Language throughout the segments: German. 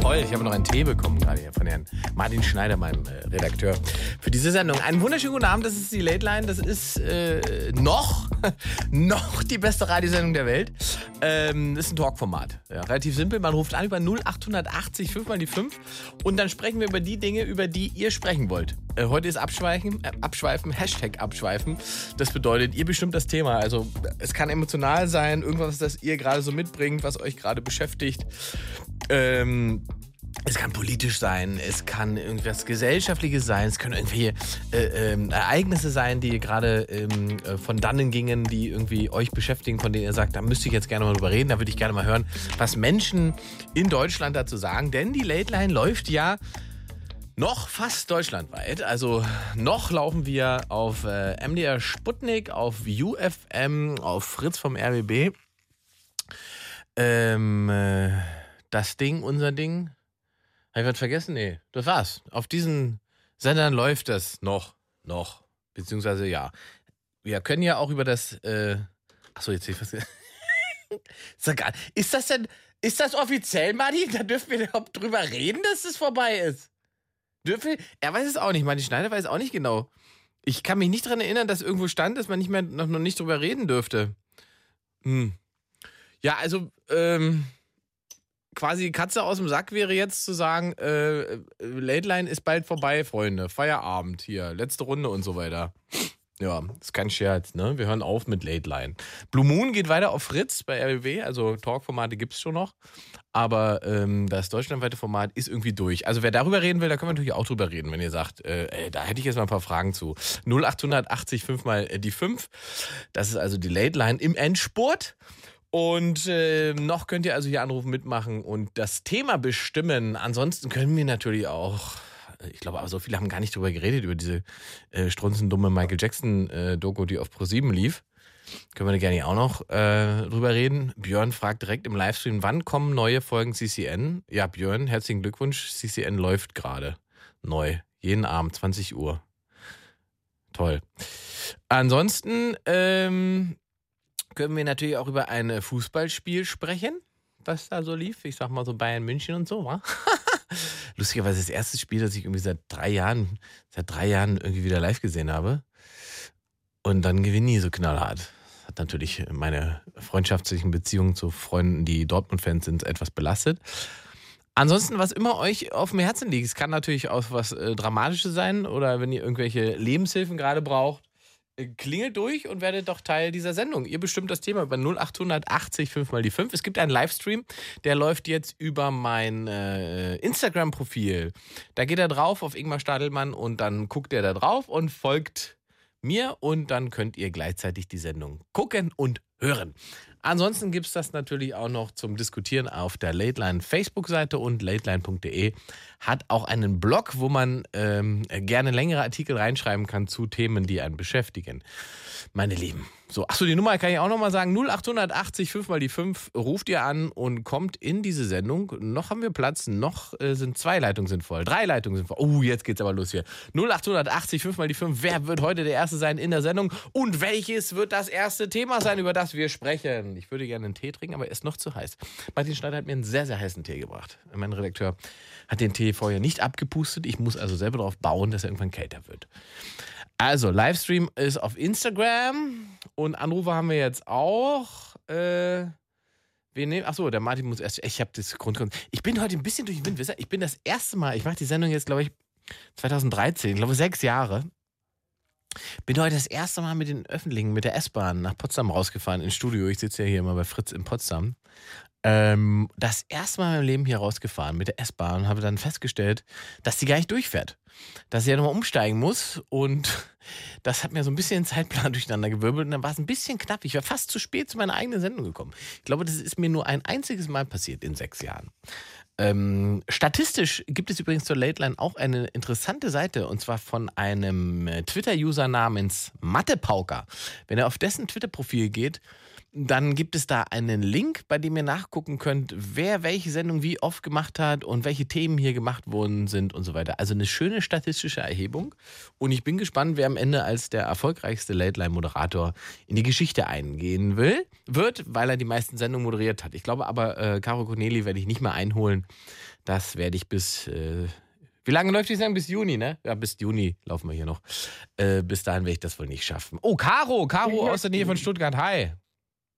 Toll, ich habe noch einen Tee bekommen gerade hier von Herrn Martin Schneider, meinem äh, Redakteur, für diese Sendung. Einen wunderschönen guten Abend, das ist die Late Line. Das ist äh, noch, noch die beste Radiosendung der Welt. Ähm, ist ein Talkformat. Ja, relativ simpel, man ruft an über 0880 5 mal die 5 und dann sprechen wir über die Dinge, über die ihr sprechen wollt. Äh, heute ist Abschweifen, äh, Abschweifen, Hashtag Abschweifen. Das bedeutet, ihr bestimmt das Thema. Also es kann emotional sein, irgendwas, das ihr gerade so mitbringt, was euch gerade beschäftigt. Ähm, es kann politisch sein, es kann irgendwas Gesellschaftliches sein, es können irgendwelche äh, ähm, Ereignisse sein, die gerade ähm, äh, von dannen gingen, die irgendwie euch beschäftigen, von denen ihr sagt, da müsste ich jetzt gerne mal drüber reden, da würde ich gerne mal hören, was Menschen in Deutschland dazu sagen. Denn die Late Line läuft ja noch fast deutschlandweit. Also noch laufen wir auf äh, MDR Sputnik, auf UFM, auf Fritz vom RBB. Ähm, äh, das Ding, unser Ding. Habe ich was vergessen? Nee, das war's. Auf diesen Sendern läuft das noch. Noch. Beziehungsweise ja. Wir können ja auch über das. Äh, achso, jetzt sehe ich was. ist, das denn. Ist das offiziell, Martin? Da dürfen wir überhaupt drüber reden, dass es vorbei ist. Dürfen wir? Er weiß es auch nicht. Martin Schneider weiß auch nicht genau. Ich kann mich nicht daran erinnern, dass irgendwo stand, dass man nicht mehr noch, noch nicht drüber reden dürfte. Hm. Ja, also, ähm, quasi Katze aus dem Sack wäre jetzt zu sagen, äh, Late Line ist bald vorbei, Freunde. Feierabend hier, letzte Runde und so weiter. Ja, ist kein Scherz, ne? Wir hören auf mit Late Line. Blue Moon geht weiter auf Fritz bei RBW, also Talkformate gibt es schon noch. Aber ähm, das deutschlandweite Format ist irgendwie durch. Also wer darüber reden will, da können wir natürlich auch drüber reden, wenn ihr sagt, äh, ey, da hätte ich jetzt mal ein paar Fragen zu. 0880 5 mal äh, die 5. Das ist also die Late Line im Endspurt. Und äh, noch könnt ihr also hier anrufen, mitmachen und das Thema bestimmen. Ansonsten können wir natürlich auch, ich glaube, aber so viele haben gar nicht drüber geredet, über diese äh, strunzendumme Michael Jackson-Doku, die auf ProSieben lief. Können wir da gerne auch noch äh, drüber reden. Björn fragt direkt im Livestream, wann kommen neue Folgen CCN? Ja, Björn, herzlichen Glückwunsch. CCN läuft gerade neu. Jeden Abend, 20 Uhr. Toll. Ansonsten ähm, können wir natürlich auch über ein Fußballspiel sprechen, was da so lief. Ich sag mal so Bayern München und so, wa? Lustigerweise das erste Spiel, das ich irgendwie seit drei Jahren, seit drei Jahren irgendwie wieder live gesehen habe. Und dann gewinnen die so knallhart. Hat natürlich meine freundschaftlichen Beziehungen zu Freunden, die Dortmund-Fans sind, etwas belastet. Ansonsten, was immer euch auf dem Herzen liegt, es kann natürlich auch was äh, Dramatisches sein oder wenn ihr irgendwelche Lebenshilfen gerade braucht, äh, klingelt durch und werdet doch Teil dieser Sendung. Ihr bestimmt das Thema über 0880 5 mal die 5. Es gibt einen Livestream, der läuft jetzt über mein äh, Instagram-Profil. Da geht er drauf auf Ingmar Stadelmann und dann guckt er da drauf und folgt mir und dann könnt ihr gleichzeitig die Sendung gucken und hören. Ansonsten gibt es das natürlich auch noch zum Diskutieren auf der Lateline Facebook-Seite und lateline.de hat auch einen Blog, wo man ähm, gerne längere Artikel reinschreiben kann zu Themen, die einen beschäftigen. Meine Lieben. So, achso, die Nummer kann ich auch nochmal sagen. 0880 5 mal die 5 ruft ihr an und kommt in diese Sendung. Noch haben wir Platz, noch äh, sind zwei Leitungen sinnvoll. Drei Leitungen sind voll. Oh, jetzt geht's aber los hier. 0880 5 mal die 5. Wer wird heute der Erste sein in der Sendung? Und welches wird das erste Thema sein, über das wir sprechen? Ich würde gerne einen Tee trinken, aber er ist noch zu heiß. Martin Schneider hat mir einen sehr, sehr heißen Tee gebracht. Mein Redakteur hat den Tee vorher nicht abgepustet. Ich muss also selber darauf bauen, dass er irgendwann kälter wird. Also, Livestream ist auf Instagram und Anrufe haben wir jetzt auch. Äh, wir nehmen, achso, der Martin muss erst. Ich habe das Grundkonzept. Ich bin heute ein bisschen durch den Wind. wisst ihr? Ich bin das erste Mal, ich mache die Sendung jetzt, glaube ich, 2013, ich glaube sechs Jahre. Bin heute das erste Mal mit den Öffentlichen, mit der S-Bahn nach Potsdam rausgefahren ins Studio. Ich sitze ja hier immer bei Fritz in Potsdam. Ähm, das erste Mal in meinem Leben hier rausgefahren mit der S-Bahn und habe dann festgestellt, dass die gar nicht durchfährt. Dass sie ja nochmal umsteigen muss und das hat mir so ein bisschen den Zeitplan durcheinander gewirbelt und dann war es ein bisschen knapp. Ich war fast zu spät zu meiner eigenen Sendung gekommen. Ich glaube, das ist mir nur ein einziges Mal passiert in sechs Jahren. Ähm, statistisch gibt es übrigens zur Late Line auch eine interessante Seite und zwar von einem äh, Twitter-User namens Mattepauker. Wenn er auf dessen Twitter-Profil geht, dann gibt es da einen Link, bei dem ihr nachgucken könnt, wer welche Sendung wie oft gemacht hat und welche Themen hier gemacht worden sind und so weiter. Also eine schöne statistische Erhebung. Und ich bin gespannt, wer am Ende als der erfolgreichste Late-Line-Moderator in die Geschichte eingehen will, wird, weil er die meisten Sendungen moderiert hat. Ich glaube aber, äh, Caro Corneli werde ich nicht mehr einholen. Das werde ich bis. Äh, wie lange läuft die Sendung? Bis Juni, ne? Ja, bis Juni laufen wir hier noch. Äh, bis dahin werde ich das wohl nicht schaffen. Oh, Caro, Caro aus der Nähe von Stuttgart. Hi.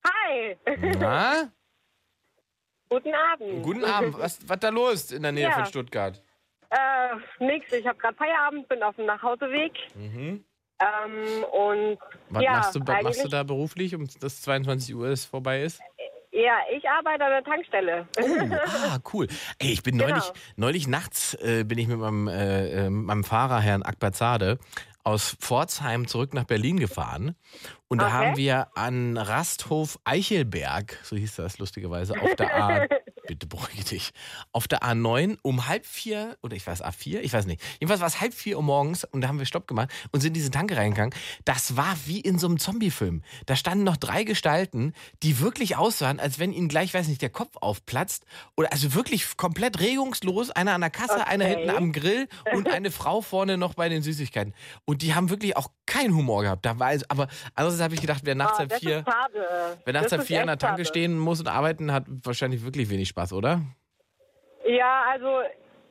Hi. Na? Guten Abend. Guten Abend. Was was da los in der Nähe Ja. von Stuttgart? Äh, nix. Ich habe gerade Feierabend, bin auf dem Nachhauseweg. Mhm. Ähm, und Was, ja, machst, du, was machst du da beruflich, um das 22 Uhr ist, vorbei ist? ja, ich arbeite an der Tankstelle. Oh, ah, cool. Ey, ich bin Genau. neulich, neulich nachts äh, bin ich mit meinem, äh, äh, mit meinem Fahrer, Herrn Akbazade, aus Pforzheim zurück nach Berlin gefahren. Und da Okay. haben wir an Rasthof Eichelberg, so hieß das lustigerweise, auf der A, bitte beruhige dich, auf der A9 um halb vier, oder ich weiß A4, ich weiß nicht. Jedenfalls war es halb vier Uhr morgens und da haben wir Stopp gemacht und sind in diese Tanke reingegangen. Das war wie in so einem Zombie-Film. Da standen noch drei Gestalten, die wirklich aussahen, als wenn ihnen gleich, weiß nicht, der Kopf aufplatzt. Oder also wirklich komplett regungslos. Einer an der Kasse, einer Okay. hinten am Grill und eine Frau vorne noch bei den Süßigkeiten. Und die haben wirklich auch keinen Humor gehabt. Da war es, aber andererseits habe ich gedacht, wer nachts Ah, halb vier, wer nachts halb vier an der Tanke stehen muss und arbeiten, hat wahrscheinlich wirklich wenig Spaß, oder? Ja, also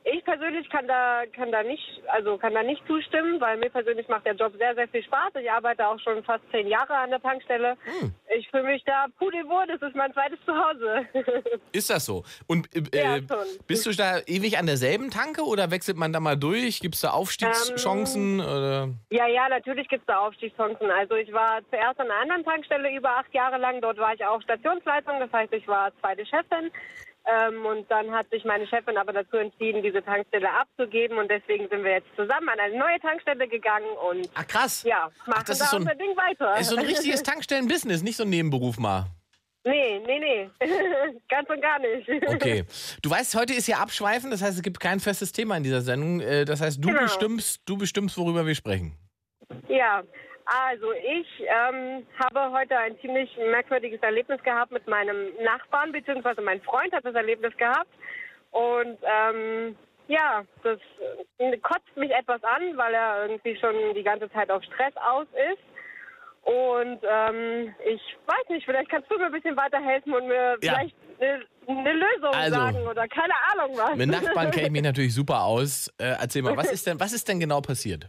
ich persönlich kann da kann da nicht also kann da nicht zustimmen, weil mir persönlich macht der Job sehr sehr viel Spaß. Ich arbeite auch schon fast zehn Jahre an der Tankstelle. Hm. Ich fühle mich da pudelwohl. Das ist mein zweites Zuhause. Ist das so? Und äh, Ja, äh, schon. bist du da ewig an derselben Tanke oder wechselt man da mal durch? Gibt es da Aufstiegschancen? Ähm? Ja, ja, natürlich gibt es da Aufstiegschancen. Also ich war zuerst an einer anderen Tankstelle über acht Jahre lang. Dort war ich auch Stationsleitung, das heißt, ich war zweite Chefin. Ähm, und dann hat sich meine Chefin aber dazu entschieden, diese Tankstelle abzugeben. Und deswegen sind wir jetzt zusammen an eine neue Tankstelle gegangen und Ach krass. ja, machen das da ist so ein- unser Ding weiter. Ist so ein richtiges Tankstellen-Business, nicht so ein Nebenberuf mal. nee, nee, nee. Ganz und gar nicht. Okay. Du weißt, heute ist ja Abschweifen, das heißt, es gibt kein festes Thema in dieser Sendung. Äh, Das heißt, du Genau. bestimmst, du bestimmst, worüber wir sprechen. Ja, also ich ähm, habe heute ein ziemlich merkwürdiges Erlebnis gehabt mit meinem Nachbarn, beziehungsweise mein Freund hat das Erlebnis gehabt. Und ähm, ja, das äh, kotzt mich etwas an, weil er irgendwie schon die ganze Zeit auf Stress aus ist. Und ähm, ich weiß nicht, vielleicht kannst du mir ein bisschen weiterhelfen und mir Ja. vielleicht eine, eine Lösung Also, sagen oder keine Ahnung was. Mit Nachbarn kenne ich mich natürlich super aus. Äh, erzähl mal, was ist denn, was ist denn genau passiert?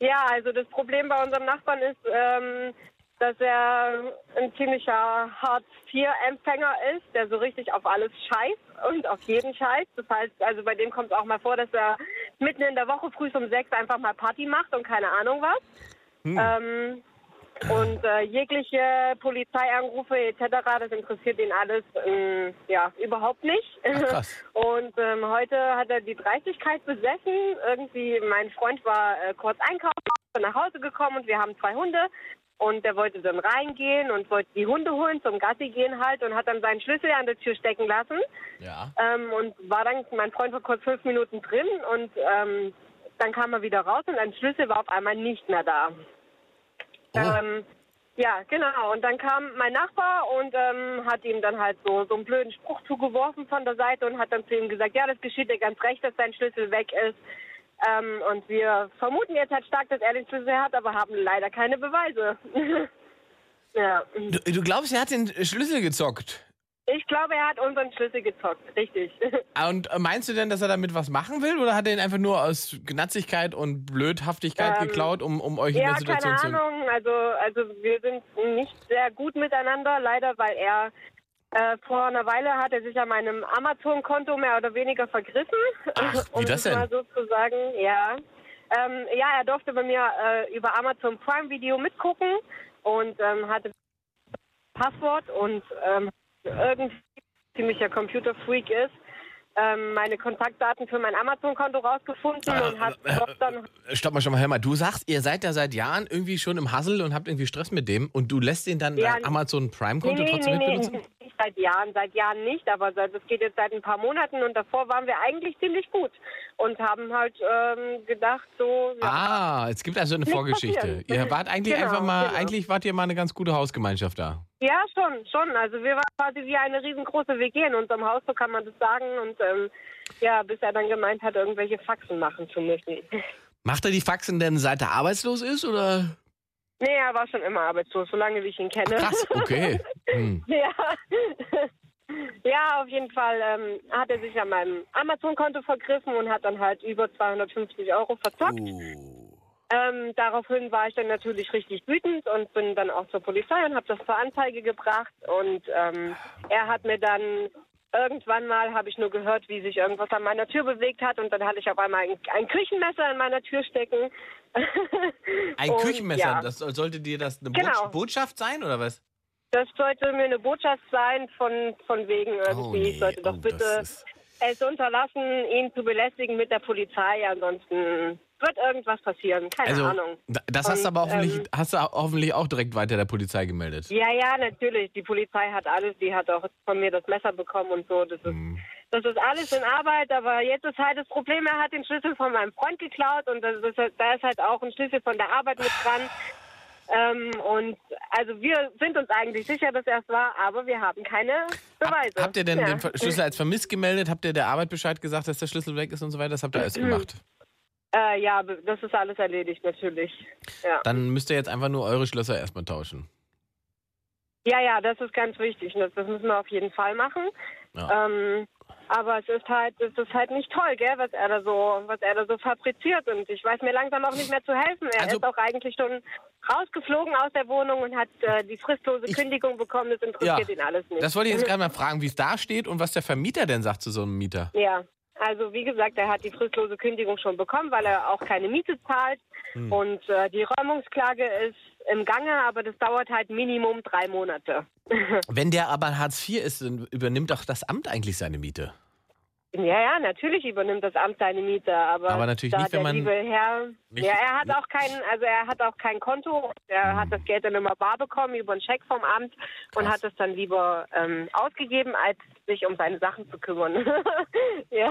Ja, also das Problem bei unserem Nachbarn ist, ähm, dass er ein ziemlicher Hartz-IV-Empfänger ist, der so richtig auf alles scheißt und auf jeden scheißt. Das heißt, also bei dem kommt es auch mal vor, dass er mitten in der Woche früh um sechs einfach mal Party macht und keine Ahnung was. Ähm, und äh, jegliche Polizeianrufe etc., das interessiert ihn alles ähm, ja, überhaupt nicht. Ach, krass. Und ähm, heute hat er die Dreistigkeit besessen. Irgendwie, mein Freund war äh, kurz einkaufen, nach Hause gekommen und wir haben zwei Hunde. Und der wollte dann reingehen und wollte die Hunde holen zum Gassi gehen halt und hat dann seinen Schlüssel an der Tür stecken lassen. Ja. Ähm, und war dann, mein Freund war kurz fünf Minuten drin und ähm, dann kam er wieder raus und ein Schlüssel war auf einmal nicht mehr da. Oh. Ähm, ja, genau. Und dann kam mein Nachbar und ähm, hat ihm dann halt so, so einen blöden Spruch zugeworfen von der Seite und hat dann zu ihm gesagt, ja, das geschieht dir ganz recht, dass dein Schlüssel weg ist. Ähm, und wir vermuten jetzt halt stark, dass er den Schlüssel hat, aber haben leider keine Beweise. ja. Du, du glaubst, er hat den Schlüssel gezockt. Ich glaube, er hat unseren Schlüssel gezockt. Richtig. Und äh, meinst du denn, dass er damit was machen will oder hat er ihn einfach nur aus Gnatzigkeit und Blödhaftigkeit Ähm, geklaut, um, um euch in Ja, der Situation keine zu. Ahnung. Also, also wir sind nicht sehr gut miteinander, leider, weil er äh, vor einer Weile hat er sich an meinem Amazon-Konto mehr oder weniger vergriffen. Ach, wie um das denn? Mal so zu sagen, ja. Ähm, ja, er durfte bei mir äh, über Amazon Prime Video mitgucken und ähm, hatte Passwort und ähm, irgendwie ziemlicher Computerfreak ist, ähm, meine Kontaktdaten für mein Amazon-Konto rausgefunden und hat äh, dann Stopp mal schon mal, hör mal. Du sagst, ihr seid ja seit Jahren irgendwie schon im Hassel und habt irgendwie Stress mit dem und du lässt ihn dann Ja, dein Amazon Prime-Konto nee, trotzdem nee, mit nee, nicht seit Jahren, seit Jahren nicht, aber seit, das geht jetzt seit ein paar Monaten und davor waren wir eigentlich ziemlich gut und haben halt ähm, gedacht, so, ja, Ah, es gibt also eine Vorgeschichte. passiert. Ihr wart eigentlich Genau, einfach mal, genau. eigentlich wart ihr mal eine ganz gute Hausgemeinschaft da. Ja, schon, schon. Also wir waren quasi wie eine riesengroße WG in unserem Haus, so kann man das sagen und ähm, ja, bis er dann gemeint hat, irgendwelche Faxen machen zu müssen. Macht er die Faxen denn seit er arbeitslos ist oder? Nee, er war schon immer arbeitslos, solange wie ich ihn kenne. Krass, okay. Hm. Ja. ja, auf jeden Fall ähm, hat er sich an meinem Amazon-Konto vergriffen und hat dann halt über 250 Euro verzockt. Uh. Ähm, daraufhin war ich dann natürlich richtig wütend und bin dann auch zur Polizei und habe das zur Anzeige gebracht. Und ähm, er hat mir dann irgendwann mal, habe ich nur gehört, wie sich irgendwas an meiner Tür bewegt hat. Und dann hatte ich auf einmal ein, ein Küchenmesser in meiner Tür stecken. Ein Und, Küchenmesser, Ja, das soll- sollte dir das eine Genau. Bots- Botschaft sein oder was? das sollte mir eine Botschaft sein von, von wegen irgendwie. ich sollte doch oh, bitte es unterlassen, ihn zu belästigen mit der Polizei. Ansonsten wird irgendwas passieren. Keine also, Ahnung. da- das hast du aber hoffentlich, ähm, hast du hoffentlich auch direkt weiter der Polizei gemeldet. Ja, ja, natürlich. Die Polizei hat alles. Die hat auch von mir das Messer bekommen und so. Das ist, Hm. das ist alles in Arbeit. Aber jetzt ist halt das Problem, er hat den Schlüssel von meinem Freund geklaut und ist, da ist halt auch ein Schlüssel von der Arbeit mit dran. Ähm, und also wir sind uns eigentlich sicher, dass er es war, aber wir haben keine Hab, habt ihr denn ja. den Schlüssel als vermisst gemeldet? Habt ihr der Arbeit Bescheid gesagt, dass der Schlüssel weg ist und so weiter? Das habt ihr alles gemacht. Äh, ja, das ist alles erledigt, natürlich. Ja. Dann müsst ihr jetzt einfach nur eure Schlösser erstmal tauschen. ja, ja, das ist ganz wichtig. Das, das müssen wir auf jeden Fall machen. Ja. Ähm, aber es ist halt, es ist halt nicht toll, gell, was er da so, was er da so fabriziert. Und ich weiß mir langsam auch nicht mehr zu helfen. Er Also- ist auch eigentlich schon rausgeflogen aus der Wohnung und hat äh, die fristlose Ich- Kündigung bekommen. Das interessiert Ja, ihn alles nicht. Das wollte ich jetzt gerade mal fragen, wie es da steht und was der Vermieter denn sagt zu so einem Mieter. Ja, also wie gesagt, er hat die fristlose Kündigung schon bekommen, weil er auch keine Miete zahlt. Hm. Und äh, die Räumungsklage ist im Gange, aber das dauert halt Minimum drei Monate. Wenn der aber Hartz IV ist, dann übernimmt doch das Amt eigentlich seine Miete. Ja, ja, natürlich übernimmt das Amt seine Miete, aber, Aber natürlich nicht, wenn man liebe Herr, nicht- ja, er hat auch kein, also er hat auch kein Konto, er Hm. hat das Geld dann immer bar bekommen über einen Scheck vom Amt und Krass. hat es dann lieber ähm, ausgegeben, als sich um seine Sachen zu kümmern. ja.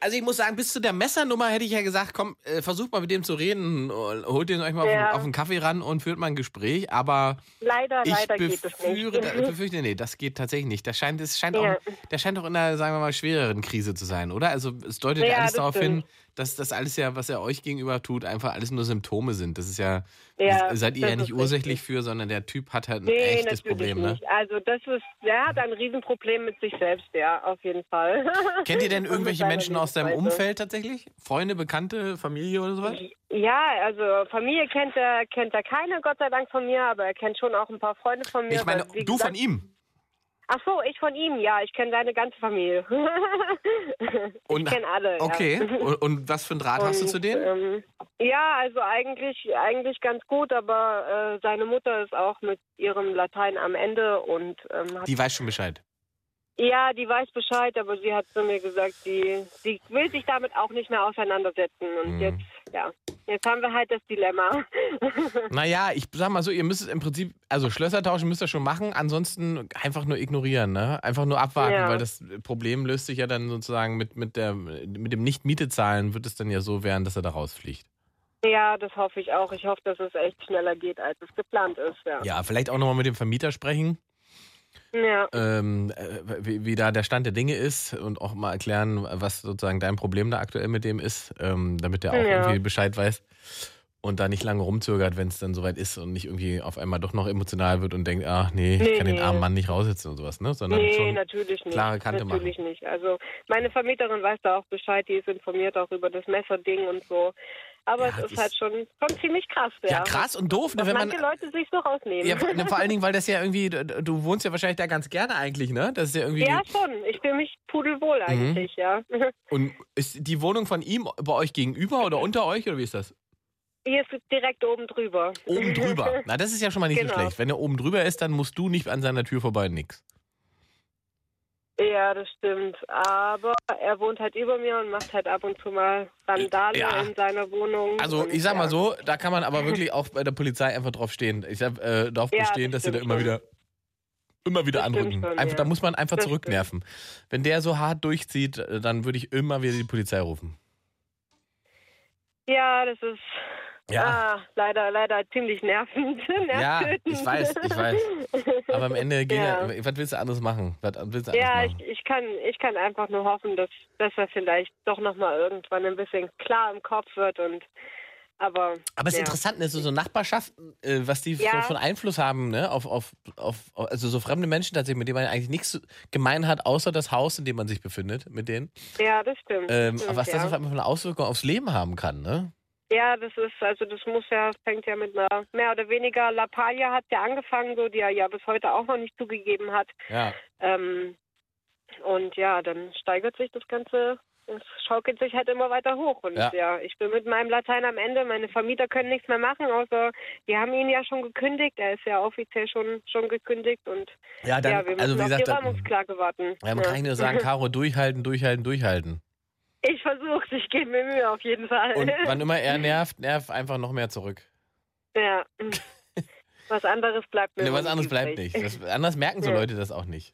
Also ich muss sagen, bis zu der Messernummer hätte ich ja gesagt, komm, äh, versucht mal mit dem zu reden, holt den euch mal Ja. auf, auf einen Kaffee ran und führt mal ein Gespräch. Aber Leider, ich leider befürchte, nicht. ich befürchte, nee, das geht tatsächlich nicht. Das scheint, es scheint Ja. auch, der scheint auch in einer, sagen wir mal, schwereren Krise zu sein, oder? Also es deutet ja, alles darauf stimmt. hin, dass das alles ja, was er euch gegenüber tut, einfach alles nur Symptome sind. Das ist ja, Ja, seid ihr das ja nicht ursächlich richtig. für, sondern der Typ hat halt ein Nee, echtes Problem, ne? nicht. Also das ist, der hat ein Riesenproblem mit sich selbst, ja, auf jeden Fall. Kennt ihr denn irgendwelche Menschen aus deinem. Umfeld tatsächlich? Freunde, Bekannte, Familie oder sowas? Ja, also Familie kennt er, kennt er keine, Gott sei Dank von mir, aber er kennt schon auch ein paar Freunde von mir. Ich meine, du gesagt, von ihm. Ach so, ich von ihm, ja, ich kenne seine ganze Familie. Und- ich kenne alle. Okay. Ja. Und, und was für einen Draht hast du Und, zu denen? Ähm, ja, also eigentlich, eigentlich ganz gut, aber äh, seine Mutter ist auch mit ihrem Latein am Ende und ähm, Die weiß schon Bescheid. Ja, die weiß Bescheid, aber sie hat zu mir gesagt, sie, sie will sich damit auch nicht mehr auseinandersetzen. Und Mhm. jetzt, ja, jetzt haben wir halt das Dilemma. Naja, ich sag mal so, ihr müsst es im Prinzip, also Schlösser tauschen müsst ihr schon machen, ansonsten einfach nur ignorieren, ne? Einfach nur abwarten, Ja. weil das Problem löst sich ja dann sozusagen mit, mit, der, mit dem Nicht-Miete-Zahlen wird es dann ja so werden, dass er da rausfliegt. ja, das hoffe ich auch. Ich hoffe, dass es echt schneller geht, als es geplant ist. Ja. Ja, vielleicht auch nochmal mit dem Vermieter sprechen, ja. ähm, äh, wie, wie da der Stand der Dinge ist und auch mal erklären, was sozusagen dein Problem da aktuell mit dem ist, ähm, damit der auch Ja. irgendwie Bescheid weiß und da nicht lange rumzögert, wenn es dann soweit ist und nicht irgendwie auf einmal doch noch emotional wird und denkt, ach nee, ich Nee, kann den nee. armen Mann nicht raussitzen und sowas, ne? Sondern Nee, schon natürlich nicht. klare Kante natürlich nicht. Also meine Vermieterin weiß da auch Bescheid, die ist informiert auch über das Messerding und so. Aber Ja, es ist halt schon, schon ziemlich krass, ja. ja krass und doof, ne, wenn man manche Leute sich so rausnehmen. ja, vor allen Dingen, weil das ja irgendwie, du- wohnst ja wahrscheinlich da ganz gerne eigentlich, ne? Das ist ja irgendwie Ja, schon. Ich fühle mich pudelwohl Mhm. eigentlich, ja. und ist die Wohnung von ihm bei euch gegenüber oder unter euch oder wie ist das? Hier ist es direkt oben drüber. Oben drüber. Na, das ist ja schon mal nicht so Genau. schlecht. Wenn er oben drüber ist, dann musst du nicht an seiner Tür vorbei, nix. Ja, das stimmt. Aber er wohnt halt über mir und macht halt ab und zu mal Randale Ja. in seiner Wohnung. Also ich sag mal so, da kann man aber wirklich auch bei der Polizei einfach drauf stehen. Ich sag, äh, darauf Ja, bestehen, das dass sie da stimmt immer schon. wieder immer wieder Das stimmt anrücken. schon, einfach, ja. Da muss man einfach Das zurücknerven. Wenn der so hart durchzieht, äh, dann würde ich immer wieder die Polizei rufen. Ja, das ist Ja. ah, leider, leider ziemlich nervend. Ja, ich weiß, ich weiß. Aber am Ende geht Ja. ja. was willst du anderes machen? Was willst du Ja, anderes ich, machen? ich, kann, ich kann einfach nur hoffen, dass, dass er vielleicht doch nochmal irgendwann ein bisschen klar im Kopf wird und aber. Aber es ist ja. interessant, ne, so, so Nachbarschaften, äh, was die Ja. so von Einfluss haben, ne, auf, auf, auf, also so fremde Menschen tatsächlich, mit denen man eigentlich nichts gemein hat, außer das Haus, in dem man sich befindet, mit denen. Ja, das stimmt. Ähm, stimmt aber was ja. das auf einmal für eine Auswirkung aufs Leben haben kann, ne? Ja, das ist, also das muss ja, fängt ja mit einer mehr oder weniger Lappalia hat ja angefangen, so die er ja bis heute auch noch nicht zugegeben hat. Ja. Ähm, und ja, dann steigert sich das Ganze, es schaukelt sich halt immer weiter hoch. Und Ja. ja. ich bin mit meinem Latein am Ende. Meine Vermieter können nichts mehr machen, außer die haben ihn ja schon gekündigt. Er ist ja offiziell schon, schon gekündigt und Ja, dann, ja, wir müssen also wie auf gesagt, die Räumungsklage warten. ja, man kann nicht nur sagen, Caro, durchhalten, durchhalten, durchhalten. Ich versuch's, ich gebe mir Mühe auf jeden Fall. Und wann immer er nervt, nervt einfach noch mehr zurück. ja. Was anderes bleibt mir Ne, was anderes bleibt nicht. Das, anders merken so Ja. Leute das auch nicht.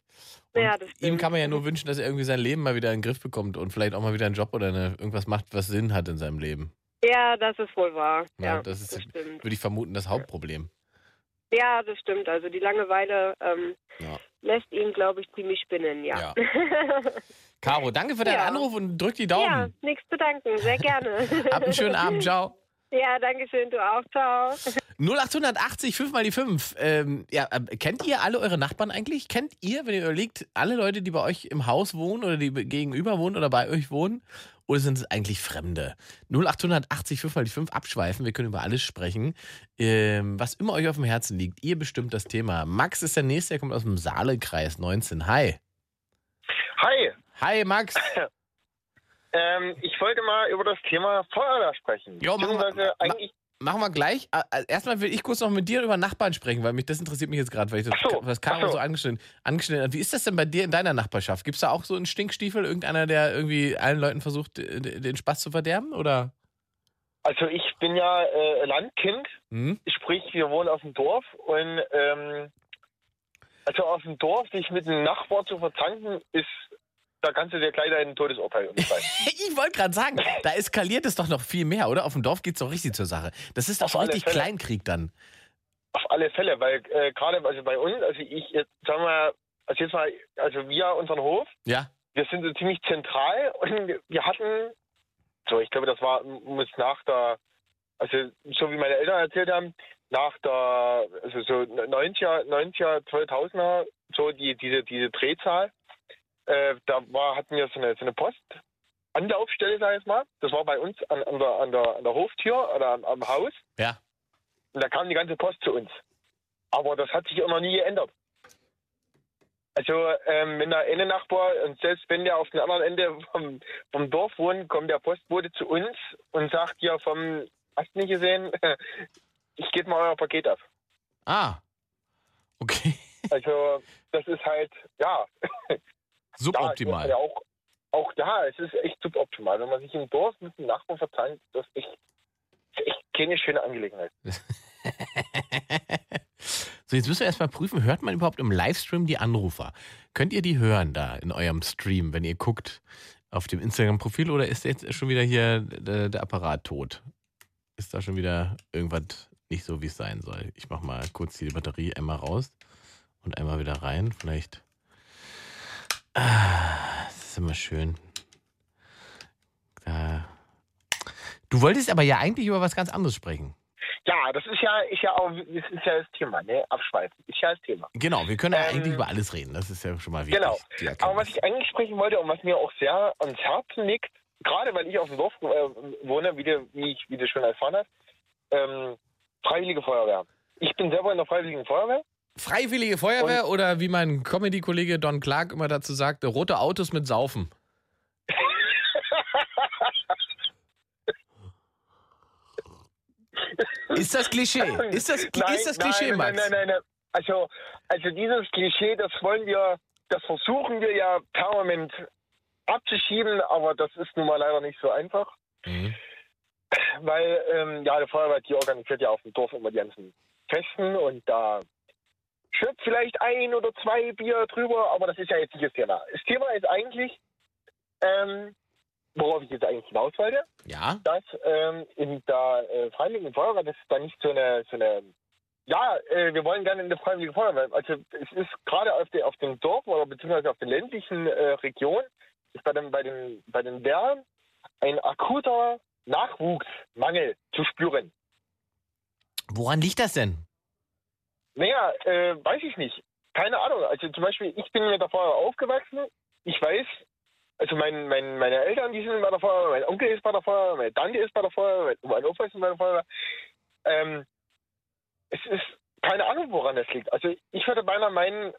Ja, das ihm kann man ja nur wünschen, dass er irgendwie sein Leben mal wieder in den Griff bekommt und vielleicht auch mal wieder einen Job oder eine, irgendwas macht, was Sinn hat in seinem Leben. Ja, das ist wohl wahr. Ja, Ja, das ist- stimmt. Würde ich vermuten, das Hauptproblem. Ja, das stimmt. Also die Langeweile ähm, Ja. Lässt ihn, glaube ich, ziemlich spinnen, ja. Ja. Caro, danke für deinen Ja. Anruf und drück die Ja, Daumen. nichts zu danken. Sehr gerne. Habt einen schönen Abend, ciao. Ja, danke schön. Du auch. Ciao. 0880, 5 mal die 5. Ähm, ja, äh, kennt ihr alle eure Nachbarn eigentlich? Kennt ihr, wenn ihr überlegt, alle Leute, die bei euch im Haus wohnen oder die gegenüber wohnen oder bei euch wohnen? Oder sind es eigentlich Fremde? 0880, 5 mal die 5 abschweifen. Wir können über alles sprechen. Ähm, was immer euch auf dem Herzen liegt. Ihr bestimmt das Thema. Max ist der Nächste, der kommt aus dem Saale-Kreis 19. Hi. Hi, Hi, Max. ähm, ich wollte mal über das Thema Feuerwehr sprechen. Jo, mach mal. Eigentlich, Machen wir gleich. Äh, äh, Erstmal will ich kurz noch mit dir über Nachbarn sprechen, weil mich das interessiert mich jetzt gerade, weil ich das, so, was Caro so. so angeschnitten, angeschnitten hat. Wie ist das denn bei dir in deiner Nachbarschaft? Gibt es da auch so einen Stinkstiefel, irgendeiner, der irgendwie allen Leuten versucht, den Spaß zu verderben? Oder? also ich bin ja äh, Landkind, Hm? sprich wir wohnen auf dem Dorf und ähm, also auf dem Dorf sich mit einem Nachbar zu verzanken, ist, da kannst du dir gleich dein Todesurteil unterschreiben. Ich wollte gerade sagen, da eskaliert es doch noch viel mehr, oder? Auf dem Dorf geht es doch richtig zur Sache. Das ist doch Auf richtig Fälle. Kleinkrieg dann. Auf alle Fälle, weil äh, gerade also bei uns, also ich jetzt sagen wir, also jetzt mal, also wir unseren Hof, Ja? wir sind so ziemlich zentral und wir hatten, so ich glaube, das war muss nach der, also so wie meine Eltern erzählt haben, nach der, also so 90er, 90er, 2000er, so die, diese, diese Drehzahl, äh, da war, hatten wir so eine, so eine Postanlaufstelle, sag ich mal. Das war bei uns an, an, der, an, der, an der Hoftür oder am, am Haus. Ja. Und da kam die ganze Post zu uns. Aber das hat sich auch noch nie geändert. Also, ähm, wenn der eine Nachbar, und selbst wenn der auf dem anderen Ende vom, vom Dorf wohnt, kommt der Postbote zu uns und sagt ja vom, hast du nicht gesehen, ich gebe mal euer Paket ab. Ah. Okay. Also, das ist halt, ja, Suboptimal. Ja auch, auch da, es ist echt suboptimal. Wenn man sich im Dorf mit dem Nachbarn verzeiht, das ist echt, das ist echt keine schöne Angelegenheit. So, jetzt müssen wir erstmal prüfen, hört man überhaupt im Livestream die Anrufer? Könnt ihr die hören da in eurem Stream, wenn ihr guckt auf dem Instagram-Profil oder ist jetzt schon wieder hier der, der Apparat tot? Ist da schon wieder irgendwas nicht so, wie es sein soll? Ich mach mal kurz die Batterie einmal raus und einmal wieder rein. Vielleicht. Ah, das ist immer schön. Da. Du wolltest aber ja eigentlich über was ganz anderes sprechen. Ja, das ist ja, ist ja auch, das ist ja das Thema, ne? Abschweifen, ist ja das Thema. Genau, wir können ja Ähm, eigentlich über alles reden. Das ist ja schon mal wichtig. Genau. Aber was ich eigentlich sprechen wollte und was mir auch sehr ans Herzen liegt, gerade weil ich auf dem Dorf äh, wohne, wie du, wie, ich, wie du schon erfahren hast, ähm, Freiwillige Feuerwehr. Ich bin selber in der Freiwilligen Feuerwehr. Freiwillige Feuerwehr oder wie mein Comedy-Kollege Don Clark immer dazu sagte, rote Autos mit Saufen. Ist das Klischee? Ist das, ist das Klischee, nein, Max? Nein, nein, nein, nein. Also, also dieses Klischee, das wollen wir, das versuchen wir ja permanent abzuschieben, aber das ist nun mal leider nicht so einfach. Mhm. Weil, ähm, ja, die Feuerwehr, die organisiert ja auf dem Dorf immer die ganzen Festen und da schützt vielleicht ein oder zwei Bier drüber, aber das ist ja jetzt nicht das Thema. Das Thema ist eigentlich, ähm, worauf ich jetzt eigentlich hinaus wollte, Ja. dass ähm, in der äh, Freiwilligen Feuerwehr, das ist da nicht so eine, so eine ja, äh, wir wollen gerne in der Freiwilligen Feuerwehr. Also es ist gerade auf, auf dem Dorf oder beziehungsweise auf den ländlichen äh, Regionen, ist bei, dem, bei, den, bei den Wehren ein akuter Nachwuchsmangel zu spüren. Woran liegt das denn? Naja, äh, weiß ich nicht. Keine Ahnung. Also zum Beispiel, ich bin mit der Feuerwehr aufgewachsen. Ich weiß, also mein, mein, meine Eltern, die sind bei der Feuerwehr, mein Onkel ist bei der Feuerwehr, meine Tante ist bei der Feuerwehr, mein Opa ist bei der Feuerwehr. Ähm, es ist keine Ahnung, woran das liegt. Also ich würde beinahe meinen,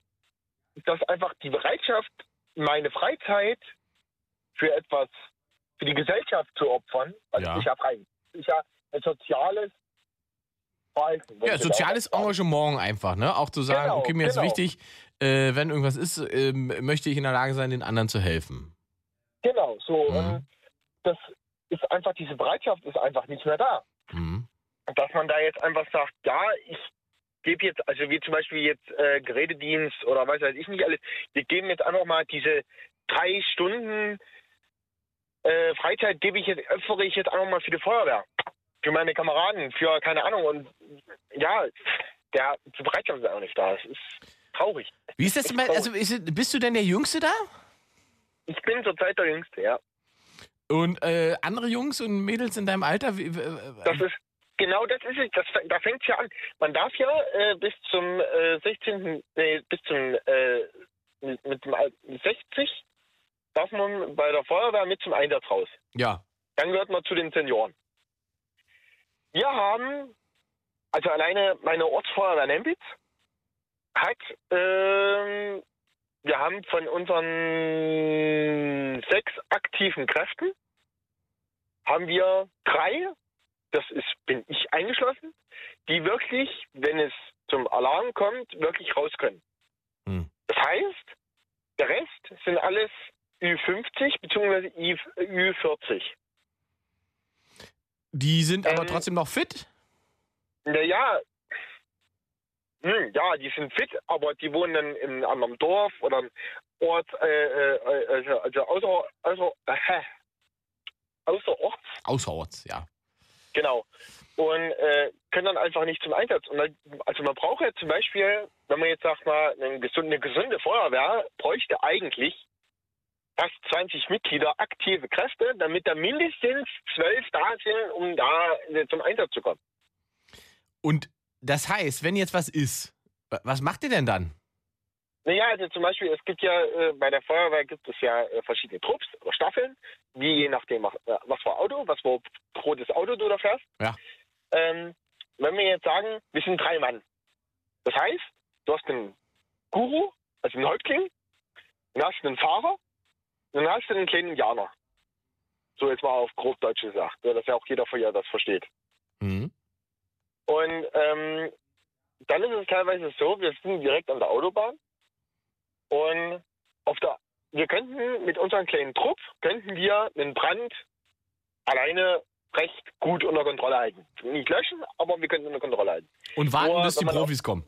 dass einfach die Bereitschaft, meine Freizeit für etwas, für die Gesellschaft zu opfern, also Ja. ist ja frei. Ist ja ein soziales Verhalten. Ja, soziales Engagement einfach, ne? Auch zu sagen, Genau, okay, mir ist genau. wichtig, äh, wenn irgendwas ist, ähm, möchte ich in der Lage sein, den anderen zu helfen. Genau, so. Mhm. Und das ist einfach, diese Bereitschaft ist einfach nicht mehr da. Mhm. Dass man da jetzt einfach sagt, ja, ich gebe jetzt, also wie zum Beispiel jetzt äh, Gerätedienst oder weiß weiß ich nicht alles, wir geben jetzt einfach mal diese drei Stunden äh, Freizeit gebe ich jetzt, opfere ich jetzt einfach mal für die Feuerwehr. Für meine Kameraden, für keine Ahnung. Und ja, der die Bereitschaft ist auch nicht da. Es ist traurig. Wie ist das denn bei, also ist, bist du denn der Jüngste da? Ich bin zurzeit der Jüngste, ja. Und äh, andere Jungs und Mädels in deinem Alter? Wie, Das ist genau das ist es. Das, da fängt es ja an. Man darf ja äh, bis zum äh, 16. Nee, bis zum äh, mit, mit dem Al- 60 darf man bei der Feuerwehr mit zum Einsatz raus. ja. Dann gehört man zu den Senioren. Wir haben, also alleine meine Ortsfeuerwehr Nembitz hat, ähm, wir haben von unseren sechs aktiven Kräften, haben wir drei, das ist, bin ich eingeschlossen, die wirklich, wenn es zum Alarm kommt, wirklich raus können. Hm. Das heißt, der Rest sind alles Ü50 bzw. Ü40. Die sind aber Ähm, trotzdem noch fit? Naja, hm, ja, die sind fit, aber die wohnen dann in einem Dorf oder einem Ort, äh, äh, also, also außer, außer, äh, außerorts, Außerorts, ja. genau. Und äh, können dann einfach nicht zum Einsatz. Und dann, also man braucht ja zum Beispiel, wenn man jetzt sagt mal, eine gesunde, eine gesunde Feuerwehr bräuchte eigentlich fast 20 Mitglieder, aktive Kräfte, damit da mindestens zwölf da sind, um da äh, zum Einsatz zu kommen. Und das heißt, wenn jetzt was ist, wa- was macht ihr denn dann? Naja, also zum Beispiel, es gibt ja äh, bei der Feuerwehr gibt es ja äh, verschiedene Trupps oder Staffeln, wie je nachdem, was, äh, was für Auto, was für rotes Auto du da fährst. Ja. Ähm, wenn wir jetzt sagen, wir sind drei Mann. Das heißt, du hast einen Guru, also einen Häuptling, dann hast du einen Fahrer, dann hast du einen kleinen Indianer. So jetzt mal auf grob Deutsch gesagt, ja, dass ja auch jeder von ihr das versteht. Mhm. Und ähm, dann ist es teilweise so, wir sind direkt an der Autobahn und auf der, wir könnten mit unserem kleinen Trupp, könnten wir einen Brand alleine recht gut unter Kontrolle halten. Nicht löschen, aber wir könnten unter Kontrolle halten. Und warten, Nur, bis die Profis kommen.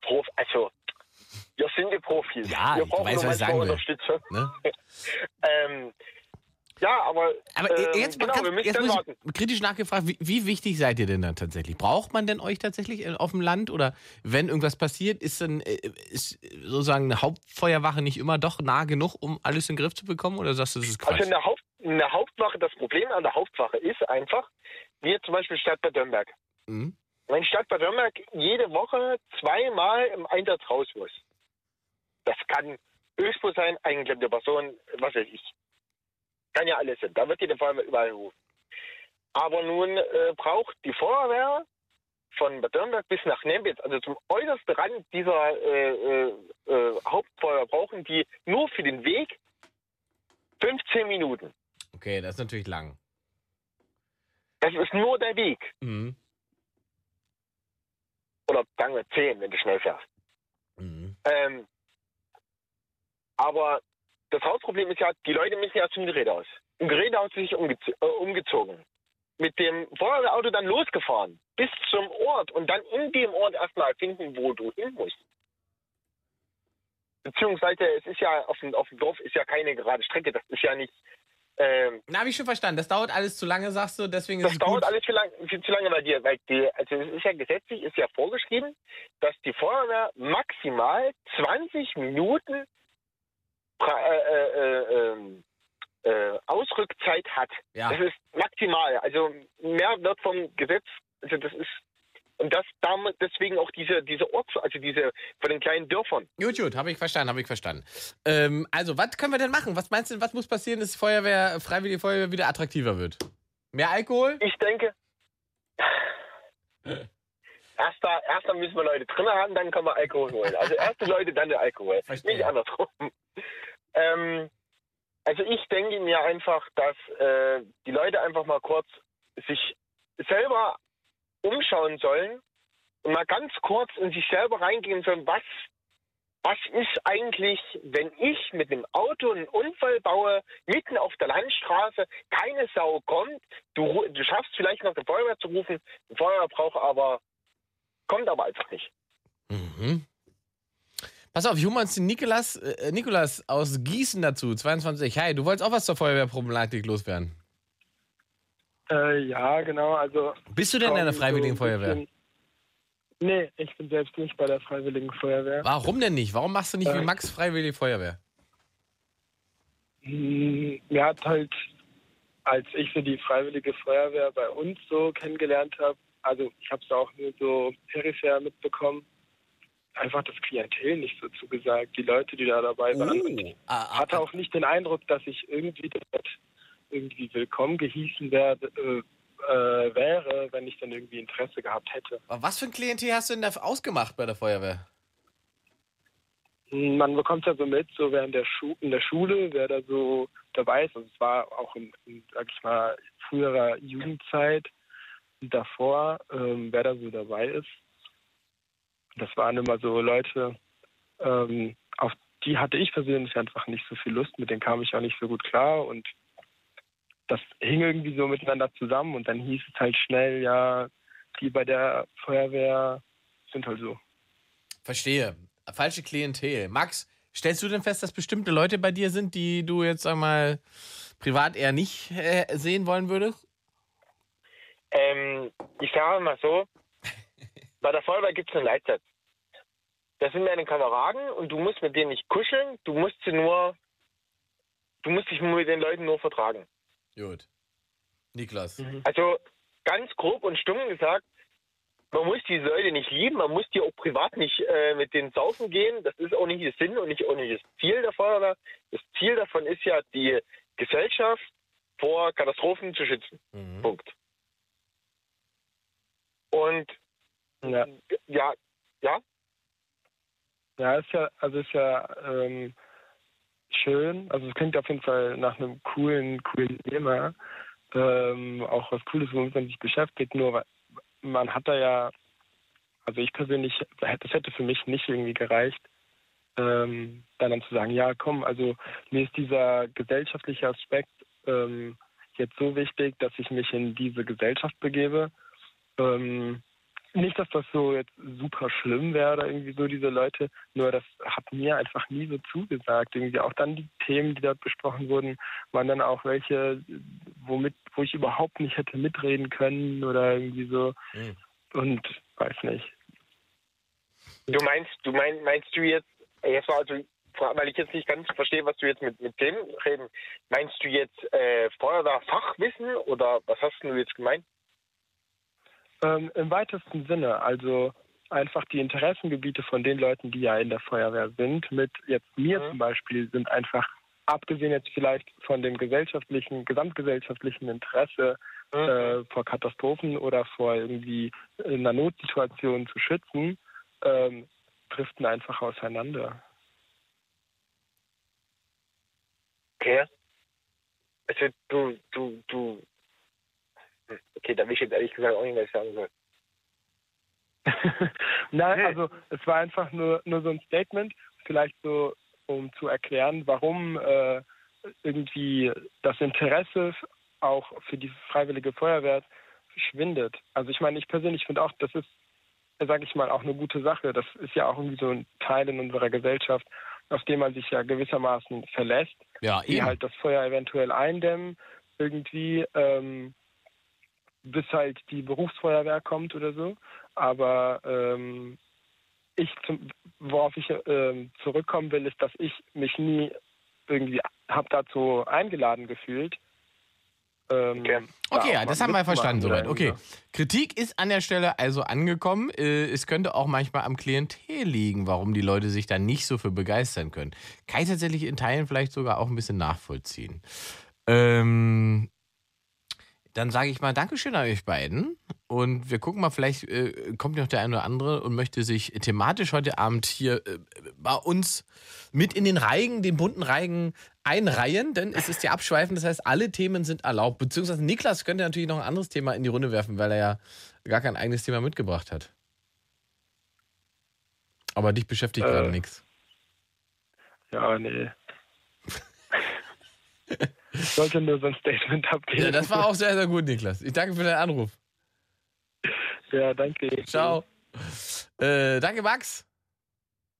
Prof, also, wir sind die Profis. Ja, wir ich brauchen weiß, nur was ich manchmal sagen will. Unterstützung. Ne? Ähm, ja, aber, Aber ähm, jetzt, genau, müssen jetzt muss ich kritisch nachgefragt, wie, wie wichtig seid ihr denn dann tatsächlich? Braucht man denn euch tatsächlich äh, auf dem Land? Oder wenn irgendwas passiert, ist dann äh, ist sozusagen eine Hauptfeuerwache nicht immer doch nah genug, um alles in den Griff zu bekommen? Oder sagst du, das ist Quatsch? Also eine, Haupt, eine Hauptwache, das Problem an der Hauptwache ist einfach, wie zum Beispiel Stadt Bad Dürnberg. Mhm. Wenn Stadt Bad Dürnberg jede Woche zweimal im Einsatz raus muss, das kann Öspo sein, eingeklemmte Person, was weiß ich. Kann ja alles sein. Da wird jede Feuerwehr überall rufen. Aber nun äh, braucht die Feuerwehr von Bad Dürnberg bis nach Nembitz, also zum äußersten Rand dieser äh, äh, äh, Hauptfeuer, brauchen die nur für den Weg 15 Minuten. Okay, das ist natürlich lang. Das ist nur der Weg. Mhm. Oder sagen wir 10, wenn du schnell fährst. Mhm. Ähm, Aber das Hauptproblem ist ja, die Leute müssen ja zum Gerätehaus. Im Gerätehaus ist sich umgez äh, umgezogen. Mit dem Feuerwehrauto dann losgefahren. Bis zum Ort. Und dann in dem Ort erstmal finden, wo du hin musst. Beziehungsweise, es ist ja auf dem, auf dem Dorf ist ja keine gerade Strecke. Das ist ja nicht. Ähm, Na, habe ich schon verstanden. Das dauert alles zu lange, sagst du, deswegen ist das dauert gut. alles viel, lang, viel zu lange bei dir, weil die, also es ist ja gesetzlich, ist ja vorgeschrieben, dass die Feuerwehr maximal 20 Minuten äh, äh, äh, ähm, äh, Ausrückzeit hat. Ja. Das ist maximal. Also mehr wird vom Gesetz, also das ist und das damit deswegen auch diese diese Orts, also diese von den kleinen Dörfern. Gut, gut, habe ich verstanden, habe ich verstanden. Ähm, also, was können wir denn machen? Was meinst du, was muss passieren, dass Feuerwehr, Freiwillige Feuerwehr wieder attraktiver wird? Mehr Alkohol? Ich denke, erster, erster müssen wir Leute drin haben, dann können wir Alkohol holen. Also erste Leute, dann der Alkohol. Verstehe. Nicht andersrum. Ähm, also ich denke mir einfach, dass äh, die Leute einfach mal kurz sich selber umschauen sollen und mal ganz kurz in sich selber reingehen sollen, was, was ist eigentlich, wenn ich mit dem Auto einen Unfall baue, mitten auf der Landstraße, keine Sau kommt, du, du schaffst vielleicht noch die Feuerwehr zu rufen, die Feuerwehr braucht aber, kommt aber einfach nicht. Mhm. Pass auf, den Nikolas, äh, Nikolas aus Gießen dazu, 22. Hi, du wolltest auch was zur Feuerwehrproblematik loswerden. Äh, ja, genau. Also Bist du denn in einer kommen Freiwilligen so Feuerwehr? bisschen- Nee, ich bin selbst nicht bei der Freiwilligen Feuerwehr. Warum denn nicht? Warum machst du nicht wie Äh. Max Freiwillige Feuerwehr? Hm, Mir hat halt, als ich so die Freiwillige Feuerwehr bei uns so kennengelernt habe, also ich habe es auch nur so peripher mitbekommen, einfach das Klientel nicht so zugesagt. Die Leute, die da dabei waren. Und ich Ah, ah, hatte auch nicht den Eindruck, dass ich irgendwie dort irgendwie willkommen gehießen werde, äh, äh, wäre, wenn ich dann irgendwie Interesse gehabt hätte. aber was für ein Klientel hast du denn da ausgemacht bei der Feuerwehr? Man bekommt ja so mit, so während der Schu in der Schule, wer da so dabei ist. Also es war auch in, in sag ich mal, früherer Jugendzeit davor, ähm, wer da so dabei ist. Das waren immer so Leute, ähm, auf die hatte ich persönlich einfach nicht so viel Lust, mit denen kam ich auch nicht so gut klar und das hing irgendwie so miteinander zusammen und dann hieß es halt schnell, ja, die bei der Feuerwehr sind halt so. Verstehe. Falsche Klientel. Max, stellst du denn fest, dass bestimmte Leute bei dir sind, die du jetzt einmal privat eher nicht äh, sehen wollen würdest? Ähm, ich sage mal so, bei der Feuerwehr gibt es einen Leitsatz. Das sind deine Kameraden und du musst mit denen nicht kuscheln, du musst sie nur, du musst dich mit den Leuten nur vertragen. Gut. Niklas. Also ganz grob und stumm gesagt, man muss diese Leute nicht lieben, man muss die auch privat nicht äh, mit denen saufen gehen. Das ist auch nicht der Sinn und nicht auch nicht das Ziel der Feuerwehr. Das Ziel davon ist ja, die Gesellschaft vor Katastrophen zu schützen. Mhm. Punkt. Und Ja. ja, ja, Ja, ist ja, also ist ja ähm, schön. Also es klingt auf jeden Fall nach einem coolen, coolen Thema. Ähm, auch was Cooles, womit man sich beschäftigt. Nur man hat da ja, also ich persönlich, das hätte für mich nicht irgendwie gereicht, ähm, dann, dann zu sagen, ja komm, also mir ist dieser gesellschaftliche Aspekt ähm, jetzt so wichtig, dass ich mich in diese Gesellschaft begebe. Ähm, nicht, dass das so jetzt super schlimm wäre oder irgendwie so, diese Leute, nur das hat mir einfach nie so zugesagt. Irgendwie auch dann die Themen, die dort besprochen wurden, waren dann auch welche, womit, wo ich überhaupt nicht hätte mitreden können oder irgendwie so. Mhm. Und weiß nicht. du meinst, du mein, meinst du jetzt, jetzt war also, weil ich jetzt nicht ganz verstehe, was du jetzt mit, mit dem reden, meinst du jetzt äh, Feuerwehrfachwissen oder was hast du jetzt gemeint? Ähm, Im weitesten Sinne, also einfach die Interessengebiete von den Leuten, die ja in der Feuerwehr sind, mit jetzt mir Mhm. zum Beispiel, sind einfach, abgesehen jetzt vielleicht von dem gesellschaftlichen, gesamtgesellschaftlichen Interesse äh, vor Katastrophen oder vor irgendwie in einer Notsituation zu schützen, ähm, driften einfach auseinander. Okay. Also du, du, du. Okay, da will ich jetzt ehrlich gesagt auch nicht, was ich sagen soll. Nein, Hm. also es war einfach nur, nur so ein Statement, vielleicht so, um zu erklären, warum äh, irgendwie das Interesse auch für die freiwillige Feuerwehr schwindet. Also ich meine, ich persönlich finde auch, das ist, sage ich mal, auch eine gute Sache. Das ist ja auch irgendwie so ein Teil in unserer Gesellschaft, auf den man sich ja gewissermaßen verlässt, Ja, die eben. halt das Feuer eventuell eindämmen, irgendwie, ähm, bis halt die Berufsfeuerwehr kommt oder so. Aber ähm, ich, zum, worauf ich ähm, zurückkommen will, ist, dass ich mich nie irgendwie habe dazu eingeladen gefühlt. Ähm, Okay. Okay, ja, das haben wir verstanden soweit. Okay. Kritik ist an der Stelle also angekommen. Äh, Es könnte auch manchmal am Klientel liegen, warum die Leute sich da nicht so für begeistern können. Kann ich tatsächlich in Teilen vielleicht sogar auch ein bisschen nachvollziehen. Ähm, dann sage ich mal Dankeschön an euch beiden. Und wir gucken mal, vielleicht äh, kommt noch der eine oder andere und möchte sich thematisch heute Abend hier äh, bei uns mit in den Reigen, den bunten Reigen einreihen, denn es ist ja abschweifend, das heißt, alle Themen sind erlaubt. Beziehungsweise Niklas könnte natürlich noch ein anderes Thema in die Runde werfen, weil er ja gar kein eigenes Thema mitgebracht hat. Aber dich beschäftigt Äh, gerade nichts. Ja, nee. ich sollte nur so ein Statement abgeben. Ja, das war auch sehr, sehr gut, Niklas. Ich danke für deinen Anruf. Ja, danke. Ciao. Äh, danke, Max.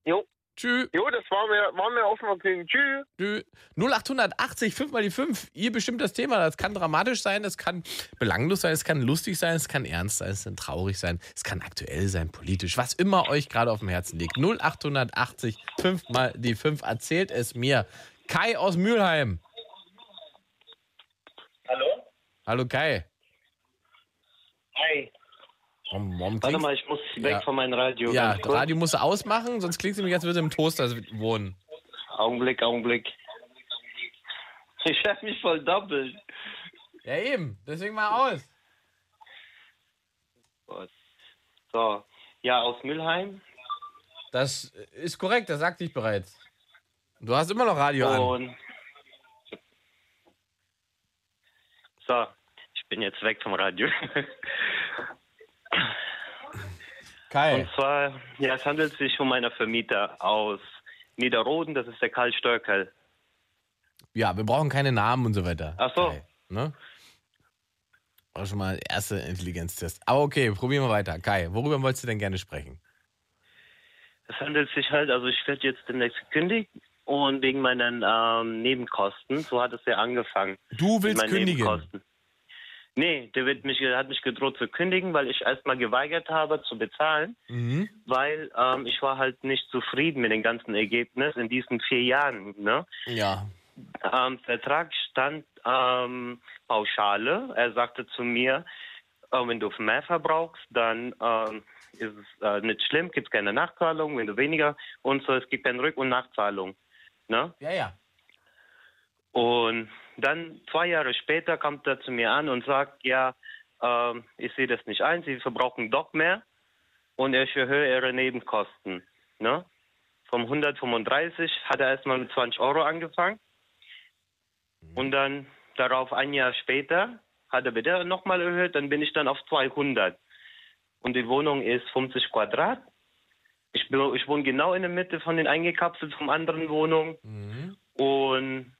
Jo. Tschüss. Jo, das war mir, war mir aufmerksam. Tschüss. Tschüss. 0880, 5 mal die 5. Ihr bestimmt das Thema. Das kann dramatisch sein, das kann belanglos sein, es kann lustig sein, es kann ernst sein, es kann traurig sein, es kann aktuell sein, politisch. Was immer euch gerade auf dem Herzen liegt. 0880, 5 mal die 5. Erzählt es mir. Kai aus Mülheim. Hallo? Hallo Kai. Hi. Warum, warum Warte mal, ich muss weg Ja. von meinem Radio. Ja, kurz. Radio musst du ausmachen, sonst klingt es nämlich, als würde im Toaster wohnen. Augenblick, Augenblick. Ich hab mich voll doppelt. Ja, eben. Deswegen mal aus. So. Ja, aus Mülheim. Das ist korrekt, das sagte ich bereits. Du hast immer noch Radio an. Und. So. Ich bin jetzt weg vom Radio. Kai. Und zwar, ja, es handelt sich um einen Vermieter aus Niederroden, das ist der Karl Störkel. Ja, wir brauchen keine Namen und so weiter. Ach so. Kai, ne? War schon mal erster Intelligenztest. Aber okay, probieren wir weiter. Kai, worüber wolltest du denn gerne sprechen? Es handelt sich halt, also ich werde jetzt demnächst gekündigt und wegen meinen ähm, Nebenkosten, so hat es ja angefangen. Du willst kündigen. Nebenkosten. Nee, der wird mich, hat mich gedroht zu kündigen, weil ich erstmal geweigert habe zu bezahlen, Mhm. weil ähm, ich war halt nicht zufrieden mit dem ganzen Ergebnis in diesen vier Jahren. Ne? Ja. Am Vertrag stand ähm, Pauschale. Er sagte zu mir, äh, wenn du mehr verbrauchst, dann ähm, ist es äh, nicht schlimm, gibt es keine Nachzahlung. Wenn du weniger und so, es gibt keine Rück- und Nachzahlung. Ne? Ja, ja. Und dann zwei Jahre später kommt er zu mir an und sagt, ja, ähm, ich sehe das nicht ein, Sie verbrauchen doch mehr und ich erhöhe Ihre Nebenkosten. Ne? Vom 135 hat er erstmal mit 20 Euro angefangen und dann darauf ein Jahr später hat er wieder nochmal erhöht, dann bin ich dann auf 200. Und die Wohnung ist 50 Quadrat. Ich, bin, ich wohne genau in der Mitte von den eingekapselt von anderen Wohnungen. Mhm. Und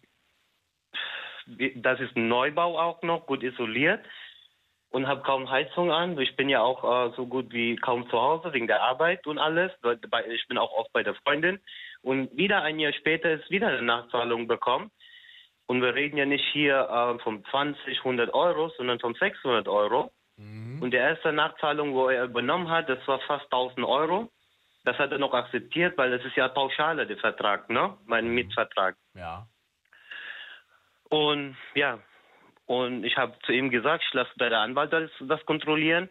das ist ein Neubau auch noch, gut isoliert und habe kaum Heizung an. Ich bin ja auch äh, so gut wie kaum zu Hause wegen der Arbeit und alles. Ich bin auch oft bei der Freundin. Und wieder ein Jahr später ist wieder eine Nachzahlung bekommen. Und wir reden ja nicht hier äh, von 20, 100 Euro, sondern von 600 Euro. Und die erste Nachzahlung, wo er übernommen hat, das war fast 1000 Euro. Das hat er noch akzeptiert, weil das ist ja Pauschale, der Vertrag, ne? Mein Mietvertrag. Ja. Und ja, und ich habe zu ihm gesagt, ich lasse bei der Anwalt das, das kontrollieren.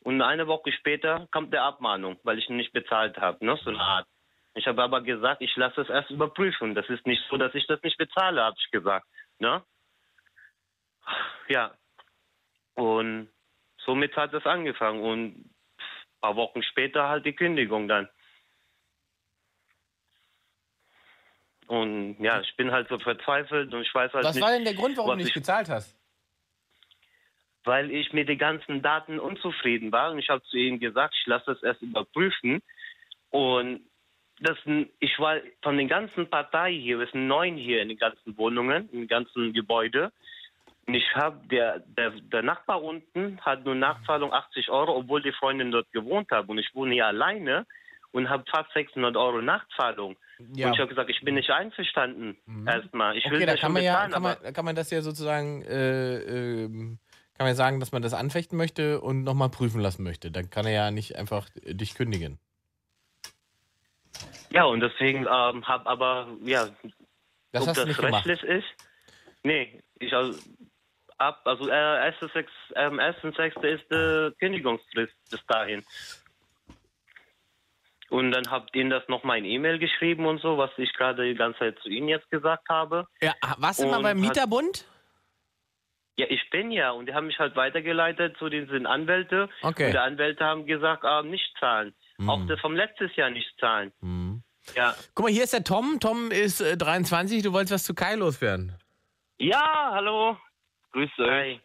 Und eine Woche später kommt der Abmahnung, weil ich ihn nicht bezahlt habe, ne? so eine Art. Ich habe aber gesagt, ich lasse es erst überprüfen. Das ist nicht so, dass ich das nicht bezahle, habe ich gesagt. Ne? Ja. Und somit hat es angefangen. Und ein paar Wochen später halt die Kündigung dann. Und ja, ich bin halt so verzweifelt und ich weiß halt Was nicht. war denn der Grund, warum was du nicht ich- bezahlt hast? weil ich mit den ganzen Daten unzufrieden war und ich habe zu ihm gesagt, ich lasse das erst überprüfen und das, ich war von den ganzen Parteien hier, wir sind neun hier in den ganzen Wohnungen, im ganzen Gebäude. Ich habe, der, der, der Nachbar unten hat nur Nachzahlung 80 Euro, obwohl die Freundin dort gewohnt hat. Und ich wohne hier alleine und habe fast 600 Euro Nachzahlung. Ja. Und ich habe gesagt, ich bin nicht einverstanden erstmal. Ich will Okay, da kann man ja, bezahlen, kann man, kann man das ja sozusagen, äh, ähm, kann man sagen, dass man das anfechten möchte und nochmal prüfen lassen möchte. Dann kann er ja nicht einfach äh, dich kündigen. ja, und deswegen ähm, habe aber, ja, Das ob das nicht gemacht. rechtlich ist? Nee, ich also, ab, also äh, 1.6. Ähm, 1.6. ist die Kündigungsfrist bis dahin. Und dann habt ihr das nochmal in E-Mail geschrieben und so, was ich gerade die ganze Zeit zu Ihnen jetzt gesagt habe. Ja, warst du mal beim Mieterbund? Ja, ich bin ja und die haben mich halt weitergeleitet zu diesen Anwälte. Okay. Und die Anwälte haben gesagt, ah, nicht zahlen. Auch das vom letztes Jahr nicht zahlen. Ja. Guck mal, hier ist der Tom. Tom ist äh, 23. Du wolltest was zu Kai loswerden. Ja, hallo. Grüß euch. Hi.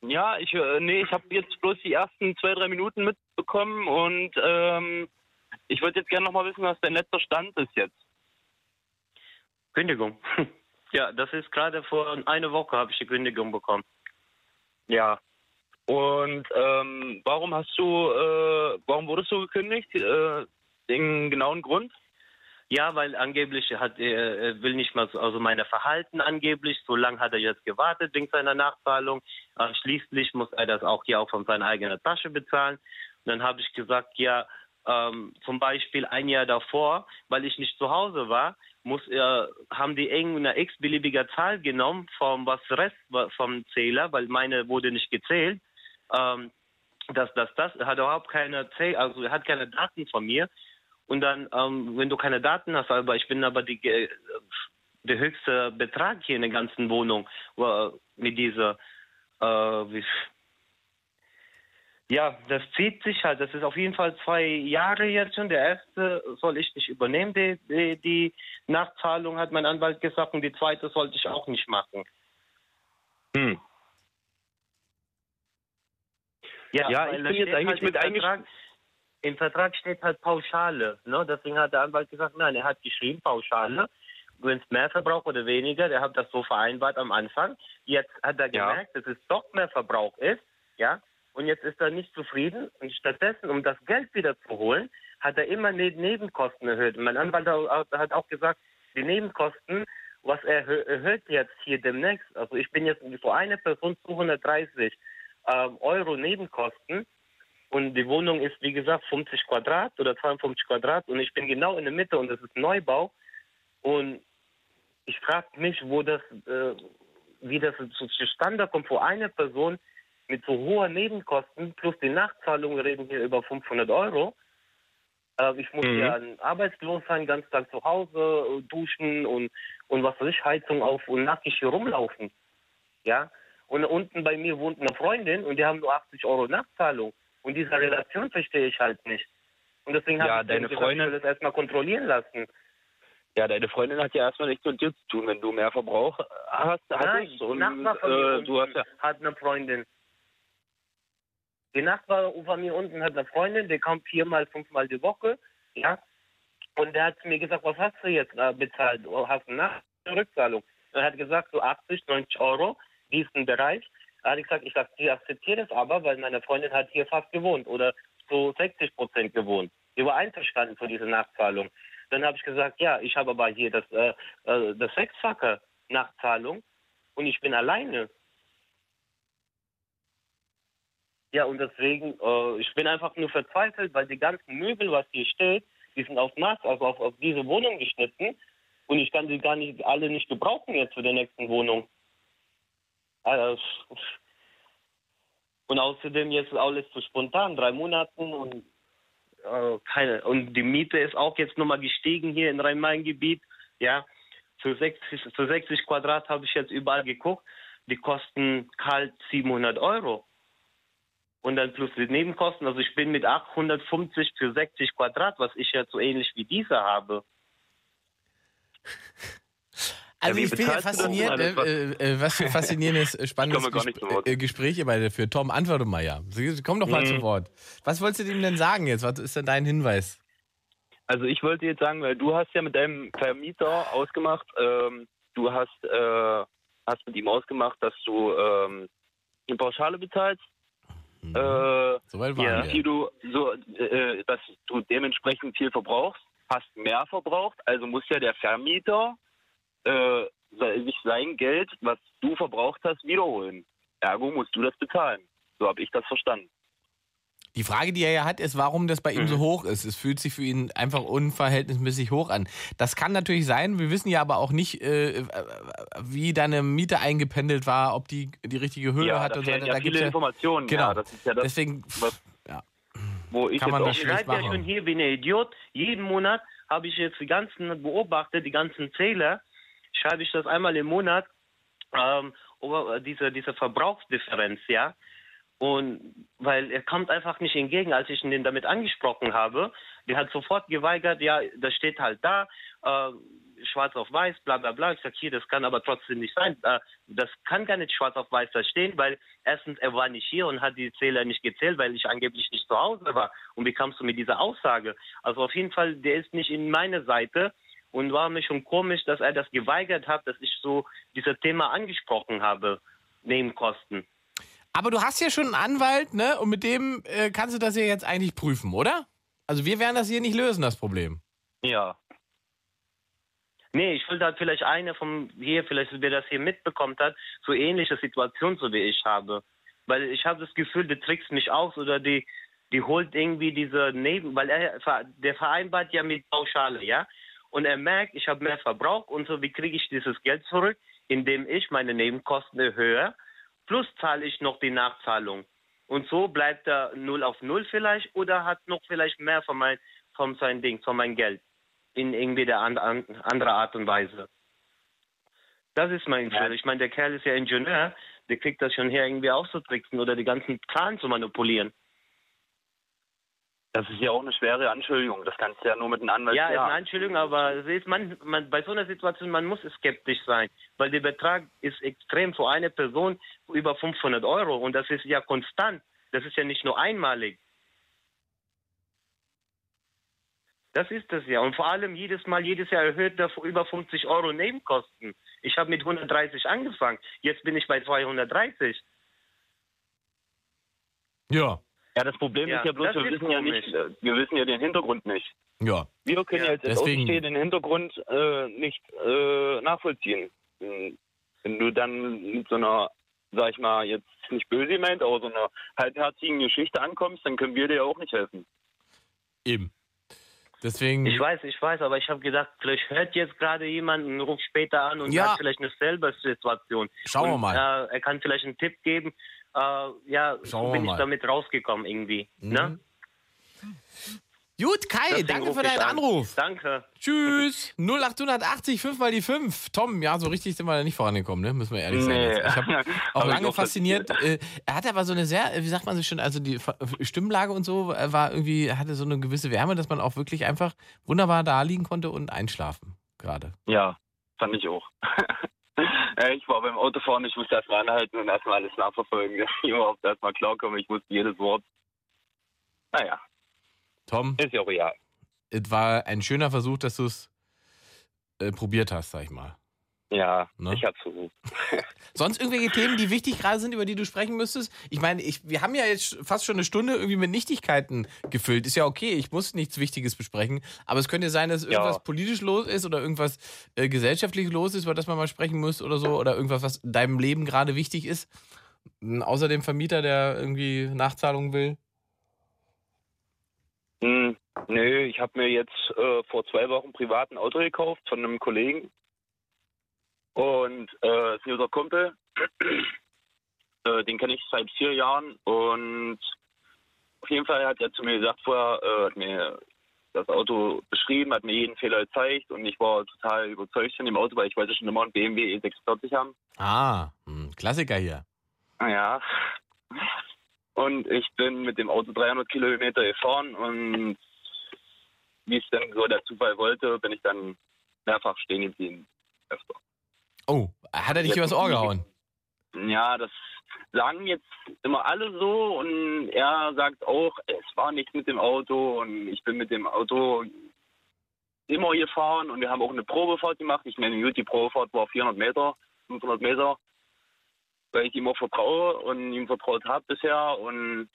Ja, ich, äh, nee, ich habe jetzt bloß die ersten zwei, drei Minuten mitbekommen und ähm, ich würde jetzt gerne noch mal wissen, was dein letzter Stand ist jetzt. Kündigung. Ja, das ist gerade vor einer Woche habe ich die Kündigung bekommen. Ja. Und ähm, warum hast du, äh, warum wurdest du gekündigt? Äh, den genauen Grund? Ja, weil angeblich hat er, er will nicht mal so, also meine Verhalten angeblich, so lange hat er jetzt gewartet wegen seiner Nachzahlung. Äh, schließlich muss er das auch hier auch von seiner eigenen Tasche bezahlen. Und dann habe ich gesagt, ja, ähm, zum Beispiel ein Jahr davor, weil ich nicht zu Hause war, muss er, haben die irgendeine x-beliebige Zahl genommen vom was Rest vom Zähler, weil meine wurde nicht gezählt. Ähm, das, das, er hat überhaupt keine, also hat keine Daten von mir. Und dann, ähm, wenn du keine Daten hast, aber ich bin aber die, äh, der höchste Betrag hier in der ganzen Wohnung äh, mit dieser, äh, wie, ja, das zieht sich halt. Das ist auf jeden Fall zwei Jahre jetzt schon. Der erste soll ich nicht übernehmen, die, die, die Nachzahlung, hat mein Anwalt gesagt, und die zweite sollte ich auch nicht machen. Hm. Ja, weil ich bin jetzt eigentlich halt im mit Vertrag, Im Vertrag steht halt Pauschale. Ne? Deswegen hat der Anwalt gesagt, nein, er hat geschrieben Pauschale. Wenn es mehr Verbrauch oder weniger, der hat das so vereinbart am Anfang. Jetzt hat er Ja. gemerkt, dass es doch mehr Verbrauch ist, ja. Und jetzt ist er nicht zufrieden. Und stattdessen, um das Geld wieder zu holen, hat er immer die Nebenkosten erhöht. Und mein Anwalt hat auch gesagt, die Nebenkosten, was er erhö- erhöht jetzt hier demnächst, also ich bin jetzt für eine Person 230 ähm, Euro Nebenkosten und die Wohnung ist, wie gesagt, 50 Quadrat oder 52 Quadrat und ich bin genau in der Mitte und das ist Neubau. Und ich frage mich, wo das, äh, wie das so zustande kommt, wo eine Person mit so hohen Nebenkosten plus die Nachzahlung, wir reden hier über 500 Euro. Äh, ich muss Mhm. ja arbeitslos sein, ganz Tag zu Hause, äh, duschen und, und was weiß ich, Heizung auf und nackig hier rumlaufen. Ja. Und unten bei mir wohnt eine Freundin und die haben nur 80 Euro Nachzahlung. Und diese Relation verstehe ich halt nicht. Und deswegen Ja, habe ich deine gesagt, Freundin- ich will das erstmal kontrollieren lassen. Ja, deine Freundin hat ja erstmal nichts mit dir zu tun, wenn du mehr Verbrauch hast. Nein, die und Nachbar von mir äh, du hast unten ja. hat eine Freundin. Die Nachbar von mir unten hat eine Freundin, die kommt viermal, fünfmal die Woche, ja. Und der hat zu mir gesagt, was hast du jetzt äh, bezahlt? Oh, Hast du eine Rückzahlung? Er hat gesagt, so 80, 90 Euro, diesen Bereich. Er hat gesagt, ich sag, ich akzeptiere das aber, weil meine Freundin hat hier fast gewohnt oder so 60 Prozent gewohnt. Die war einverstanden für diese Nachzahlung. Dann habe ich gesagt, ja, ich habe aber hier das, äh, äh, das sechsfache Nachzahlung und ich bin alleine. Ja, und deswegen, äh, ich bin einfach nur verzweifelt, weil die ganzen Möbel, was hier steht, die sind auf Maß, also auf, auf diese Wohnung geschnitten und ich kann die gar nicht alle nicht gebrauchen jetzt für die nächsten Wohnung. Und außerdem jetzt alles zu spontan, drei Monaten und äh, keine. Und die Miete ist auch jetzt nochmal gestiegen hier in Rhein-Main-Gebiet. Ja, für 60, für 60 Quadrat habe ich jetzt überall geguckt. Die kosten kalt 700 Euro. Und dann plus die Nebenkosten. Also ich bin mit 850 für 60 Quadrat, was ich jetzt so ähnlich wie dieser habe. Also ich bin ja fasziniert, alles? äh, äh, was für faszinierendes, äh, spannendes Gespr äh, Gespräch ihr beide für Tom. Antworte mal ja. Komm doch mal Mhm. zu Wort. Was wolltest du ihm denn sagen jetzt? Was ist denn dein Hinweis? Also ich wollte jetzt sagen, weil du hast ja mit deinem Vermieter ausgemacht, ähm, du hast, äh, hast mit ihm ausgemacht, dass du ähm, eine Pauschale bezahlst, Mhm. äh, Soweit waren ja. du so, äh, dass du dementsprechend viel verbrauchst, hast mehr verbraucht, also muss ja der Vermieter äh, sich sein Geld, was du verbraucht hast, wiederholen. Ergo musst du das bezahlen. So habe ich das verstanden. Die Frage, die er ja hat, ist, warum das bei ihm so Mhm. hoch ist. Es fühlt sich für ihn einfach unverhältnismäßig hoch an. Das kann natürlich sein. Wir wissen ja aber auch nicht, äh, äh, wie deine Miete eingependelt war, ob die die richtige Höhe ja, hat da und so weiter. ja Da viele gibt's ja, Informationen. Genau. Ja, das ist ja das, deswegen, was, ja. wo ich Kann jetzt man auch das schlecht bleibe ja schon hier wie ein Idiot. Jeden Monat habe ich jetzt die ganzen beobachtet, die ganzen Zähler, schreibe ich das einmal im Monat, ähm, über diese, diese Verbrauchsdifferenz, ja. Und weil er kommt einfach nicht entgegen, als ich ihn damit angesprochen habe, der hat sofort geweigert, ja, das steht halt da, äh, schwarz auf weiß, bla bla bla. Ich sag hier, das kann aber trotzdem nicht sein. Äh, das kann gar nicht schwarz auf weiß da stehen, weil erstens, er war nicht hier und hat die Zähler nicht gezählt, weil ich angeblich nicht zu Hause war. Und wie kamst du mit dieser Aussage? Also auf jeden Fall, der ist nicht in meine Seite und war mir schon komisch, dass er das geweigert hat, dass ich so dieses Thema angesprochen habe, Nebenkosten. Aber du hast ja schon einen Anwalt, ne? Und mit dem äh, kannst du das ja jetzt eigentlich prüfen, oder? Also wir werden das hier nicht lösen, das Problem. Ja. Nee, ich will da vielleicht eine von hier, vielleicht wer das hier mitbekommt hat, so ähnliche Situation, so wie ich habe. Weil ich habe das Gefühl, die trickst mich aus oder die, die holt irgendwie diese Neben, weil er, der vereinbart ja mit Pauschale, ja. Und er merkt, ich habe mehr Verbrauch und so, wie kriege ich dieses Geld zurück, indem ich meine Nebenkosten erhöhe, plus zahle ich noch die Nachzahlung. Und so bleibt er null auf null vielleicht oder hat noch vielleicht mehr von mein, von sein Ding, von mein Geld in irgendwie der an, an, andere Art und Weise. Das ist mein Gefühl. Ich meine, der Kerl ist ja Ingenieur, der kriegt das schon her, irgendwie auszutricksen oder die ganzen Zahlen zu manipulieren. Das ist ja auch eine schwere Anschuldigung. Das kannst du ja nur mit einem Anwalt Ja, ist eine klären. Anschuldigung, aber es ist man, man, bei so einer Situation, man muss skeptisch sein, weil der Betrag ist extrem für eine Person über 500 Euro und das ist ja konstant. Das ist ja nicht nur einmalig. Das ist das ja. Und vor allem jedes Mal, jedes Jahr erhöht er über 50 Euro Nebenkosten. Ich habe mit 130 angefangen. Jetzt bin ich bei 230. Ja. Ja, das Problem Ja, ist ja bloß, wir wissen ja nicht, äh, wir wissen ja den Hintergrund nicht. Ja. Wir können ja, Ja, jetzt als deswegen- den Hintergrund äh, nicht äh, nachvollziehen. Wenn du dann mit so einer, sag ich mal, jetzt nicht böse gemeint, aber so einer halbherzigen Geschichte ankommst, dann können wir dir ja auch nicht helfen. Eben. Deswegen. Ich weiß, ich weiß, aber ich habe gedacht, vielleicht hört jetzt gerade jemand und ruft später an und Ja. hat vielleicht eine selber Situation. Schauen wir und, mal. Äh, er kann vielleicht einen Tipp geben. Äh, ja, Schauen so bin mal. ich damit rausgekommen irgendwie. Mhm. Ne? Gut, Kai, Deswegen danke für deinen an. Anruf. Danke. Tschüss. 0880, 5 mal die 5. Tom, ja, so richtig sind wir da nicht vorangekommen, ne? Müssen wir ehrlich sein. Nee. Ich habe auch Hab lange fasziniert. Äh, er hatte aber so eine sehr, äh, wie sagt man so schön, also die Stimmlage und so äh, war irgendwie, hatte so eine gewisse Wärme, dass man auch wirklich einfach wunderbar da liegen konnte und einschlafen gerade. Ja, fand ich auch. Ich war beim Autofahren, ich musste erstmal anhalten und erstmal alles nachverfolgen, dass ich überhaupt erstmal klarkomme. Ich wusste jedes Wort. Naja, Tom, ist ja real. es war ein schöner Versuch, dass du es äh, probiert hast, sag ich mal. Ja, Ne? ich versucht. Sonst irgendwelche Themen, die wichtig gerade sind, über die du sprechen müsstest? Ich meine, ich, wir haben ja jetzt fast schon eine Stunde irgendwie mit Nichtigkeiten gefüllt. Ist ja okay, ich muss nichts Wichtiges besprechen. Aber es könnte ja sein, dass Ja. irgendwas politisch los ist oder irgendwas äh, gesellschaftlich los ist, über das man mal sprechen muss oder so. Oder irgendwas, was in deinem Leben gerade wichtig ist. Außer dem Vermieter, der irgendwie Nachzahlungen will. Hm, nö, ich habe mir jetzt äh, vor zwei Wochen privat ein Auto gekauft von einem Kollegen. Und äh, ist ein guter Kumpel. äh, den kenne ich seit vier Jahren. Und auf jeden Fall hat er zu mir gesagt vorher, äh, hat mir das Auto beschrieben, hat mir jeden Fehler gezeigt und ich war total überzeugt von dem Auto, weil ich wollte schon immer einen BMW E46 haben. Ah, hm, Klassiker hier. Ja. Und ich bin mit dem Auto 300 Kilometer gefahren und wie es dann so der Zufall wollte, bin ich dann mehrfach stehen geblieben. Öfter. Oh, hat er dich übers Ohr gehauen? Ja, das sagen jetzt immer alle so und er sagt auch, es war nichts mit dem Auto und ich bin mit dem Auto immer gefahren und wir haben auch eine Probefahrt gemacht. Ich meine, gut, die Probefahrt war 400 Meter, 500 Meter, weil ich ihm auch vertraue und ihm vertraut habe bisher. Und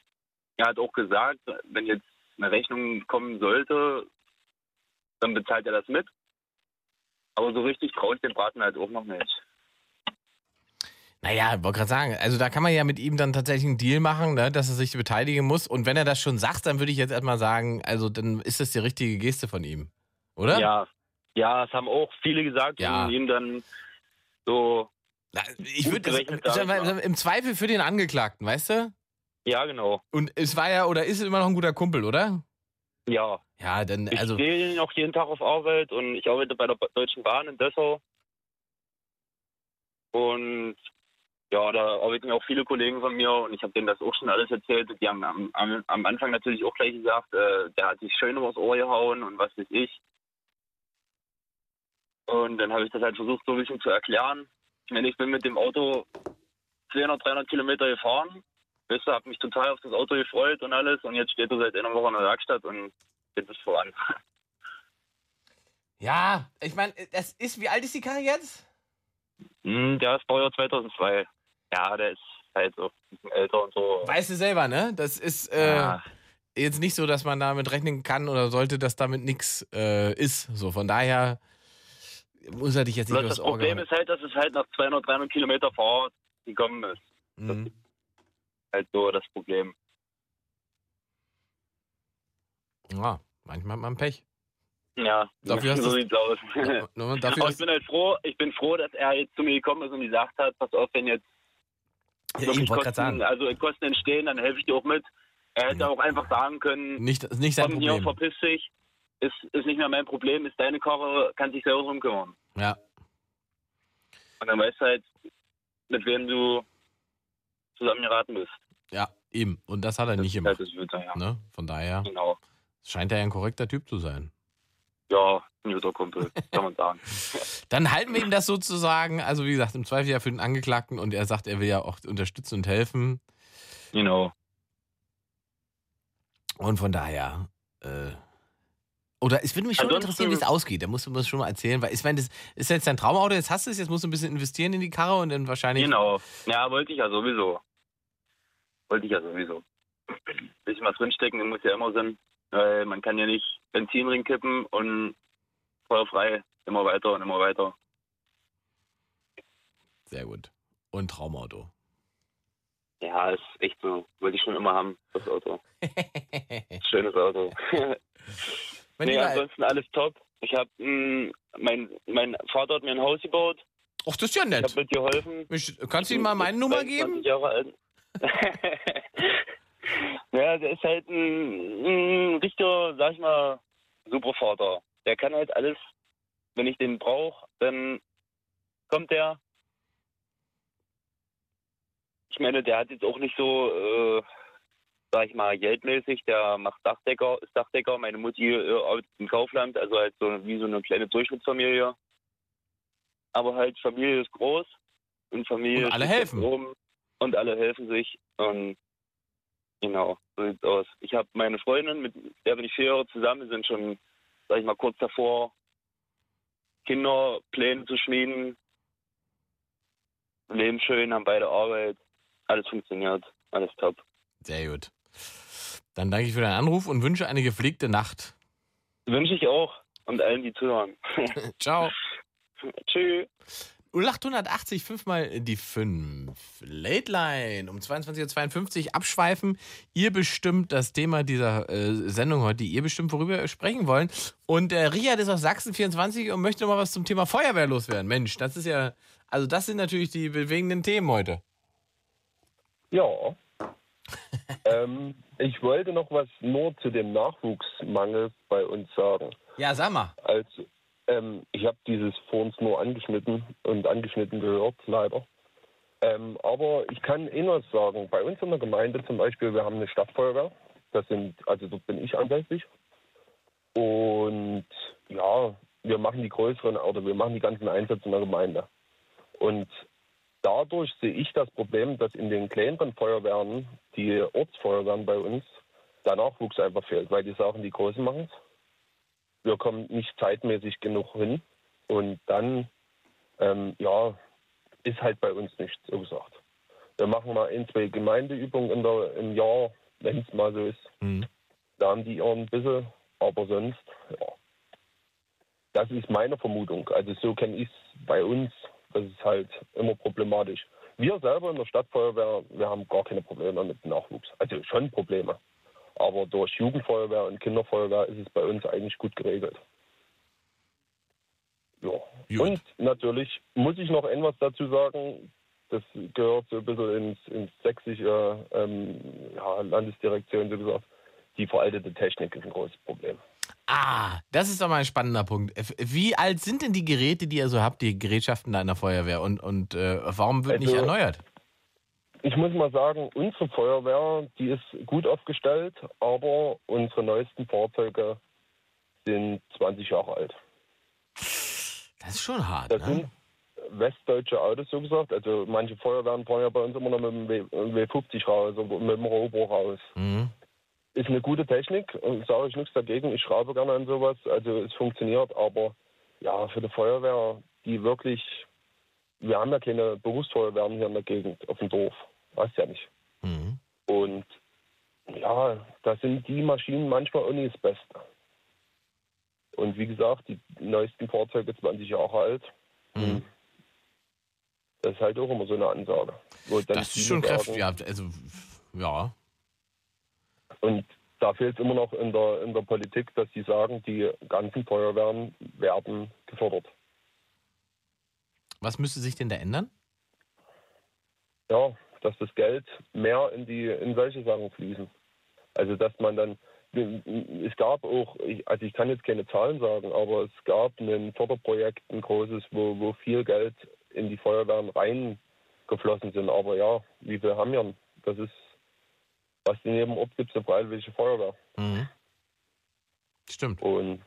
er hat auch gesagt, wenn jetzt eine Rechnung kommen sollte, dann bezahlt er das mit. Aber so richtig traue ich den Braten halt auch noch nicht. Naja, wollte gerade sagen, also da kann man ja mit ihm dann tatsächlich einen Deal machen, ne, dass er sich beteiligen muss. Und wenn er das schon sagt, dann würde ich jetzt erstmal sagen, also dann ist das die richtige Geste von ihm. Oder? Ja, ja, das haben auch viele gesagt Ja. und ihm dann so, Na, Ich würde mal. im Zweifel für den Angeklagten, weißt du? ja genau, Und es war ja oder ist immer noch ein guter Kumpel, oder? Ja. Ja, dann Ich also gehe auch jeden Tag auf Arbeit und ich arbeite bei der Deutschen Bahn in Dessau. Und ja, da arbeiten ja auch viele Kollegen von mir und ich habe denen das auch schon alles erzählt. Die haben am, am, am Anfang natürlich auch gleich gesagt, äh, der hat sich schön übers Ohr gehauen und was weiß ich. Und dann habe ich das halt versucht, so ein bisschen zu erklären. Ich meine, ich bin mit dem Auto 200, 300 Kilometer gefahren. Weißt du, habe mich total auf das Auto gefreut und alles. Und jetzt steht er seit einer Woche in der Werkstatt und geht es voran. ja, ich meine, das ist wie alt ist die Karre jetzt? Hm, der ist Baujahr 2002. Ja, der ist halt so ein bisschen älter und so. Weißt du selber, ne? Das ist äh, Ja. jetzt nicht so, dass man damit rechnen kann oder sollte, dass damit nichts äh, ist. So von daher muss er dich jetzt nicht das Problem ist halt, dass es halt nach 200, 300 Kilometer Fahrt gekommen ist. Mhm. Halt so das Problem. Ja, manchmal hat man Pech. Ja, Dafür so sieht's aus. Nur dafür, ich bin halt froh, ich bin froh, dass er jetzt zu mir gekommen ist und gesagt hat, pass auf, wenn jetzt ja, ich wirklich Kosten, also Kosten entstehen, dann helfe ich dir auch mit. Er hätte Ja. auch einfach sagen können, nicht, ist nicht sein komm hier, Problem. verpiss dich. Ist, ist nicht mehr mein Problem, ist deine Karre, kann sich selber drum kümmern. Ja, Und dann weißt du halt, mit wem du zusammengeraten bist. Ja, eben. Und das hat er nicht Das gemacht. ist halt das ja. Ne? Von daher Genau. scheint er ja ein korrekter Typ zu sein. Ja, ein guter Kumpel, kann man sagen. Dann halten wir ihm das sozusagen, also wie gesagt, im Zweifel ja für den Angeklagten und er sagt, er will ja auch unterstützen und helfen. Genau. Und von daher, äh, oder es würde mich schon Ansonsten- interessieren, wie es ausgeht. Da musst du mir schon mal erzählen, weil ich meine, das ist jetzt dein Traumauto, jetzt hast du es, jetzt musst du ein bisschen investieren in die Karre und dann wahrscheinlich. Genau. Ja, wollte ich ja sowieso. Wollte ich ja sowieso. Bisschen was drinstecken, das muss ja immer sein. Weil man kann ja nicht Benzin reinkippen und feuerfrei immer weiter und immer weiter. Sehr gut. Und Traumauto. Ja, ist echt so. Wollte ich schon immer haben, das Auto. Schönes Auto. Nee, ansonsten alles top. Ich habe mein, mein Vater hat mir ein Haus gebaut. Ach, das ist ja Ich habe nett. mitgeholfen. Mich- Kannst du ihm mal meine Nummer 22 geben? Jahre alt. ja, der ist halt ein, ein richtiger, sag ich mal, Supervater. Der kann halt alles, wenn ich den brauche, dann kommt der. Ich meine, der hat jetzt auch nicht so, äh, sag ich mal, geldmäßig, der macht Dachdecker, ist Dachdecker. Meine Mutti äh, arbeitet im Kaufland, also halt so wie so eine kleine Durchschnittsfamilie. Aber halt Familie ist groß und Familie Und alle helfen. oben und alle helfen sich und genau, so sieht's aus. Ich habe meine Freundin, mit der bin ich vier Jahre zusammen, wir sind schon, sag ich mal, kurz davor, Kinderpläne zu schmieden. Leben schön, haben beide Arbeit, alles funktioniert, alles top. Sehr gut. Dann danke ich für deinen Anruf und wünsche eine gepflegte Nacht. Wünsche ich auch und allen, die zuhören. Ciao. Tschüss. 0880 fünfmal die 5. Late Line um 22.52 Uhr abschweifen. Ihr bestimmt das Thema dieser äh, Sendung heute, ihr bestimmt, worüber wir sprechen wollen. Und äh, Richard ist aus Sachsen 24 und möchte noch mal was zum Thema Feuerwehr loswerden. Mensch, das ist ja, also das sind natürlich die bewegenden Themen heute. Ja. ähm, ich wollte noch was nur zu dem Nachwuchsmangel bei uns sagen. Ja, sag mal. Also, ähm, ich habe dieses uns nur angeschnitten und angeschnitten gehört, leider. Ähm, aber ich kann eh noch sagen, bei uns in der Gemeinde zum Beispiel, wir haben eine Stadtfeuerwehr. Das sind, also dort bin ich ansässig. Und ja, wir machen die größeren oder wir machen die ganzen Einsätze in der Gemeinde. Und dadurch sehe ich das Problem, dass in den kleineren Feuerwehren, die Ortsfeuerwehren bei uns, der Nachwuchs einfach fehlt, weil die sagen, die Großen machen es. Wir kommen nicht zeitmäßig genug hin. Und dann, ähm, ja, ist halt bei uns nichts, so gesagt. Wir machen mal ein, zwei Gemeindeübungen in der, im Jahr, wenn es mal so ist. Mhm. Da haben die ihren ein bisschen, aber sonst, ja. Das ist meine Vermutung. Also so kenne ich es bei uns. Das ist halt immer problematisch. Wir selber in der Stadtfeuerwehr, wir haben gar keine Probleme mit dem Nachwuchs. Also schon Probleme. Aber durch Jugendfeuerwehr und Kinderfeuerwehr ist es bei uns eigentlich gut geregelt. Ja. Gut. Und natürlich muss ich noch etwas dazu sagen. Das gehört so ein bisschen ins, ins sächsische ähm, ja, Landesdirektion, so gesagt. Die veraltete Technik ist ein großes Problem. Ah, das ist doch mal ein spannender Punkt. Wie alt sind denn die Geräte, die ihr so habt, die Gerätschaften da in der Feuerwehr? Und, und äh, warum wird nicht Also- erneuert? Ich muss mal sagen, unsere Feuerwehr, die ist gut aufgestellt, aber unsere neuesten Fahrzeuge sind 20 Jahre alt. Das ist schon hart, Das ne? sind westdeutsche Autos, so gesagt. Also manche Feuerwehren fahren ja bei uns immer noch mit dem W- W50 raus, oder mit dem Robo raus. Mhm. Ist eine gute Technik, und sage ich nichts dagegen. Ich schraube gerne an sowas, also es funktioniert, aber ja, für die Feuerwehr, die wirklich, wir haben ja keine Berufsfeuerwehren hier in der Gegend, auf dem Dorf. Weißt ja nicht. Mhm. Und ja, da sind die Maschinen manchmal auch nicht das Beste. Und wie gesagt, die neuesten Fahrzeuge 20 Jahre alt. Mhm. Das ist halt auch immer so eine Ansage. Das ist schon kräftig. Ja, also, ja. Und da fehlt es immer noch in der, in der Politik, dass sie sagen, die ganzen Feuerwehren werden gefördert. Was müsste sich denn da ändern? Ja, dass das Geld mehr in die in solche Sachen fließen. Also dass man dann es gab auch, also ich kann jetzt keine Zahlen sagen, aber es gab ein Förderprojekt, ein großes, wo, wo viel Geld in die Feuerwehren reingeflossen sind. Aber ja, wie viel haben wir? Das ist, was in jedem Ort gibt es eine freiwillige Feuerwehr. Mhm. Stimmt. Und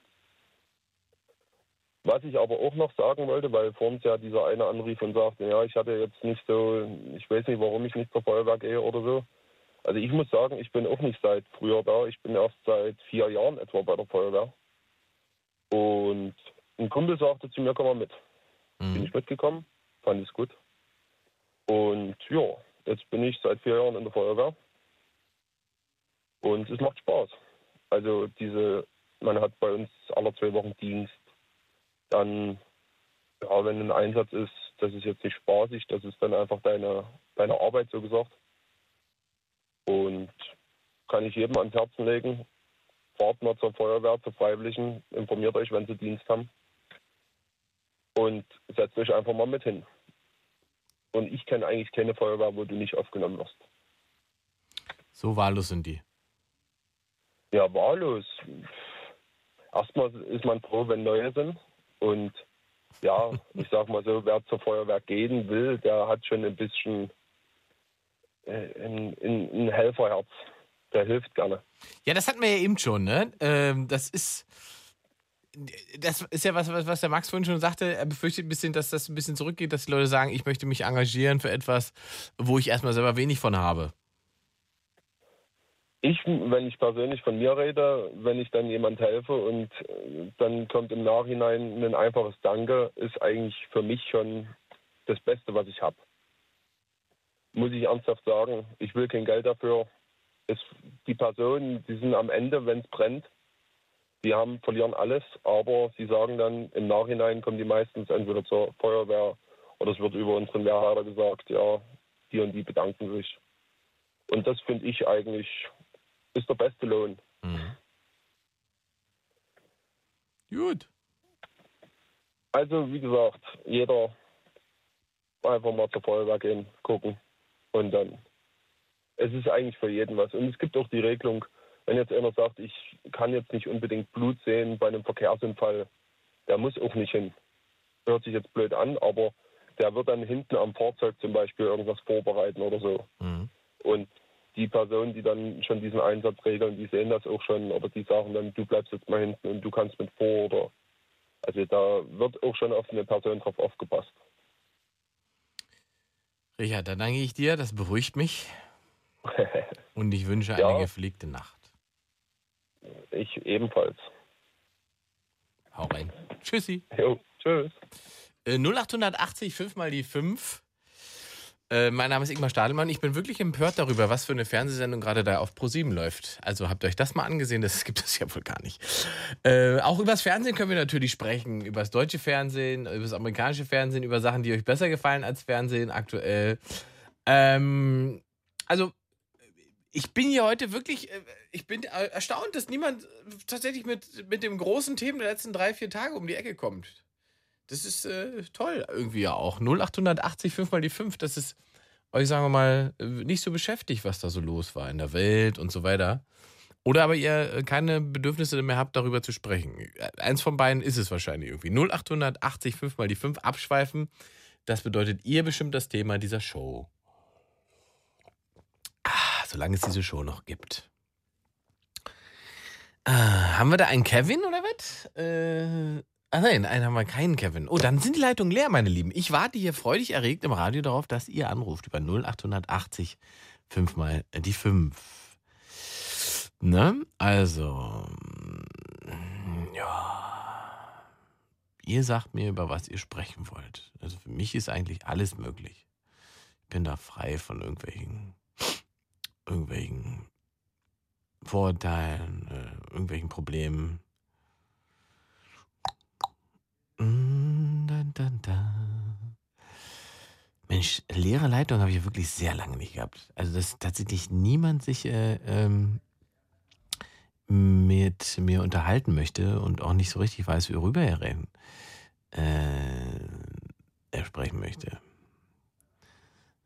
was ich aber auch noch sagen wollte, weil vorhin ja dieser eine anrief und sagte, ja, ich hatte jetzt nicht so, ich weiß nicht, warum ich nicht zur Feuerwehr gehe oder so. Also ich muss sagen, ich bin auch nicht seit früher da. Ich bin erst seit vier Jahren etwa bei der Feuerwehr. Und ein Kumpel sagte zu mir, komm mal mit. Bin Mhm. ich mitgekommen, fand es gut. Und ja, jetzt bin ich seit vier Jahren in der Feuerwehr. Und es macht Spaß. Also diese, man hat bei uns alle zwei Wochen Dienst. Dann, ja, wenn ein Einsatz ist, das ist jetzt nicht spaßig, das ist dann einfach deine, deine Arbeit, so gesagt. Und kann ich jedem ans Herzen legen, fahrt mal zur Feuerwehr, zur Freiwilligen, informiert euch, wenn sie Dienst haben. Und setzt euch einfach mal mit hin. Und ich kenne eigentlich keine Feuerwehr, wo du nicht aufgenommen wirst. So wahllos sind die. Ja, wahllos. Erstmal ist man froh, wenn neue sind. Und ja, ich sag mal so, wer zur Feuerwehr gehen will, der hat schon ein bisschen äh, ein, Helferherz. Der hilft gerne. Ja, das hatten wir ja eben schon, ne? Ähm, das ist. Das ist ja was, was was der Max vorhin schon sagte. Er befürchtet ein bisschen, dass das ein bisschen zurückgeht, dass die Leute sagen, ich möchte mich engagieren für etwas, wo ich erstmal selber wenig von habe. Ich, wenn ich persönlich von mir rede, wenn ich dann jemand helfe und äh, dann kommt im Nachhinein ein einfaches Danke, ist eigentlich für mich schon das Beste, was ich habe. Muss ich ernsthaft sagen, ich will kein Geld dafür. Es, die Personen, die sind am Ende, wenn es brennt, die haben, verlieren alles, aber sie sagen dann, im Nachhinein kommen die meistens entweder zur Feuerwehr oder es wird über unseren Wehrleiter gesagt, ja, die und die bedanken sich. Und das finde ich eigentlich ist der beste Lohn. Mhm. Gut. Also wie gesagt, jeder einfach mal zur Feuerwehr gehen, gucken und dann. Es ist eigentlich für jeden was. Und es gibt auch die Regelung, wenn jetzt einer sagt, ich kann jetzt nicht unbedingt Blut sehen bei einem Verkehrsunfall, der muss auch nicht hin. Hört sich jetzt blöd an, aber der wird dann hinten am Fahrzeug zum Beispiel irgendwas vorbereiten oder so. Mhm. Und die Personen, die dann schon diesen Einsatz regeln, die sehen das auch schon, oder die sagen dann, du bleibst jetzt mal hinten und du kannst mit vor oder also da wird auch schon auf eine Person drauf aufgepasst. Richard, dann danke ich dir, das beruhigt mich und ich wünsche Ja. eine gepflegte Nacht. ich ebenfalls. Hau rein. Tschüssi. Jo, tschüss. Äh, 0880 5 mal die 5. Äh, mein Name ist Ingmar Stadelmann. Ich bin wirklich empört darüber, was für eine Fernsehsendung gerade da auf ProSieben läuft. Also habt ihr euch das mal angesehen? Das gibt es ja wohl gar nicht. Äh, auch übers Fernsehen können wir natürlich sprechen. Über das deutsche Fernsehen, über das amerikanische Fernsehen, über Sachen, die euch besser gefallen als Fernsehen aktuell. Ähm, also ich bin hier heute wirklich, äh, ich bin erstaunt, dass niemand tatsächlich mit, mit dem großen Themen der letzten drei, vier Tage um die Ecke kommt. Das ist äh, toll irgendwie ja auch. 0880 5 mal die 5, das ist euch, sagen wir mal, äh, nicht so beschäftigt, was da so los war in der Welt und so weiter. Oder aber ihr äh, keine Bedürfnisse mehr habt, darüber zu sprechen. Äh, Eins von beiden ist es wahrscheinlich irgendwie. 0880 5 mal die 5 abschweifen. Das bedeutet ihr bestimmt das Thema dieser Show. Ah, solange es diese Show noch gibt. Ah, haben wir da einen Kevin oder was? Äh, ah nein, einen haben wir keinen Kevin. Oh, dann sind die Leitungen leer, meine Lieben. Ich warte hier freudig erregt im Radio darauf, dass ihr anruft über 0880 5 mal die 5. Ne? Also, mm, ja. Ihr sagt mir, über was ihr sprechen wollt. Also für mich ist eigentlich alles möglich. Ich bin da frei von irgendwelchen, irgendwelchen Vorurteilen, äh, irgendwelchen Problemen. Mm, dun, dun. Mensch, leere Leitung habe ich wirklich sehr lange nicht gehabt. Also, dass tatsächlich niemand sich äh, ähm, mit mir unterhalten möchte und auch nicht so richtig weiß, worüber er reden, äh, er sprechen möchte.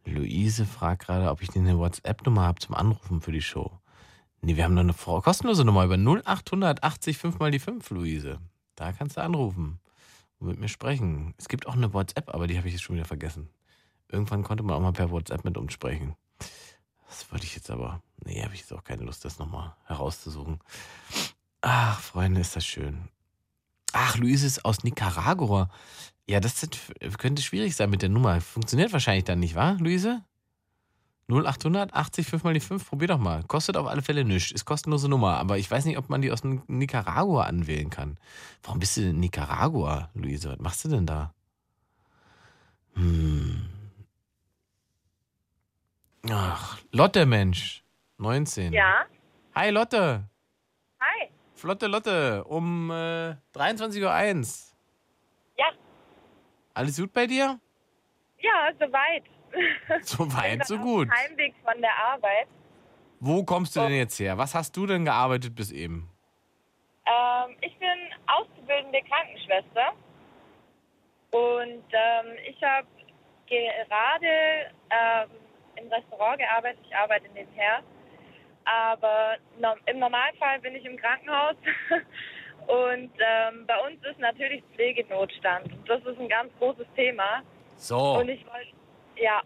Luise fragt gerade, ob ich eine WhatsApp-Nummer habe zum Anrufen für die Show. Nee, wir haben noch eine kostenlose Nummer über 0880 5 mal die 5, Luise. Da kannst du anrufen und mit mir sprechen. Es gibt auch eine WhatsApp, aber die habe ich jetzt schon wieder vergessen. Irgendwann konnte man auch mal per WhatsApp mit uns sprechen. Das wollte ich jetzt aber. Nee, habe ich jetzt auch keine Lust, das nochmal herauszusuchen. Ach, Freunde, ist das schön. Ach, Luis ist aus Nicaragua. Ja, das könnte schwierig sein mit der Nummer. Funktioniert wahrscheinlich dann nicht, wa, Luise? 0800 80 5 mal die 5, probier doch mal. Kostet auf alle Fälle nichts. Ist kostenlose Nummer, aber ich weiß nicht, ob man die aus Nicaragua anwählen kann. Warum bist du in Nicaragua, Luise? Was machst du denn da? Hm. Ach, Lotte, Mensch. 19. Ja. Hi, Lotte. Hi. Flotte Lotte, um äh, 23.01 Uhr. Ja. Alles gut bei dir? Ja, soweit. So weit, so gut. dem Heimweg von der Arbeit. Wo kommst du denn jetzt her? Was hast du denn gearbeitet bis eben? Ähm, ich bin auszubildende Krankenschwester und ähm, ich habe gerade ähm, im Restaurant gearbeitet. Ich arbeite nebenher. Aber no im Normalfall bin ich im Krankenhaus. und ähm, bei uns ist natürlich Pflegenotstand. Und das ist ein ganz großes Thema. So. Und ich wollte, ja,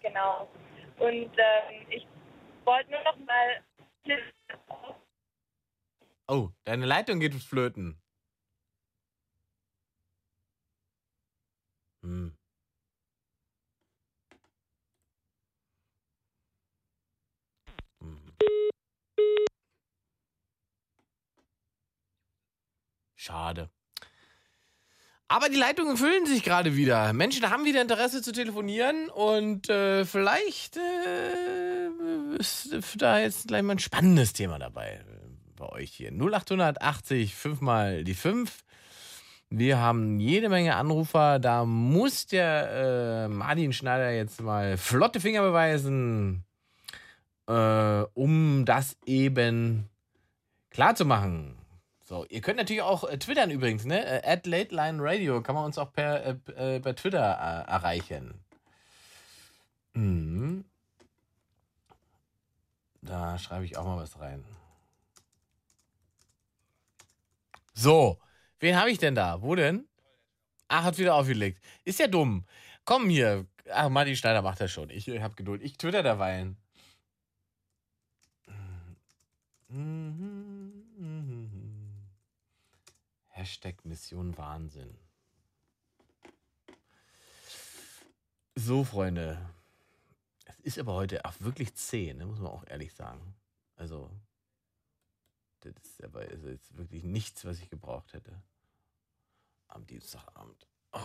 genau. Und ähm, ich wollte nur noch mal Oh, deine Leitung geht flöten. Hm. Hm. Schade. Aber die Leitungen füllen sich gerade wieder. Menschen haben wieder Interesse zu telefonieren und äh, vielleicht äh, ist da jetzt gleich mal ein spannendes Thema dabei äh, bei euch hier. 0880 5 mal die 5. Wir haben jede Menge Anrufer. Da muss der äh, Martin Schneider jetzt mal flotte Finger beweisen, äh, um das eben klar zu machen. So, ihr könnt natürlich auch äh, twittern übrigens, ne? Äh, At Lateline Radio kann man uns auch per, äh, äh, per Twitter äh, erreichen. Mhm. Da schreibe ich auch mal was rein. So, wen habe ich denn da? Wo denn? Ach, hat wieder aufgelegt. Ist ja dumm. Komm hier. Ach, Martin Schneider macht das schon. Ich habe Geduld. Ich twitter derweilen. Hashtag Mission Wahnsinn. So, Freunde. Es ist aber heute auch wirklich zäh, ne? muss man auch ehrlich sagen. Also, Das ist aber also jetzt wirklich nichts, was ich gebraucht hätte. Am Dienstagabend. Oh.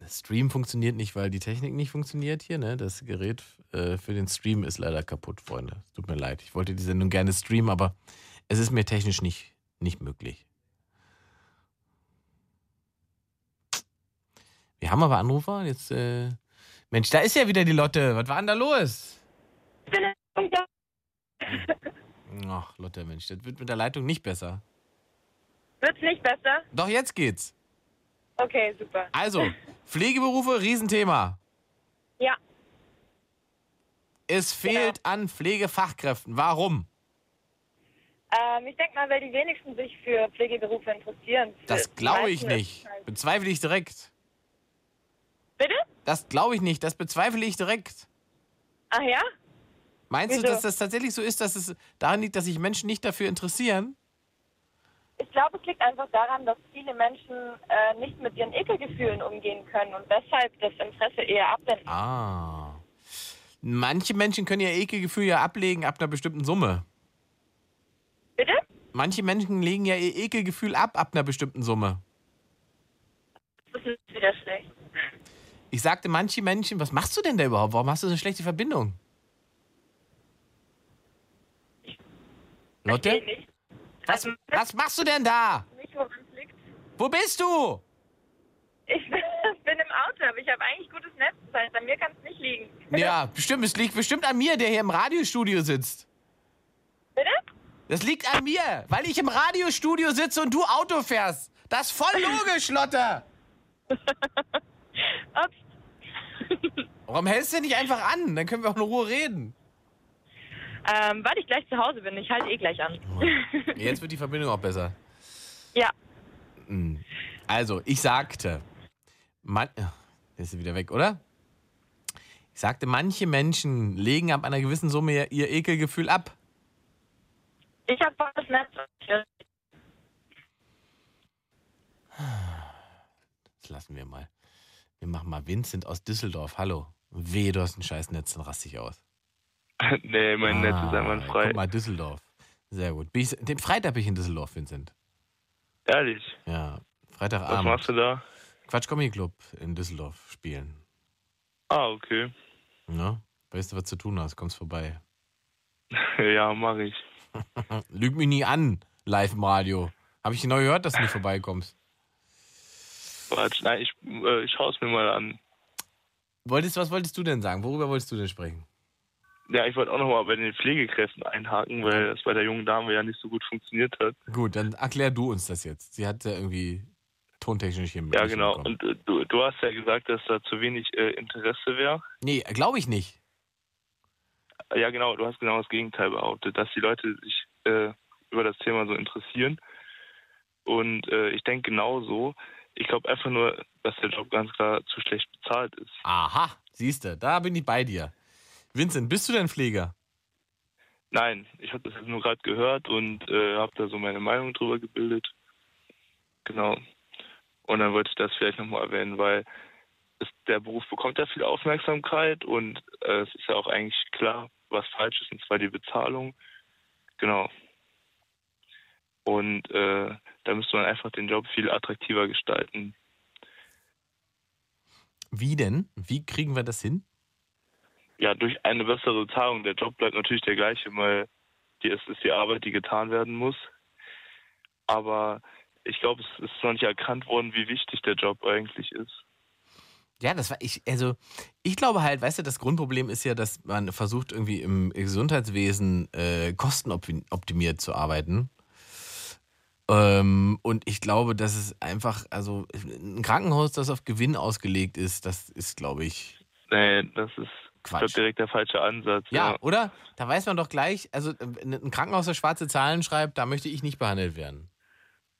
Der Stream funktioniert nicht, weil die Technik nicht funktioniert hier. Ne? Das Gerät äh, für den Stream ist leider kaputt, Freunde. Es Tut mir leid. Ich wollte die Sendung gerne streamen, aber es ist mir technisch nicht, nicht möglich. Wir haben aber Anrufer. Jetzt, äh Mensch, da ist ja wieder die Lotte. Was war denn da los? Ach, Lotte, Mensch, das wird mit der Leitung nicht besser. Wird's nicht besser? Doch, jetzt geht's. Okay, super. Also, Pflegeberufe, Riesenthema. Ja. Es fehlt an Pflegefachkräften. Warum? Ähm, ich denke mal, weil die wenigsten sich für Pflegeberufe interessieren. Das glaube ich nicht. Bezweifle ich direkt. Bitte? Das glaube ich nicht. Das bezweifle ich direkt. Ach ja? Meinst du, Wieso? dass das tatsächlich so ist, dass es daran liegt, dass sich Menschen nicht dafür interessieren? Ich glaube, es liegt einfach daran, dass viele Menschen äh, nicht mit ihren Ekelgefühlen umgehen können und deshalb das Interesse eher abwenden. Ah. Manche Menschen können ihr Ekelgefühl ja ablegen ab einer bestimmten Summe. Manche Menschen legen ja ihr Ekelgefühl ab ab einer bestimmten Summe. Das ist wieder schlecht. Ich sagte, manche Menschen, was machst du denn da überhaupt? Warum hast du so eine schlechte Verbindung? Lotte? Was, was machst du denn da? Nicht, woran es liegt. Wo bist du? Ich bin im Auto, aber ich habe eigentlich gutes Netz. Das heißt, an mir kann es nicht liegen. Ja, bestimmt. Es liegt bestimmt an mir, der hier im Radiostudio sitzt. Bitte? Das liegt an mir, weil ich im Radiostudio sitze und du Auto fährst. Das ist voll logisch, Lotte. Ups. Warum hältst du nicht einfach an? Dann können wir auch in Ruhe reden. Ähm, weil ich gleich zu Hause bin. Ich halte eh gleich an. Jetzt wird die Verbindung auch besser. ja. Hm. Also, ich sagte, man, ist wieder weg, oder? Ich sagte, manche Menschen legen ab einer gewissen Summe ihr Ekelgefühl ab. Ich habe volles Netz. Das lassen wir mal. Wir machen mal Vincent aus Düsseldorf. Hallo. Weh, du hast ein scheiß Netz, dann raste ich aus. nee, mein Netz ist Ah, einwandfrei. Guck mal, Düsseldorf. Sehr gut. Bin ich, den Freitag bin ich in Düsseldorf, Vincent. Ehrlich. Ja, Was Freitagabend. machst du da? Quatsch Comedy Club in Düsseldorf spielen. Ah, okay. Ne? Weißt du, was zu tun hast, kommst vorbei. ja, mach ich. Lüg mich nie an, live im Radio. Habe ich genau gehört, dass du nicht vorbeikommst. Quatsch, nein, ich, äh, ich schaue es mir mal an. Wolltest, was wolltest du denn sagen? Worüber wolltest du denn sprechen? Ja, ich wollte auch nochmal bei den Pflegekräften einhaken, weil das bei der jungen Dame ja nicht so gut funktioniert hat. Gut, dann erklär du uns das jetzt. Sie hat ja irgendwie tontechnisch hier Ja, genau. hinbekommen. Und äh, du, du hast ja gesagt, dass da zu wenig äh, Interesse wäre. Nee, glaube ich nicht. Ja, genau, du hast genau das Gegenteil behauptet, dass die Leute sich äh, über das Thema so interessieren. Und äh, ich denke genauso. Ich glaube einfach nur, dass der Job ganz klar zu schlecht bezahlt ist. Aha, siehst du, da bin ich bei dir. Vincent, bist du denn Pfleger? Nein, ich habe das jetzt nur gerade gehört und äh, habe da so meine Meinung drüber gebildet. Genau. Und dann wollte ich das vielleicht nochmal erwähnen, weil es, der Beruf bekommt ja viel Aufmerksamkeit und äh, es ist ja auch eigentlich klar, was falsch ist, und zwar die Bezahlung. Genau. Und äh, da müsste man einfach den Job viel attraktiver gestalten. Wie denn? Wie kriegen wir das hin? ja, durch eine bessere Bezahlung. Der Job bleibt natürlich der gleiche, weil die, es ist die Arbeit, die getan werden muss. Aber ich glaube, es ist noch nicht erkannt worden, wie wichtig der Job eigentlich ist. Ja, das war ich, also ich glaube halt, weißt du, das Grundproblem ist ja, dass man versucht, irgendwie im Gesundheitswesen äh, kostenoptimiert zu arbeiten. Ähm, und ich glaube, dass es einfach, also ein Krankenhaus, das auf Gewinn ausgelegt ist, das ist, glaube ich, Nee, das ist ich Quatsch. direkt der falsche Ansatz. Ja, oder? Da weiß man doch gleich, also äh, ein Krankenhaus, das schwarze Zahlen schreibt, da möchte ich nicht behandelt werden.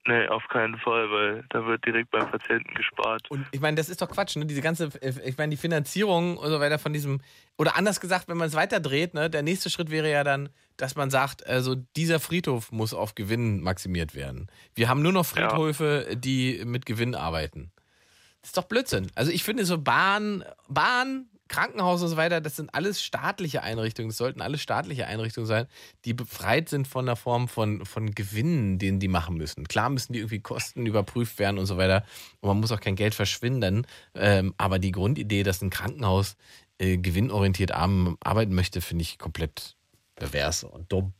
Nee, auf keinen Fall, weil da wird direkt beim Patienten gespart. Und ich meine, das ist doch Quatsch, ne? Diese ganze, ich meine, die Finanzierung und so weiter von diesem, oder anders gesagt, wenn man es weiterdreht, ne, der nächste Schritt wäre ja dann, dass man sagt, also dieser Friedhof muss auf Gewinn maximiert werden. Wir haben nur noch Friedhöfe, die mit Gewinn arbeiten. Das ist doch Blödsinn. Also ich finde so Bahn, Bahn, Krankenhaus und so weiter, das sind alles staatliche Einrichtungen. Das sollten alles staatliche Einrichtungen sein, die befreit sind von der Form von, von Gewinnen, den die machen müssen. Klar müssen die irgendwie Kosten überprüft werden und so weiter. Und man muss auch kein Geld verschwinden. Ähm, aber die Grundidee, dass ein Krankenhaus äh, gewinnorientiert arbeiten möchte, finde ich komplett pervers und dumm.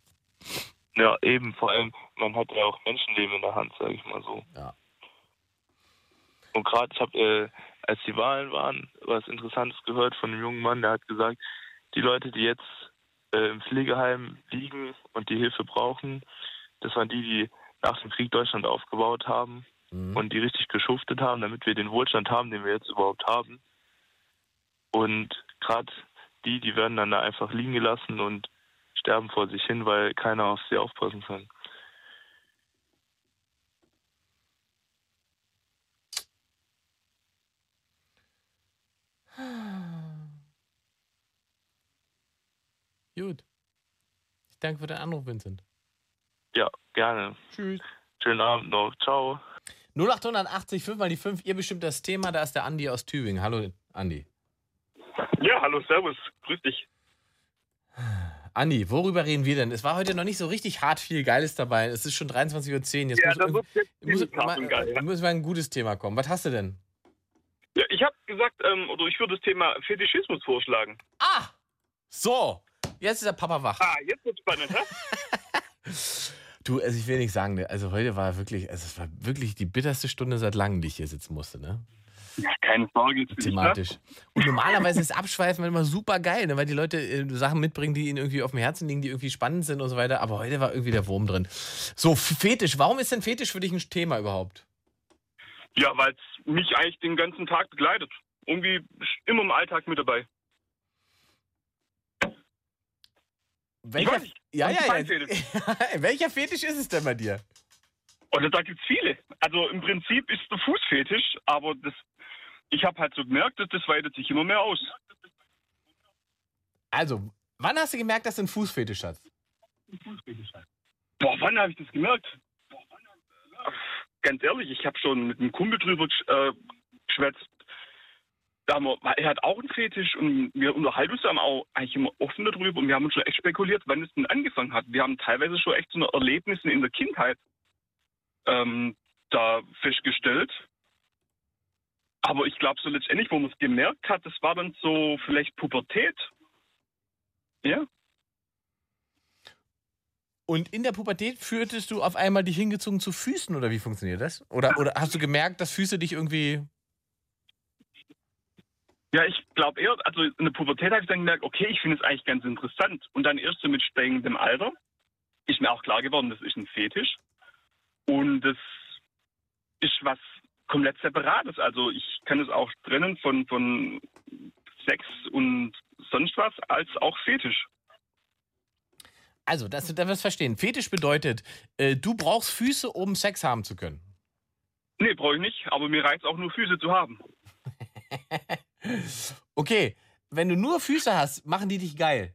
Ja, eben. Vor allem, man hat ja auch Menschenleben in der Hand, sage ich mal so. Ja. Und gerade, ich habe, äh, als die Wahlen waren, was Interessantes gehört von einem jungen Mann, der hat gesagt, die Leute, die jetzt äh, im Pflegeheim liegen und die Hilfe brauchen, das waren die, die nach dem Krieg Deutschland aufgebaut haben mhm. und die richtig geschuftet haben, damit wir den Wohlstand haben, den wir jetzt überhaupt haben. Und gerade die, die werden dann da einfach liegen gelassen und sterben vor sich hin, weil keiner auf sie aufpassen kann. Gut. Ich danke für den Anruf, Vincent. Ja, gerne. Tschüss. Schönen Abend noch. Ciao. 0880 5 mal die 5. Ihr bestimmt das Thema. Da ist der Andi aus Tübingen. Hallo, Andi. Ja, hallo, servus. Grüß dich. Andi, worüber reden wir denn? Es war heute noch nicht so richtig hart viel Geiles dabei. Es ist schon 23.10 Uhr. Jetzt ja, muss, jetzt muss, mal, geil, ja. müssen wir ein gutes Thema kommen. Was hast du denn? Ja, ich habe gesagt, ähm, oder ich würde das Thema Fetischismus vorschlagen. Ah! So, jetzt ist der Papa wach. Ah, jetzt wird's spannend, hä? Du, also ich will nicht sagen, ne, also heute war wirklich, also es war wirklich die bitterste Stunde seit langem, die ich hier sitzen musste, ne? Ja, keine Sorge. Thematisch. ne? Und normalerweise ist Abschweifen immer super geil, ne, weil die Leute äh, Sachen mitbringen, die ihnen irgendwie auf dem Herzen liegen, die irgendwie spannend sind und so weiter. Aber heute war irgendwie der Wurm drin. So, Fetisch. Warum ist denn Fetisch für dich ein Thema überhaupt? Ja, weil es mich eigentlich den ganzen Tag begleitet. Irgendwie immer im Alltag mit dabei. Welcher, weiß nicht. ja, ja, ja. Welcher Fetisch ist es denn bei dir? Oder da gibt's viele. Also im Prinzip ist der Fußfetisch, aber das, ich habe halt so gemerkt, dass das weitet sich immer mehr aus. Also, wann hast du gemerkt, dass du einen Fußfetisch hast? Boah, wann habe ich das gemerkt? Ganz ehrlich, ich habe schon mit einem Kumpel drüber äh, geschwätzt. Da haben wir, er hat auch einen Fetisch und wir unterhalten uns dann auch eigentlich immer offen darüber und wir haben uns schon echt spekuliert, wann es denn angefangen hat. Wir haben teilweise schon echt so eine Erlebnisse in der Kindheit ähm, da festgestellt. Aber ich glaube so letztendlich, wo man es gemerkt hat, das war dann so vielleicht Pubertät. Ja. Und in der Pubertät führtest du auf einmal dich hingezogen zu Füßen oder wie funktioniert das? Oder, oder hast du gemerkt, dass Füße dich irgendwie. Ja, ich glaube eher, also in der Pubertät habe ich dann gemerkt, okay, ich finde es eigentlich ganz interessant. Und dann erst so mit steigendem Alter ist mir auch klar geworden, das ist ein Fetisch. Und das ist was komplett Separates. Also ich kann es auch trennen von, von Sex und sonst was als auch Fetisch. Also, dass du das verstehen. Fetisch bedeutet, äh, du brauchst Füße, um Sex haben zu können. Nee, brauche ich nicht, aber mir reicht auch nur Füße zu haben. Okay, wenn du nur Füße hast, machen die dich geil.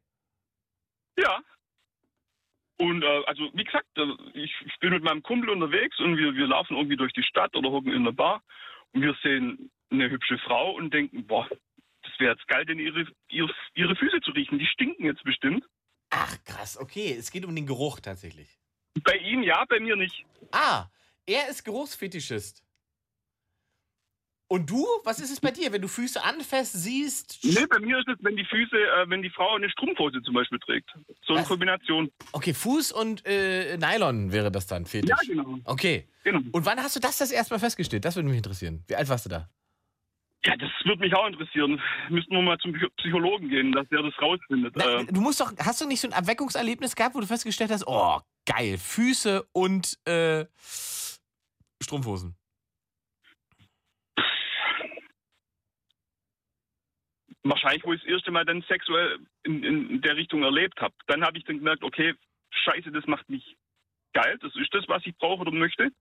Ja. Und äh, also wie gesagt, äh, ich, ich bin mit meinem Kumpel unterwegs und wir, wir laufen irgendwie durch die Stadt oder hocken in einer Bar und wir sehen eine hübsche Frau und denken, boah, das wäre jetzt geil, denn ihre, ihre, ihre Füße zu riechen. Die stinken jetzt bestimmt. Ach, krass, okay. Es geht um den Geruch tatsächlich. Bei ihm ja, bei mir nicht. Ah, er ist Geruchsfetischist. Und du? Was ist es bei dir, wenn du Füße anfasst, siehst? Nee, bei mir ist es, wenn die Füße, äh, wenn die Frau eine Strumpfhose zum Beispiel trägt. So eine Was? Kombination. Okay, Fuß und äh, Nylon wäre das dann Fetisch. Ja, genau. Okay. genau. Und wann hast du das das erste Mal festgestellt? Das würde mich interessieren. Wie alt warst du da? Ja, das würde mich auch interessieren. Müssten wir mal zum Psycho- Psychologen gehen, dass der das rausfindet. Na, Äh, du musst doch, hast du nicht so ein Erweckungserlebnis gehabt, wo du festgestellt hast, oh, geil, Füße und äh, Strumpfhosen. Wahrscheinlich, wo ich das erste Mal dann sexuell in, in der Richtung erlebt habe. Dann habe ich dann gemerkt, okay, scheiße, das macht mich geil, das ist das, was ich brauche oder möchte.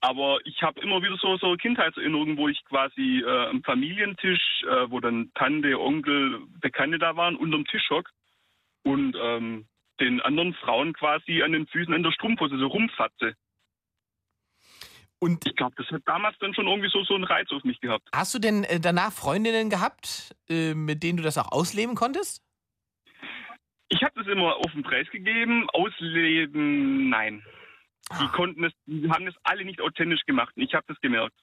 Aber ich habe immer wieder so, so Kindheitserinnerungen, wo ich quasi äh, am Familientisch, äh, wo dann Tante, Onkel, Bekannte da waren, unterm Tisch hock und ähm, den anderen Frauen quasi an den Füßen an der Strumpfhose so rumfatze. Und ich glaube, das hat damals dann schon irgendwie so, so einen Reiz auf mich gehabt. Hast du denn äh, danach Freundinnen gehabt, äh, mit denen du das auch ausleben konntest? Ich habe das immer auf den Preis gegeben. Ausleben, nein. Die konnten es, die haben das alle nicht authentisch gemacht. Ich habe das gemerkt.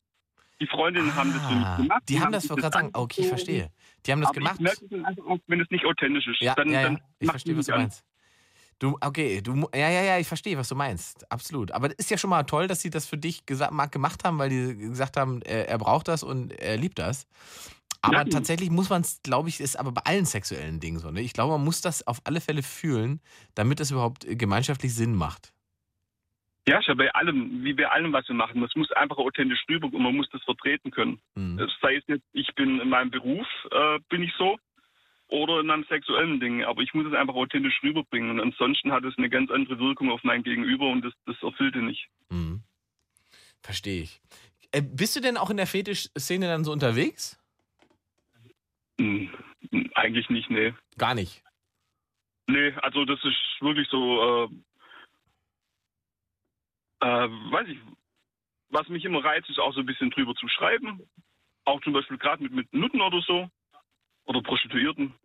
Die Freundinnen haben das so nicht gemacht. Ah, Die haben das, wollte gerade sagen, okay, ich verstehe. Die haben das Aber gemacht. Ich merke es einfach wenn es nicht authentisch ist. Ja, dann, ja, ja. dann ich verstehe, was du meinst. Du, okay, du, ja, ja, ja, ich verstehe, was du meinst. Absolut. Aber das ist ja schon mal toll, dass sie das für dich gemacht haben, weil die gesagt haben, er, er braucht das und er liebt das. Aber Ja. tatsächlich muss man es, glaube ich, ist aber bei allen sexuellen Dingen so. Ne? Ich glaube, man muss das auf alle Fälle fühlen, damit es überhaupt äh, gemeinschaftlich Sinn macht. Ja, ja bei allem, wie bei allem, was wir machen. Das muss einfach authentisch rüber und man muss das vertreten können. Mhm. Es Sei es jetzt, ich bin in meinem Beruf, äh, bin ich so, oder in einem sexuellen Ding. Aber ich muss es einfach authentisch rüberbringen. Und ansonsten hat es eine ganz andere Wirkung auf mein Gegenüber und das, das erfüllte nicht. Mhm. Verstehe ich. Äh, bist du denn auch in der Fetisch-Szene dann so unterwegs? Hm, Eigentlich nicht, nee. Gar nicht. Nee, also das ist wirklich so, äh, äh, weiß ich, was mich immer reizt, ist auch so ein bisschen drüber zu schreiben. Auch zum Beispiel gerade mit, mit Nutten oder so. Oder Prostituierten.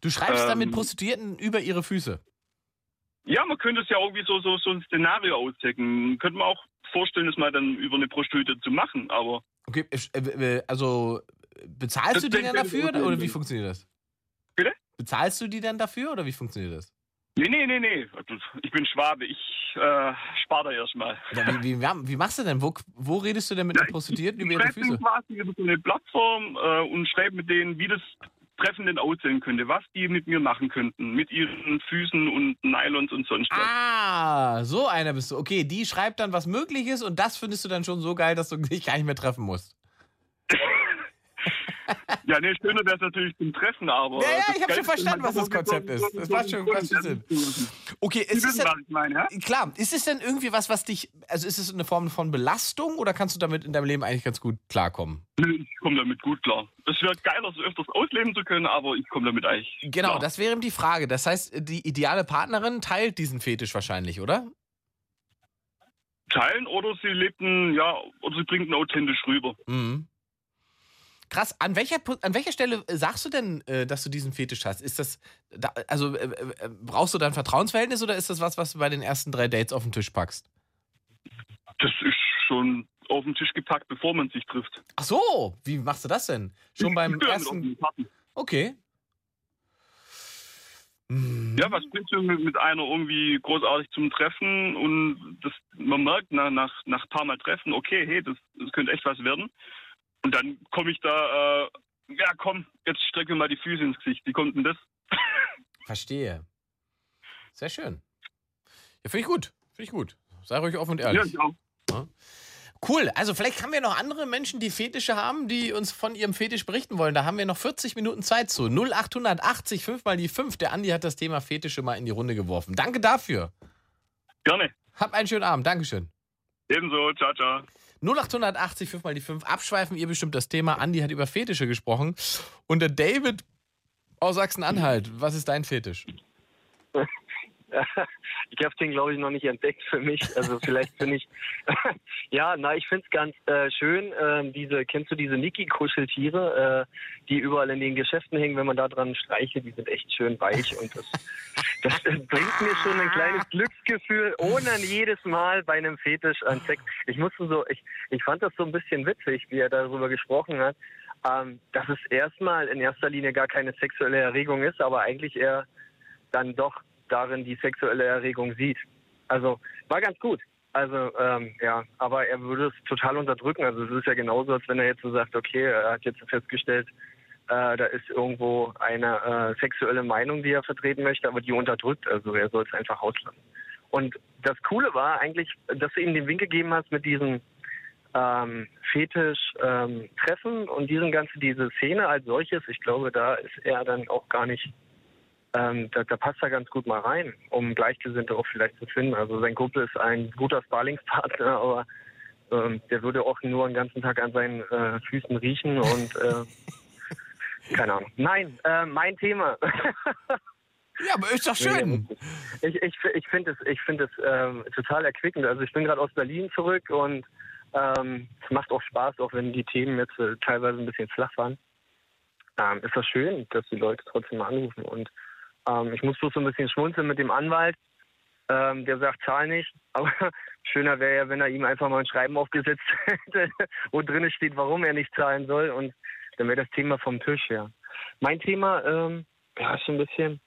Du schreibst dann mit Ähm. Prostituierten über ihre Füße. Ja, man könnte es ja irgendwie so, so, so ein Szenario ausdecken. Könnte man auch vorstellen, das mal dann über eine Prostituierte zu machen, aber Okay, äh, äh, also äh, bezahlst Das du die dann dafür oder wie funktioniert das? Bitte? Bezahlst du die dann dafür oder wie funktioniert das? Nee, nee, nee, nee. Ich bin Schwabe, ich äh, spare da erstmal. Ja, wie, wie, wie machst du denn? Wo, wo redest du denn mit den Prostituierten über ihre Füße? quasi über so eine Plattform äh, und schreibe mit denen, wie das Treffen denn aussehen könnte, was die mit mir machen könnten, mit ihren Füßen und Nylons und sonst was. Ah, so einer bist du. Okay, die schreibt dann, was möglich ist und das findest du dann schon so geil, dass du dich gar nicht mehr treffen musst. Ja, nee, schöner wäre es natürlich zum Treffen, aber. Ja, ja, das ich hab schon verstanden, was das Konzept ist. Das macht schon ganz viel Sinn. Okay, ist es wissen, denn, was ich meine, ja? klar, ist es denn irgendwie was, was dich, also ist es eine Form von Belastung oder kannst du damit in deinem Leben eigentlich ganz gut klarkommen? Ich komme damit gut klar. Es wäre geiler, so öfters ausleben zu können, aber ich komme damit eigentlich. Genau, klar. das wäre eben die Frage. Das heißt, die ideale Partnerin teilt diesen Fetisch wahrscheinlich, oder? Teilen oder sie lebten, ja, oder sie bringt ihn authentisch rüber. Mhm. Krass, an welcher, an welcher Stelle äh, sagst du denn, äh, dass du diesen Fetisch hast? Ist das, da, also äh, brauchst du da ein Vertrauensverhältnis oder ist das was, was du bei den ersten drei Dates auf den Tisch packst? Das ist schon auf den Tisch gepackt, bevor man sich trifft. Ach so, wie machst du das denn? Schon beim Ja, mit ersten. Okay. Mhm. Ja, was bringst du mit, mit einer irgendwie großartig zum Treffen und das, man merkt nach, nach, nach ein paar Mal Treffen, okay, hey, das, das könnte echt was werden. Und dann komme ich da, äh, ja komm, jetzt streck mir mal die Füße ins Gesicht. Wie kommt denn das? Verstehe. Sehr schön. Ja, finde ich gut. Finde ich gut. Sei ruhig offen und ehrlich. Ja, ich auch. Ja. Cool. Also vielleicht haben wir noch andere Menschen, die Fetische haben, die uns von ihrem Fetisch berichten wollen. Da haben wir noch 40 Minuten Zeit zu. 0880 5 mal die 5. Der Andi hat das Thema Fetische mal in die Runde geworfen. Danke dafür. Gerne. Hab einen schönen Abend. Dankeschön. Ebenso, ciao, ciao. 0880 5 mal die 5. Abschweifen ihr bestimmt das Thema. Andi hat über Fetische gesprochen. Und der David aus Sachsen-Anhalt, was ist dein Fetisch? ich habe den, glaube ich, noch nicht entdeckt für mich. Also vielleicht bin ich. ja, na, ich finde es ganz äh, schön. ähm, diese, kennst du diese Niki-Kuscheltiere, äh, die überall in den Geschäften hängen, wenn man da dran streichelt, die sind echt schön weich und das, das bringt mir schon ein kleines Glücksgefühl, ohne jedes Mal bei einem Fetisch an Sex. Ich musste so, ich, ich fand das so ein bisschen witzig, wie er darüber gesprochen hat, ähm, dass es erstmal in erster Linie gar keine sexuelle Erregung ist, aber eigentlich eher dann doch darin die sexuelle Erregung sieht. Also war ganz gut. Also ähm, ja, aber er würde es total unterdrücken. Also es ist ja genauso, als wenn er jetzt so sagt, okay, er hat jetzt festgestellt, äh, da ist irgendwo eine äh, sexuelle Meinung, die er vertreten möchte, aber die unterdrückt. Also er soll es einfach auslassen. Und das Coole war eigentlich, dass du ihm den Wink gegeben hast mit diesem ähm, Fetisch ähm, und diesem ganzen, diese Szene als solches. Ich glaube, da ist er dann auch gar nicht ähm, da, da passt er ganz gut mal rein, um Gleichgesinnte auch vielleicht zu finden. Also sein Kumpel ist ein guter Sparlingspartner, aber ähm, der würde auch nur den ganzen Tag an seinen äh, Füßen riechen und äh, keine Ahnung. Nein, äh, mein Thema. Ja, aber ist doch schön. Ich, ich, ich finde es, ich find es ähm, total erquickend. Also ich bin gerade aus Berlin zurück und ähm, es macht auch Spaß, auch wenn die Themen jetzt äh, teilweise ein bisschen flach waren. Ähm, ist das schön, dass die Leute trotzdem mal anrufen. Und ähm, ich muss bloß so ein bisschen schmunzeln mit dem Anwalt. Ähm, der sagt, zahl nicht. Aber schöner wäre ja, wenn er ihm einfach mal ein Schreiben aufgesetzt hätte, wo drin steht, warum er nicht zahlen soll. Und dann wäre das Thema vom Tisch, ja. Mein Thema, ähm, ja, ist so ein bisschen,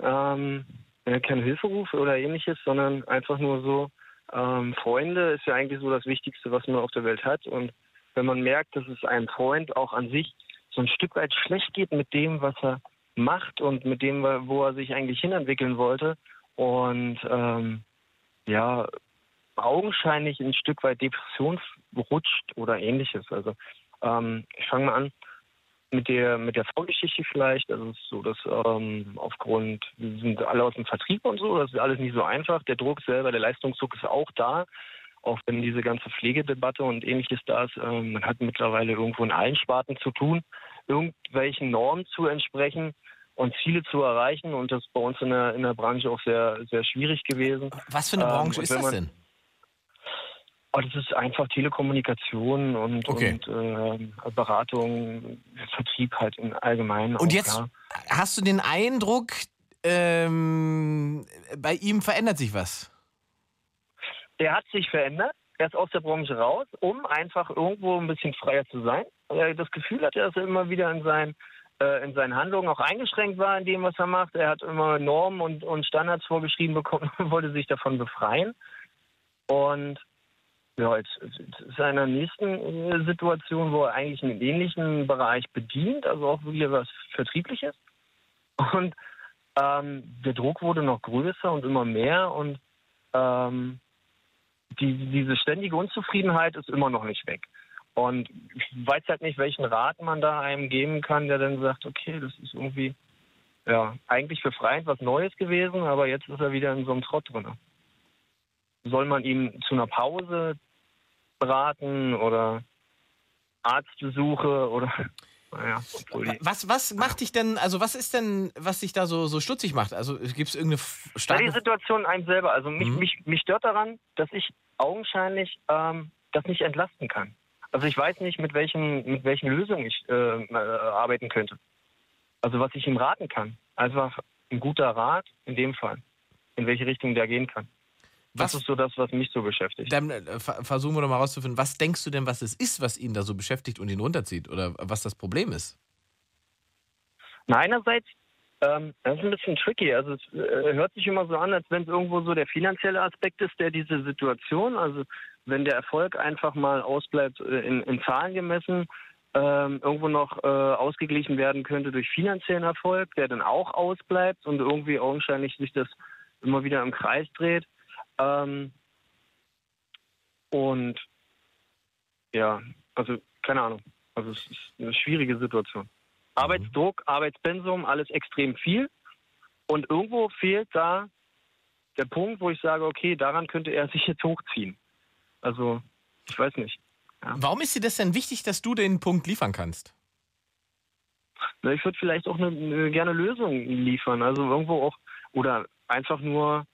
ähm, kein Hilferuf oder ähnliches, sondern einfach nur so, ähm, Freunde ist ja eigentlich so das Wichtigste, was man auf der Welt hat. Und wenn man merkt, dass es einem Freund auch an sich so ein Stück weit schlecht geht mit dem, was er macht und mit dem, wo er sich eigentlich hinentwickeln wollte und ähm, ja, augenscheinlich ein Stück weit Depression rutscht oder ähnliches. Also ähm, ich fange mal an mit der mit der Vorgeschichte vielleicht. Also es ist so, dass ähm, aufgrund, wir sind alle aus dem Vertrieb und so, das ist alles nicht so einfach. Der Druck selber, der Leistungsdruck ist auch da. Auch wenn diese ganze Pflegedebatte und ähnliches da ist, ähm, man hat mittlerweile irgendwo in allen Sparten zu tun, irgendwelchen Normen zu entsprechen und Ziele zu erreichen. Und das ist bei uns in der, in der Branche auch sehr, sehr schwierig gewesen. Was für eine Branche ähm, ist das denn? Oh, das ist einfach Telekommunikation und, Okay. und äh, Beratung, Vertrieb halt im Allgemeinen. Und auch, jetzt ja. hast du den Eindruck, ähm, bei ihm verändert sich was. Der hat sich verändert. Er ist aus der Branche raus, um einfach irgendwo ein bisschen freier zu sein. Er das Gefühl hatte, dass er immer wieder in seinen, äh, in seinen Handlungen auch eingeschränkt war in dem, was er macht. Er hat immer Normen und, und Standards vorgeschrieben bekommen und wollte sich davon befreien. Und ja, jetzt, ist er in der nächsten äh, Situation, wo er eigentlich einen ähnlichen Bereich bedient, also auch wieder was Vertriebliches. Und ähm, der Druck wurde noch größer und immer mehr und ähm, die, diese ständige Unzufriedenheit ist immer noch nicht weg. Und ich weiß halt nicht, welchen Rat man da einem geben kann, der dann sagt, okay, das ist irgendwie ja eigentlich befreiend was Neues gewesen, aber jetzt ist er wieder in so einem Trott drin. Soll man ihm zu einer Pause beraten oder Arztbesuche oder naja, Was, was macht dich denn, also was ist denn, was dich da so, so stutzig macht? Also gibt es irgendeine f- Ja, starke... die Situation einem selber. Also mich, Mhm. mich, mich stört daran, dass ich augenscheinlich ähm, das nicht entlasten kann. Also ich weiß nicht, mit welchen, mit welchen Lösungen ich äh, äh, arbeiten könnte. Also was ich ihm raten kann. Einfach ein guter Rat in dem Fall, in welche Richtung der gehen kann. Was- Das ist so das, was mich so beschäftigt. Dann äh, ver- versuchen wir doch mal rauszufinden, was denkst du denn, was es ist, was ihn da so beschäftigt und ihn runterzieht? Oder was das Problem ist? Na, einerseits, ähm, das ist ein bisschen tricky. Also es äh, hört sich immer so an, als wenn es irgendwo so der finanzielle Aspekt ist, der diese Situation, also wenn der Erfolg einfach mal ausbleibt äh, in, in Zahlen gemessen, ähm, irgendwo noch äh, ausgeglichen werden könnte durch finanziellen Erfolg, der dann auch ausbleibt und irgendwie augenscheinlich sich das immer wieder im Kreis dreht. Ähm, und ja, also keine Ahnung. Also es ist eine schwierige Situation. Arbeitsdruck, Arbeitspensum, alles extrem viel. Und irgendwo fehlt da der Punkt, wo ich sage, okay, daran könnte er sich jetzt hochziehen. Also, ich weiß nicht. Warum ist dir das denn wichtig, dass du den Punkt liefern kannst? Na, Ich würde vielleicht auch eine, eine gerne Lösung liefern. Also irgendwo auch, oder einfach nur,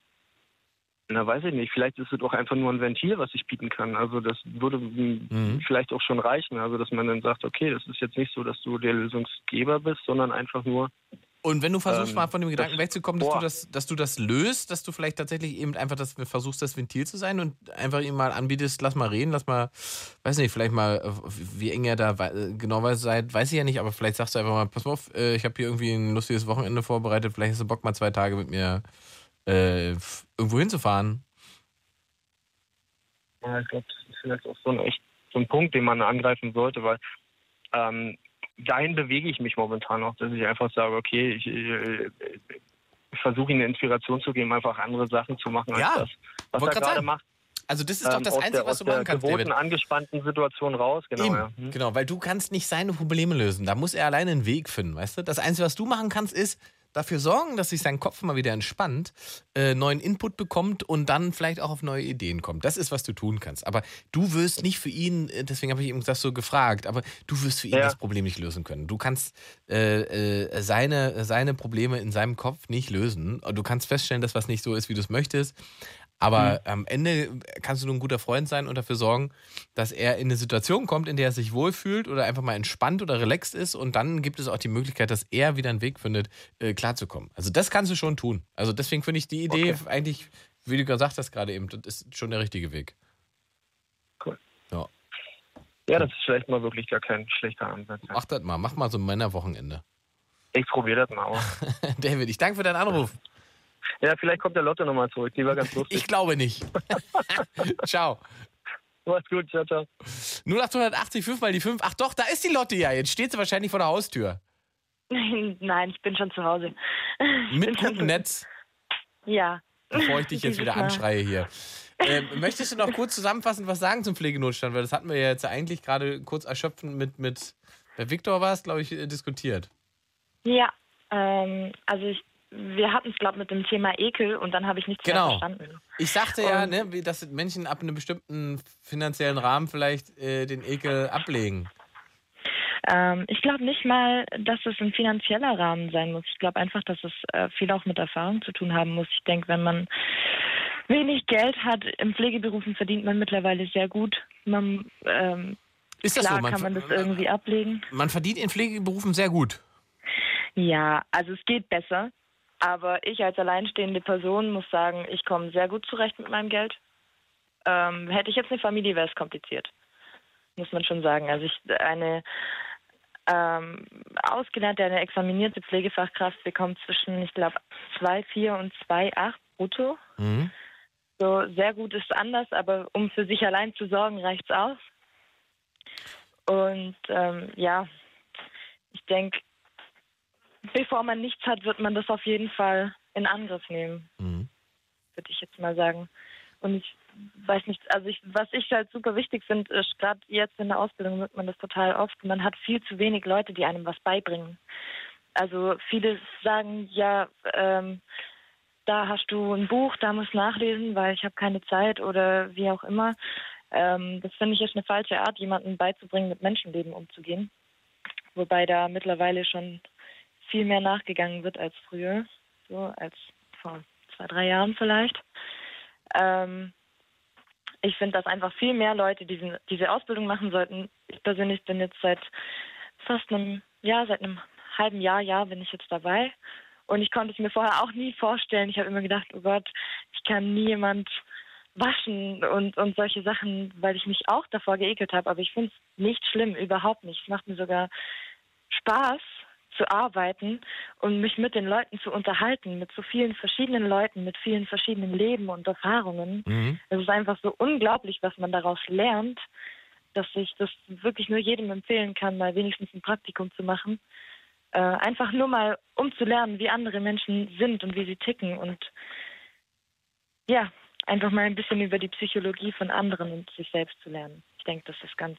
na weiß ich nicht, vielleicht ist es auch einfach nur ein Ventil, was ich bieten kann. Also das würde m, vielleicht auch schon reichen. Also dass man dann sagt, okay, das ist jetzt nicht so, dass du der Lösungsgeber bist, sondern einfach nur. Und wenn du versuchst, Ähm, mal von dem Gedanken das- wegzukommen, dass du, das, dass du das löst, dass du vielleicht tatsächlich eben einfach das, versuchst, das Ventil zu sein und einfach ihm mal anbietest, lass mal reden, lass mal, weiß nicht, vielleicht mal, äh, wie eng ihr da äh, genau weiß- seid, weiß ich ja nicht, aber vielleicht sagst du einfach mal, pass mal auf, äh, ich habe hier irgendwie ein lustiges Wochenende vorbereitet, vielleicht hast du Bock, mal zwei Tage mit mir äh, irgendwo hinzufahren. Ja, ich glaube, das ist vielleicht auch so ein echt so ein Punkt, den man angreifen sollte, weil ähm, dahin bewege ich mich momentan noch, dass ich einfach sage, okay, ich, äh, ich versuche ihm eine Inspiration zu geben, einfach andere Sachen zu machen als Ja, das, was er gerade macht. Also das ist doch Ähm, das aus Einzige, der, was aus du der machen kannst, David. angespannten Situation raus, genau. Eben, Ja. Hm. genau, weil du kannst nicht seine Probleme lösen. Da muss er alleine einen Weg finden, weißt du? Das Einzige, was du machen kannst, ist dafür sorgen, dass sich sein Kopf mal wieder entspannt, äh, neuen Input bekommt und dann vielleicht auch auf neue Ideen kommt. Das ist, was du tun kannst. Aber du wirst nicht für ihn, äh, deswegen habe ich ihm das so gefragt, aber du wirst für ihn Ja. das Problem nicht lösen können. Du kannst äh, äh, seine, seine Probleme in seinem Kopf nicht lösen. Du kannst feststellen, dass was nicht so ist, wie du es möchtest. Aber am Ende kannst du nur ein guter Freund sein und dafür sorgen, dass er in eine Situation kommt, in der er sich wohlfühlt oder einfach mal entspannt oder relaxed ist. Und dann gibt es auch die Möglichkeit, dass er wieder einen Weg findet, äh, klarzukommen. Also das kannst du schon tun. Also deswegen finde ich die Idee eigentlich, wie du gesagt hast gerade eben, das ist schon der richtige Weg. Cool. Ja. Ja, das ist vielleicht mal wirklich gar kein schlechter Ansatz. Mach das mal, mach mal so ein Männerwochenende. Ich probiere das mal aus. David, ich danke für deinen Anruf. Ja, vielleicht kommt der Lotte nochmal zurück. Die war ganz lustig. Ich glaube nicht. ciao. Mach's gut, ciao, ciao. 0880 5 mal die 5. Ach doch, da ist die Lotte ja. Jetzt steht sie wahrscheinlich vor der Haustür. Nein, ich bin schon zu Hause. Mit gutem Netz, Ja. bevor ich dich jetzt wieder anschreie hier. Ähm, möchtest du noch kurz zusammenfassend was sagen zum Pflegenotstand? Weil das hatten wir ja jetzt eigentlich gerade kurz erschöpfend mit, mit bei Viktor war es, glaube ich, äh, diskutiert. Ja, ähm, also ich, wir hatten es, glaube ich, mit dem Thema Ekel und dann habe ich nichts Genau. mehr verstanden. Ich sagte ja, ne, dass Menschen ab einem bestimmten finanziellen Rahmen vielleicht äh, den Ekel ablegen. Ähm, ich glaube nicht mal, dass es ein finanzieller Rahmen sein muss. Ich glaube einfach, dass es äh, viel auch mit Erfahrung zu tun haben muss. Ich denke, wenn man wenig Geld hat, im Pflegeberufen verdient man mittlerweile sehr gut. Man, ähm, Ist das klar so? Man kann man das irgendwie ablegen. Man verdient in Pflegeberufen sehr gut. Ja, also es geht besser. Aber ich als alleinstehende Person muss sagen, ich komme sehr gut zurecht mit meinem Geld. Ähm, hätte ich jetzt eine Familie, wäre es kompliziert. Muss man schon sagen. Also ich eine ähm, ausgelernte, eine examinierte Pflegefachkraft bekommt zwischen, ich glaube, 2,4 und 2,8 brutto. Mhm. So sehr gut ist anders, aber um für sich allein zu sorgen, reicht's aus. Und ähm, ja, ich denke, bevor man nichts hat, wird man das auf jeden Fall in Angriff nehmen, Mhm. würde ich jetzt mal sagen. Und ich weiß nicht, also ich, was ich halt super wichtig finde, ist gerade jetzt in der Ausbildung wird man das total oft, man hat viel zu wenig Leute, die einem was beibringen. Also viele sagen, ja, ähm, da hast du ein Buch, da musst du nachlesen, weil ich habe keine Zeit oder wie auch immer. Ähm, das finde ich ist eine falsche Art, jemandem beizubringen, mit Menschenleben umzugehen. Wobei da mittlerweile schon viel mehr nachgegangen wird als früher, so als vor zwei, drei Jahren vielleicht. Ähm, ich finde, dass einfach viel mehr Leute diesen, diese Ausbildung machen sollten. Ich persönlich bin jetzt seit fast einem Jahr, seit einem halben Jahr, Jahr bin ich jetzt dabei. Und ich konnte es mir vorher auch nie vorstellen. Ich habe immer gedacht, oh Gott, ich kann nie jemand waschen und, und solche Sachen, weil ich mich auch davor geekelt habe. Aber ich finde es nicht schlimm, überhaupt nicht. Es macht mir sogar Spaß zu arbeiten und mich mit den Leuten zu unterhalten, mit so vielen verschiedenen Leuten, mit vielen verschiedenen Leben und Erfahrungen. Mhm. Es ist einfach so unglaublich, was man daraus lernt, dass ich das wirklich nur jedem empfehlen kann, mal wenigstens ein Praktikum zu machen. Äh, einfach nur mal, um zu lernen, wie andere Menschen sind und wie sie ticken und ja, einfach mal ein bisschen über die Psychologie von anderen und sich selbst zu lernen. Ich denke, das ist ganz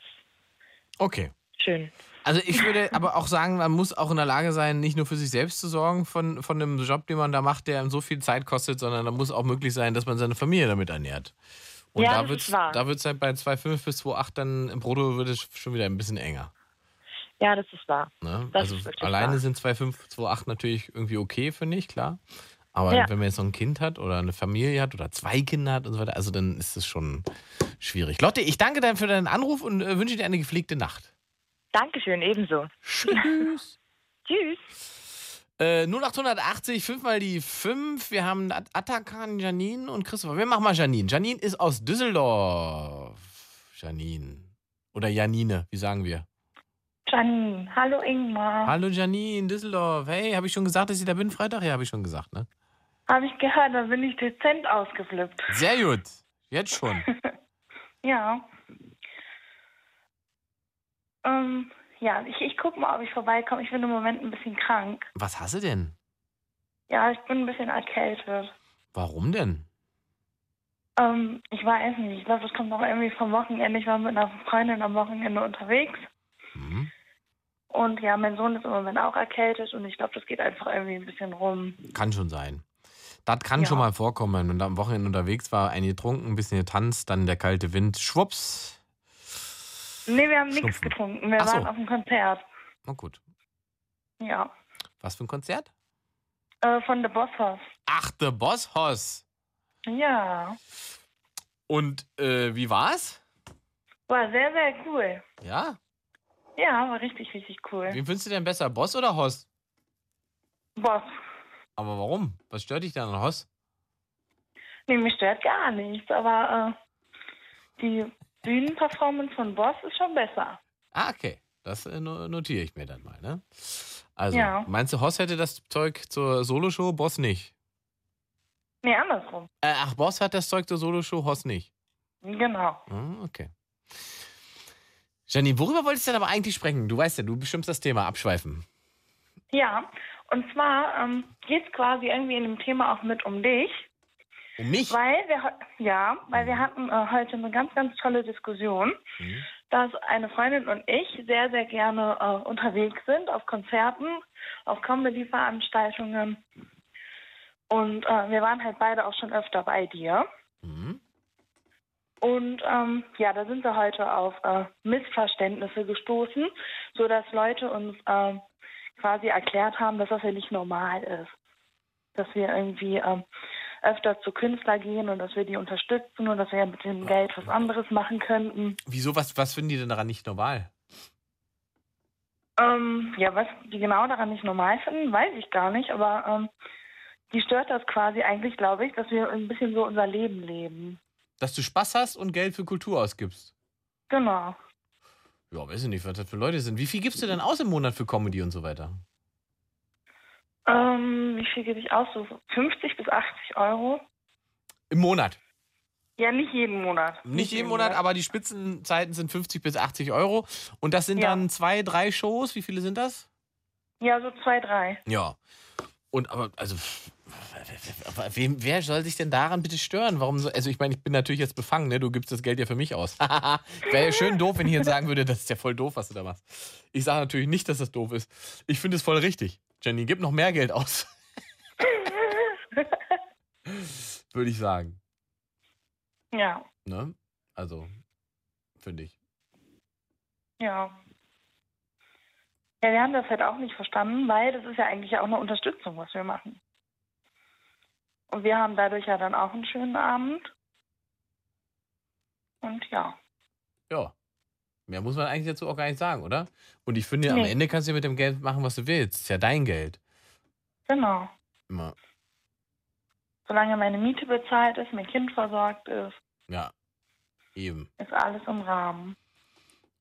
Okay. Schön. Also ich würde aber auch sagen, man muss auch in der Lage sein, nicht nur für sich selbst zu sorgen von, von dem Job, den man da macht, der einem so viel Zeit kostet, sondern da muss auch möglich sein, dass man seine Familie damit ernährt. Und Ja, da wird es halt bei 2,5 bis 2,8 dann im Brutto wird es schon wieder ein bisschen enger. Ja, das ist wahr. Ne? Das also ist alleine wahr. sind 2,5, 2,8 natürlich irgendwie okay, finde ich, klar. Aber Ja. wenn man jetzt noch ein Kind hat oder eine Familie hat oder zwei Kinder hat und so weiter, also dann ist es schon schwierig. Lotte, ich danke dir für deinen Anruf und äh, wünsche dir eine gepflegte Nacht. Dankeschön, ebenso. Tschüss. Tschüss. Äh, 0880, fünfmal die 5. Wir haben At- Atakan, Janine und Christopher. Wir machen mal Janine. Janine ist aus Düsseldorf. Janine. Oder Janine, wie sagen wir? Janine, hallo Ingmar. Hallo Janine, Düsseldorf. Hey, habe ich schon gesagt, dass ich da bin Freitag? Ja, habe ich schon gesagt, ne? Habe ich gehört, da bin ich dezent ausgeflippt. Sehr gut. Jetzt schon. Ja. Ähm, ja, ich, ich gucke mal, ob ich vorbeikomme. Ich bin im Moment ein bisschen krank. Was hast du denn? Ja, ich bin ein bisschen erkältet. Warum denn? Ähm, ich weiß nicht. Ich glaube, das kommt noch irgendwie vom Wochenende. Ich war mit einer Freundin am Wochenende unterwegs. Mhm. Und ja, mein Sohn ist im Moment auch erkältet und ich glaube, das geht einfach irgendwie ein bisschen rum. Kann schon sein. Das kann Ja. schon mal vorkommen. Und am Wochenende unterwegs war, ein getrunken, ein bisschen getanzt, dann der kalte Wind, schwupps. Nee, wir haben nichts getrunken. Wir so. waren auf einem Konzert. Na gut. Ja. Was für ein Konzert? Äh, von The Boss House. Ach, The Boss Hoss. Ja. Und äh, wie war's? War sehr, sehr cool. Ja? Ja, war richtig, richtig cool. Wen findest du denn besser, Boss oder Hoss? Boss. Aber warum? Was stört dich denn an Hoss? Nee, mich stört gar nichts, aber äh, die Bühnenperformance von Boss ist schon besser. Ah, okay. Das äh, no- notiere ich mir dann mal, ne? Also, Ja. meinst du, Hoss hätte das Zeug zur Soloshow, Boss nicht? Nee, andersrum. Äh, ach, Boss hat das Zeug zur Soloshow, Hoss nicht. Genau. Ah, okay. Janine, worüber wolltest du denn aber eigentlich sprechen? Du weißt ja, du bestimmst das Thema, abschweifen. Ja, und zwar ähm, geht es quasi irgendwie in dem Thema auch mit um dich. Um mich? Weil wir, ja, weil wir hatten äh, heute eine ganz, ganz tolle Diskussion, dass eine Freundin und ich sehr, sehr gerne äh, unterwegs sind, auf Konzerten, auf Comedy-Veranstaltungen. Und äh, wir waren halt beide auch schon öfter bei dir. Und ähm, ja, da sind wir heute auf äh, Missverständnisse gestoßen, sodass Leute uns äh, quasi erklärt haben, dass das ja nicht normal ist. Dass wir irgendwie ähm, öfter zu Künstler gehen und dass wir die unterstützen und dass wir ja mit dem Geld was anderes machen könnten. Wieso, was, was finden die denn daran nicht normal? Ähm, ja, was die genau daran nicht normal finden, weiß ich gar nicht, aber ähm, die stört das quasi eigentlich, glaube ich, dass wir ein bisschen so unser Leben leben. Dass du Spaß hast und Geld für Kultur ausgibst. Genau. Ja, weiß ich nicht, was das für Leute sind. Wie viel gibst du denn aus im Monat für Comedy und so weiter? Ähm, wie viel gebe ich aus? So 50 bis 80 Euro? Im Monat. Ja, nicht jeden Monat. Nicht jeden Monat, aber die Spitzenzeiten sind 50 bis 80 Euro. Und das sind Ja. dann zwei, drei Shows. Wie viele sind das? Ja, so zwei, drei. Ja. Und aber, also, wem, wer soll sich denn daran bitte stören? Warum so? Also, ich meine, ich bin natürlich jetzt befangen, ne? Du gibst das Geld ja für mich aus. Wäre ja schön doof, wenn ich jetzt sagen würde, das ist ja voll doof, was du da machst. Ich sage natürlich nicht, dass das doof ist. Ich finde es voll richtig. Jenny, gib noch mehr Geld aus. Würde ich sagen. Ja, Ne? Also, finde ich. ja. Ja, wir haben das halt auch nicht verstanden, weil das ist ja eigentlich auch eine Unterstützung, was wir machen. Und wir haben dadurch ja dann auch einen schönen Abend. Und ja. Ja. Mehr muss man eigentlich dazu auch gar nicht sagen, oder? Und ich finde, am Nee. Ende kannst du mit dem Geld machen, was du willst. Ist ja dein Geld. Genau. Immer. Solange meine Miete bezahlt ist, mein Kind versorgt ist, Ja. Eben. ist alles im Rahmen.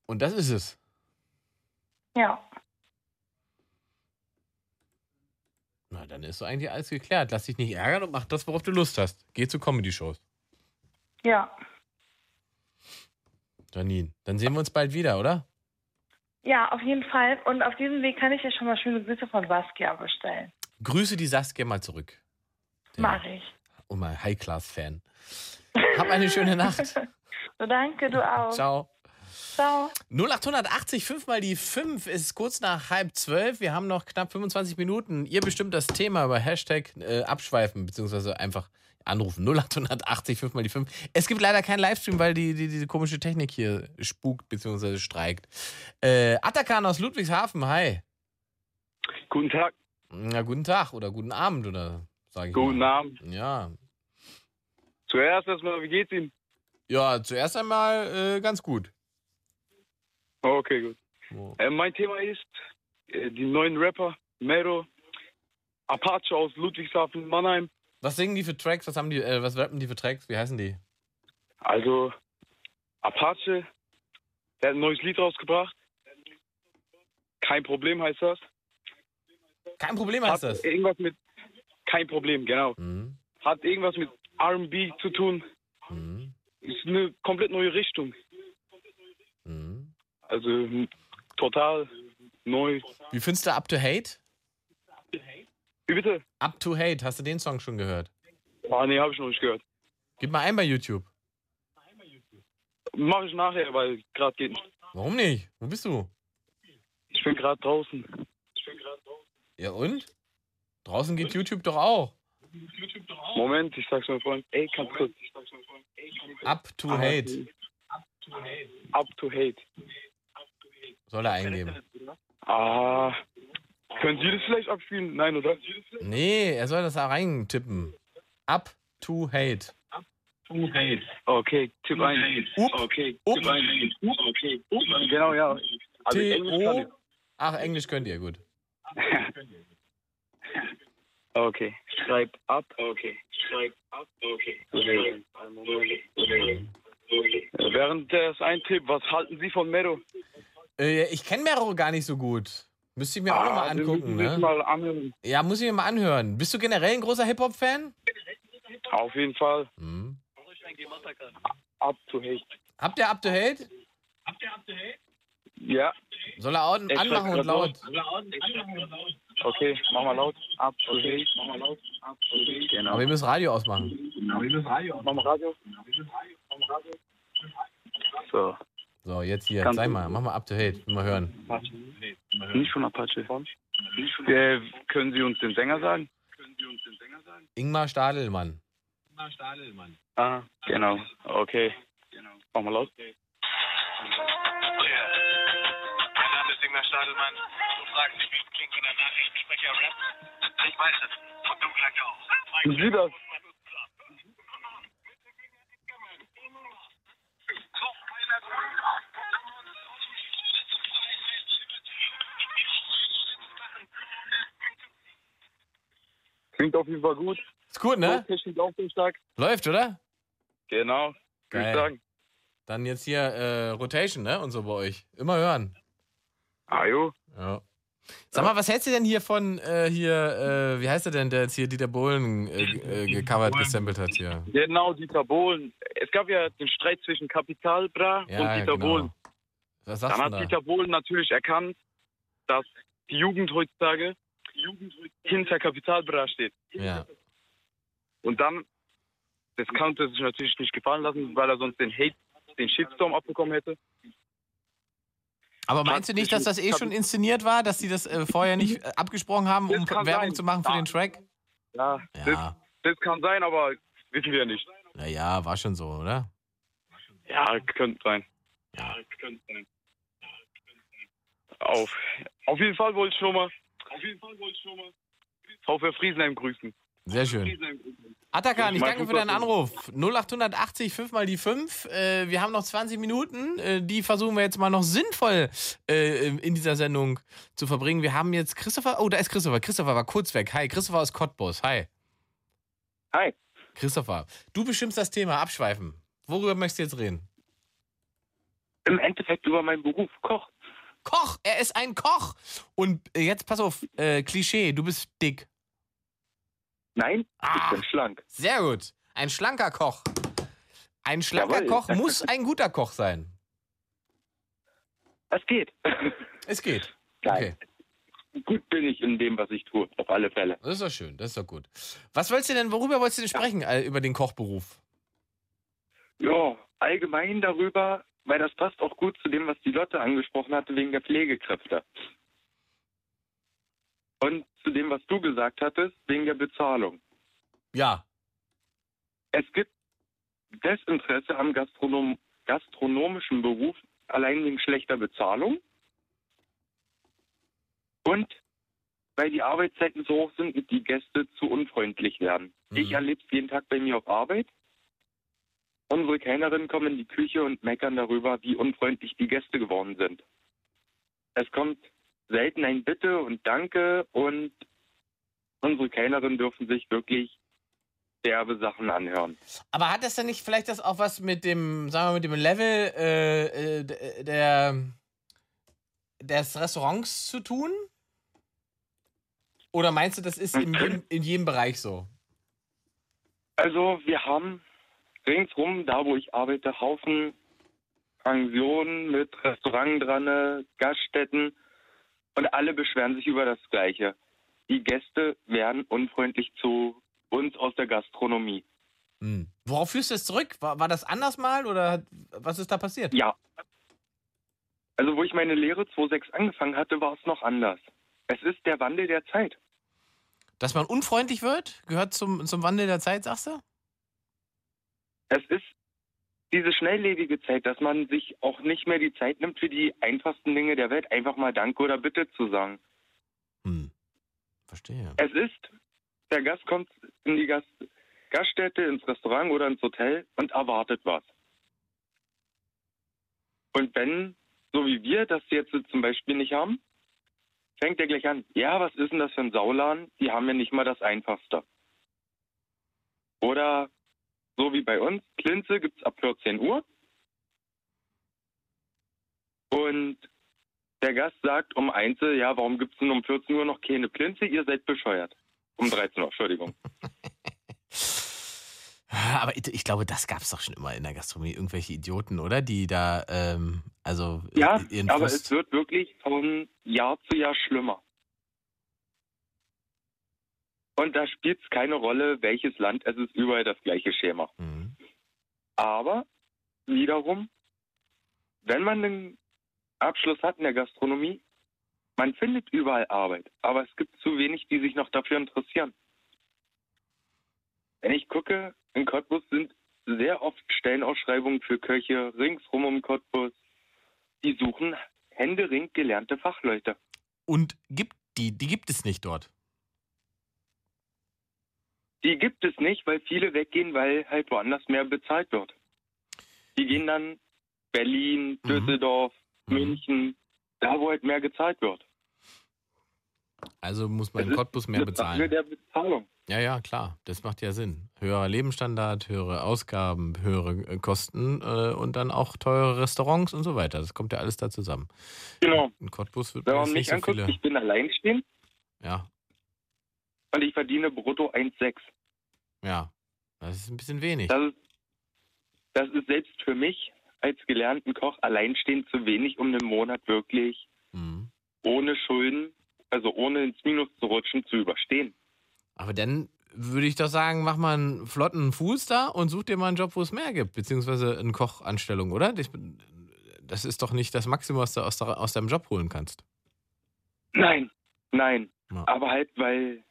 Und das ist es. Ja. Na, dann ist so eigentlich alles geklärt. Lass dich nicht ärgern und mach das, worauf du Lust hast. Geh zu Comedy-Shows. Ja. Janine, dann sehen wir uns bald wieder, oder? Ja, auf jeden Fall. Und auf diesem Weg kann ich dir schon mal schöne Grüße von Saskia bestellen. Grüße die Saskia mal zurück. Mach ich. Und mal High-Class-Fan. Hab eine schöne Nacht. So, danke, du auch. Ciao. Ciao. 0880 5 mal die 5 ist kurz nach halb zwölf. Wir haben noch knapp 25 Minuten. Ihr bestimmt das Thema über Hashtag äh, abschweifen, beziehungsweise einfach anrufen. 0880 5 mal die 5. Es gibt leider keinen Livestream, weil die, die, diese komische Technik hier spukt, beziehungsweise streikt. Äh, Atakan aus Ludwigshafen, hi. Guten Tag. Na, guten Tag oder guten Abend, oder sage ich Guten mal. Abend. Ja. Zuerst erstmal, wie geht's Ihnen? Ja, zuerst einmal äh, ganz gut. Okay, gut. Äh, mein Thema ist äh, die neuen Rapper, Mero, Apache aus Ludwigshafen, Mannheim. Was singen die für Tracks? Was haben die, äh, was rappen die für Tracks? Wie heißen die? Also, Apache, der hat ein neues Lied rausgebracht. Kein Problem heißt das. Kein Problem heißt Hat das. irgendwas mit, kein Problem, genau. Mhm. Hat irgendwas mit R&B zu tun. Ist eine komplett neue Richtung. Mhm. Also, total neu. Wie findest du Up to Hate? Wie bitte? Up to Hate, hast du den Song schon gehört? Ah, nee, habe ich noch nicht gehört. Gib mal ein bei YouTube. Mache ich nachher, weil gerade geht nicht. Warum nicht? Wo bist du? Ich Ich bin gerade draußen. Ja und? Draußen geht YouTube doch auch. Moment, ich sag's mal vorhin. Ey, ganz kurz. Up to hate. Up to hate. Soll er eingeben. Ah. Können Sie das vielleicht abspielen? Nein, oder? Nee, er soll das da reintippen. Up to hate. To hate. Okay, Tipp ein. Okay, Tipp ein. Okay. Genau, ja. Also Englisch. Ach, Englisch könnt ihr, gut. Okay, schreib ab. Okay, schreib ab. Okay. Während des Eintipp, was halten Sie von Mero? Äh, ich kenne Mero gar nicht so gut. Müsste ich mir auch nochmal Ah, angucken, müssen Sie sich ne? mal anhören. Ja, muss ich mir mal anhören. Bist du generell ein großer Hip-Hop-Fan? Auf jeden Fall. Mhm. Up to hate. Habt ihr Up to Hate? Ja. Soll er an- Ich schreib anmachen und laut? Okay, mach mal laut. Up to hate. Mach mal laut. Up to hate. Genau. Aber ihr müsst Radio ausmachen. Mach mal Radio. So. So, jetzt hier, Kannst zeig du- mal, mach mal Up to Hate, will mal hören. Nicht von Apache. Äh, können Sie uns den Sänger sagen? Ingmar Stadelmann. Ah, genau. Okay. Mach mal laut. Mein Name ist Ingmar Stadelmann. Du fragst mich, wie klingt, wenn der Nachrichtensprecher rappt. Ich weiß es. Und du gleich auch. Sind Sie das? Klingt auf jeden Fall gut. Ist gut, ne? Technik auch sehr stark. Läuft, oder? Genau. Würde ich sagen. Dann jetzt hier äh, Rotation, ne? Und so bei euch. Immer hören. Ah, jo. Ja. Sag mal, was hältst du denn hier von äh, hier, äh, wie heißt der denn, der jetzt hier Dieter Bohlen äh, äh, gecovert, gesampelt hat hier? Genau, Dieter Bohlen. Es gab ja den Streit zwischen Kapital Bra Ja, und Dieter genau. Bohlen. Was sagst Dann du hat da? Dieter Bohlen natürlich erkannt, dass die Jugend heutzutage hinter Kapital Bra steht. Ja. Und dann, das konnte er sich natürlich nicht gefallen lassen, weil er sonst den Hate, den Shitstorm abbekommen hätte. Aber meinst du nicht, dass das eh schon inszeniert war, dass die das äh, vorher nicht äh, abgesprochen haben, um kann Werbung sein. zu machen für Ja. den Track? Ja, Ja. Das, das kann sein, aber wissen wir ja nicht. Naja, war schon so, oder? Ja, könnte sein. Ja, könnte sein. Auf, auf jeden Fall wollte ich schon mal. Auf jeden Fall wollte ich schon mal. VfR Friesenheim grüßen. Sehr schön. Atakan, ich danke für deinen Anruf. 0880 5 mal die 5. Äh, wir haben noch 20 Minuten. Äh, die versuchen wir jetzt mal noch sinnvoll äh, in dieser Sendung zu verbringen. Wir haben jetzt Christopher. Oh, da ist Christopher. Christopher war kurz weg. Hi, Christopher aus Cottbus. Hi. Hi. Christopher, du bestimmst das Thema. Abschweifen. Worüber möchtest du jetzt reden? Im Endeffekt über meinen Beruf, Koch. Koch, er ist ein Koch. Und äh, jetzt pass auf, äh, Klischee, du bist dick. Nein, Ah. ich bin schlank. Sehr gut. Ein schlanker Koch. Ein schlanker Jawohl. Koch muss ein guter Koch sein. Es geht. Es geht. Nein. Gut bin ich in dem, was ich tue, auf alle Fälle. Das ist doch schön, das ist doch gut. Was wolltest du denn, worüber wolltest du denn sprechen, äh, über den Kochberuf? Ja, allgemein darüber, weil das passt auch gut zu dem, was die Lotte angesprochen hatte, wegen der Pflegekräfte. Und zu dem, was du gesagt hattest, wegen der Bezahlung. Ja. Es gibt Desinteresse am Gastronom gastronomischen Beruf allein wegen schlechter Bezahlung. Und weil die Arbeitszeiten so hoch sind und die Gäste zu unfreundlich werden. Ich erlebe es jeden Tag bei mir auf Arbeit. Unsere Kellnerinnen kommen in die Küche und meckern darüber, wie unfreundlich die Gäste geworden sind. Es kommt selten ein Bitte und Danke und unsere Kellnerinnen dürfen sich wirklich derbe Sachen anhören. Aber hat das denn nicht vielleicht das auch was mit dem, sagen wir, mit dem Level äh, äh, der, des Restaurants zu tun? Oder meinst du, das ist in jedem, in jedem Bereich so? Also wir haben ringsrum, da wo ich arbeite, Haufen Pensionen mit Restaurant dran, Gaststätten und alle beschweren sich über das Gleiche. Die Gäste werden unfreundlich zu uns aus der Gastronomie. Hm. Worauf führst du es zurück? War, war das anders mal oder hat- was ist da passiert? Ja. Also wo ich meine Lehre 2.6 angefangen hatte, war es noch anders. Es ist der Wandel der Zeit. Dass man unfreundlich wird, gehört zum, zum Wandel der Zeit, sagst du? Es ist diese schnelllebige Zeit, dass man sich auch nicht mehr die Zeit nimmt für die einfachsten Dinge der Welt, einfach mal Danke oder Bitte zu sagen. Verstehe. Es ist, der Gast kommt in die Gast, Gaststätte, ins Restaurant oder ins Hotel und erwartet was. Und wenn, so wie wir das jetzt zum Beispiel nicht haben, fängt er gleich an, ja, was ist denn das für ein Sauladen? Die haben ja nicht mal das Einfachste. Oder so wie bei uns, Klinze gibt's ab 14 Uhr. Und der Gast sagt um Einzel, ja, warum gibt's denn um 14 Uhr noch keine Plinze? Ihr seid bescheuert. Um 13 Uhr, Entschuldigung. Aber ich, glaube, das gab es doch schon immer in der Gastronomie. Irgendwelche Idioten, oder? Die da, ähm, also Ja, aber es wird wirklich von Jahr zu Jahr schlimmer. Und da spielt es keine Rolle, welches Land, es ist überall das gleiche Schema. Mhm. Aber wiederum, wenn man einen Abschluss hat in der Gastronomie, man findet überall Arbeit, aber es gibt zu wenig, die sich noch dafür interessieren. Wenn ich gucke, in Cottbus sind sehr oft Stellenausschreibungen für Köche ringsrum um Cottbus. Die suchen händeringend gelernte Fachleute. Und gibt die, die gibt es nicht dort. Die gibt es nicht, weil viele weggehen, weil halt woanders mehr bezahlt wird. Die gehen dann Berlin, Düsseldorf, München, da wo halt mehr gezahlt wird. Also muss man in Cottbus mehr bezahlen. der Bezahlung. Ja, ja, klar. Das macht ja Sinn. Höherer Lebensstandard, höhere Ausgaben, höhere äh, Kosten äh, und dann auch teure Restaurants und so weiter. Das kommt ja alles da zusammen. Genau. In Cottbus wird Wenn man mich nicht so anguckt, viele. ich bin alleinstehend Ja, und ich verdiene brutto 1,6. ja. Das ist ein bisschen wenig. Das ist, das ist selbst für mich als gelernten Koch alleinstehend zu wenig, um einen Monat wirklich Mhm. ohne Schulden, also ohne ins Minus zu rutschen, zu überstehen. Aber dann würde ich doch sagen, mach mal einen flotten Fuß da und such dir mal einen Job, wo es mehr gibt, beziehungsweise eine Kochanstellung, oder? Das, ist doch nicht das Maximum, was du aus deinem Job holen kannst. Nein, nein. Ja. Aber halt, weil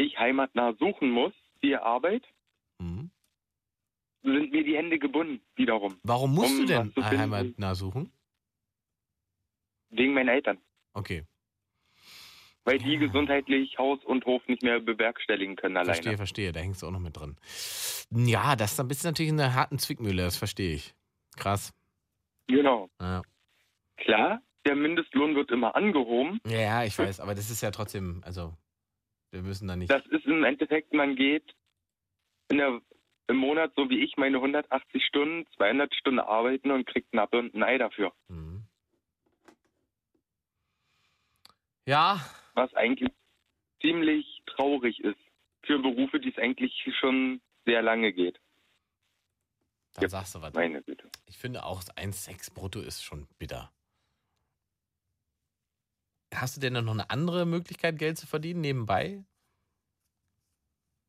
ich heimatnah suchen muss, die Arbeit, Mhm. sind mir die Hände gebunden, wiederum. Warum musst Um du denn heimatnah suchen? Wegen meinen Eltern. Okay, Weil die gesundheitlich Haus und Hof nicht mehr bewerkstelligen können alleine. verstehe, verstehe. Da hängst du auch noch mit drin. Ja, das ist ein bisschen natürlich in einer harten Zwickmühle, das verstehe ich. Krass. Genau. Ja. Klar, der Mindestlohn wird immer angehoben. Ja, ja, ich weiß, aber das ist ja trotzdem, also, wir müssen da nicht. Das ist im Endeffekt, man geht in der, im Monat, so wie ich, meine 180 Stunden, 200 Stunden arbeiten und kriegt Apfel und ein Ei dafür. Mhm. Ja. Was eigentlich ziemlich traurig ist für Berufe, die es eigentlich schon sehr lange geht. Dann sagst du was. Meine Güte. Ich finde auch 1,6 brutto ist schon bitter. Hast du denn noch eine andere Möglichkeit, Geld zu verdienen nebenbei?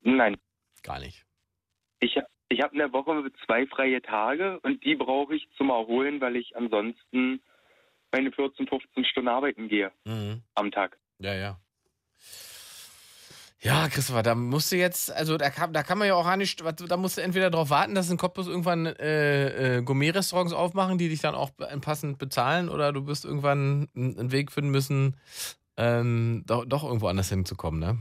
Nein. Gar nicht. Ich, ich habe in der Woche zwei freie Tage und die brauche ich zum Erholen, weil ich ansonsten meine 14, 15 Stunden arbeiten gehe Mhm. am Tag. Ja, ja. Ja, Christopher, da musst du jetzt, also da kann, da kann man ja auch gar nicht, da musst du entweder darauf warten, dass in Cottbus irgendwann äh, äh, Gourmet-Restaurants aufmachen, die dich dann auch passend bezahlen, oder du wirst irgendwann einen Weg finden müssen, ähm, doch, doch irgendwo anders hinzukommen, ne?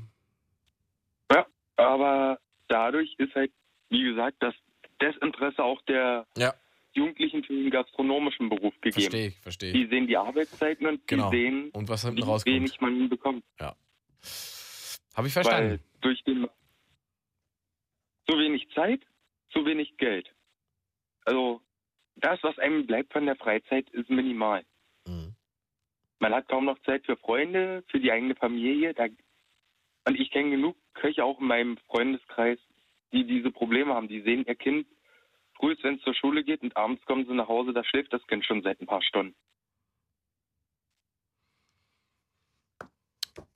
Ja, aber dadurch ist halt, wie gesagt, das Desinteresse auch der Ja. Jugendlichen für den gastronomischen Beruf gegeben. Verstehe ich, verstehe Die ich. sehen die Arbeitszeiten und Genau. die sehen, Und was hinten wie rauskommt. wenig man bekommt. Ja. Habe ich verstanden. Weil durch den zu wenig Zeit, zu wenig Geld. Also das, was einem bleibt von der Freizeit, ist minimal. Mhm. Man hat kaum noch Zeit für Freunde, für die eigene Familie. Da, und ich kenne genug Köche auch in meinem Freundeskreis, die diese Probleme haben. Die sehen ihr Kind früh, wenn es zur Schule geht und abends kommen sie nach Hause, da schläft das Kind schon seit ein paar Stunden.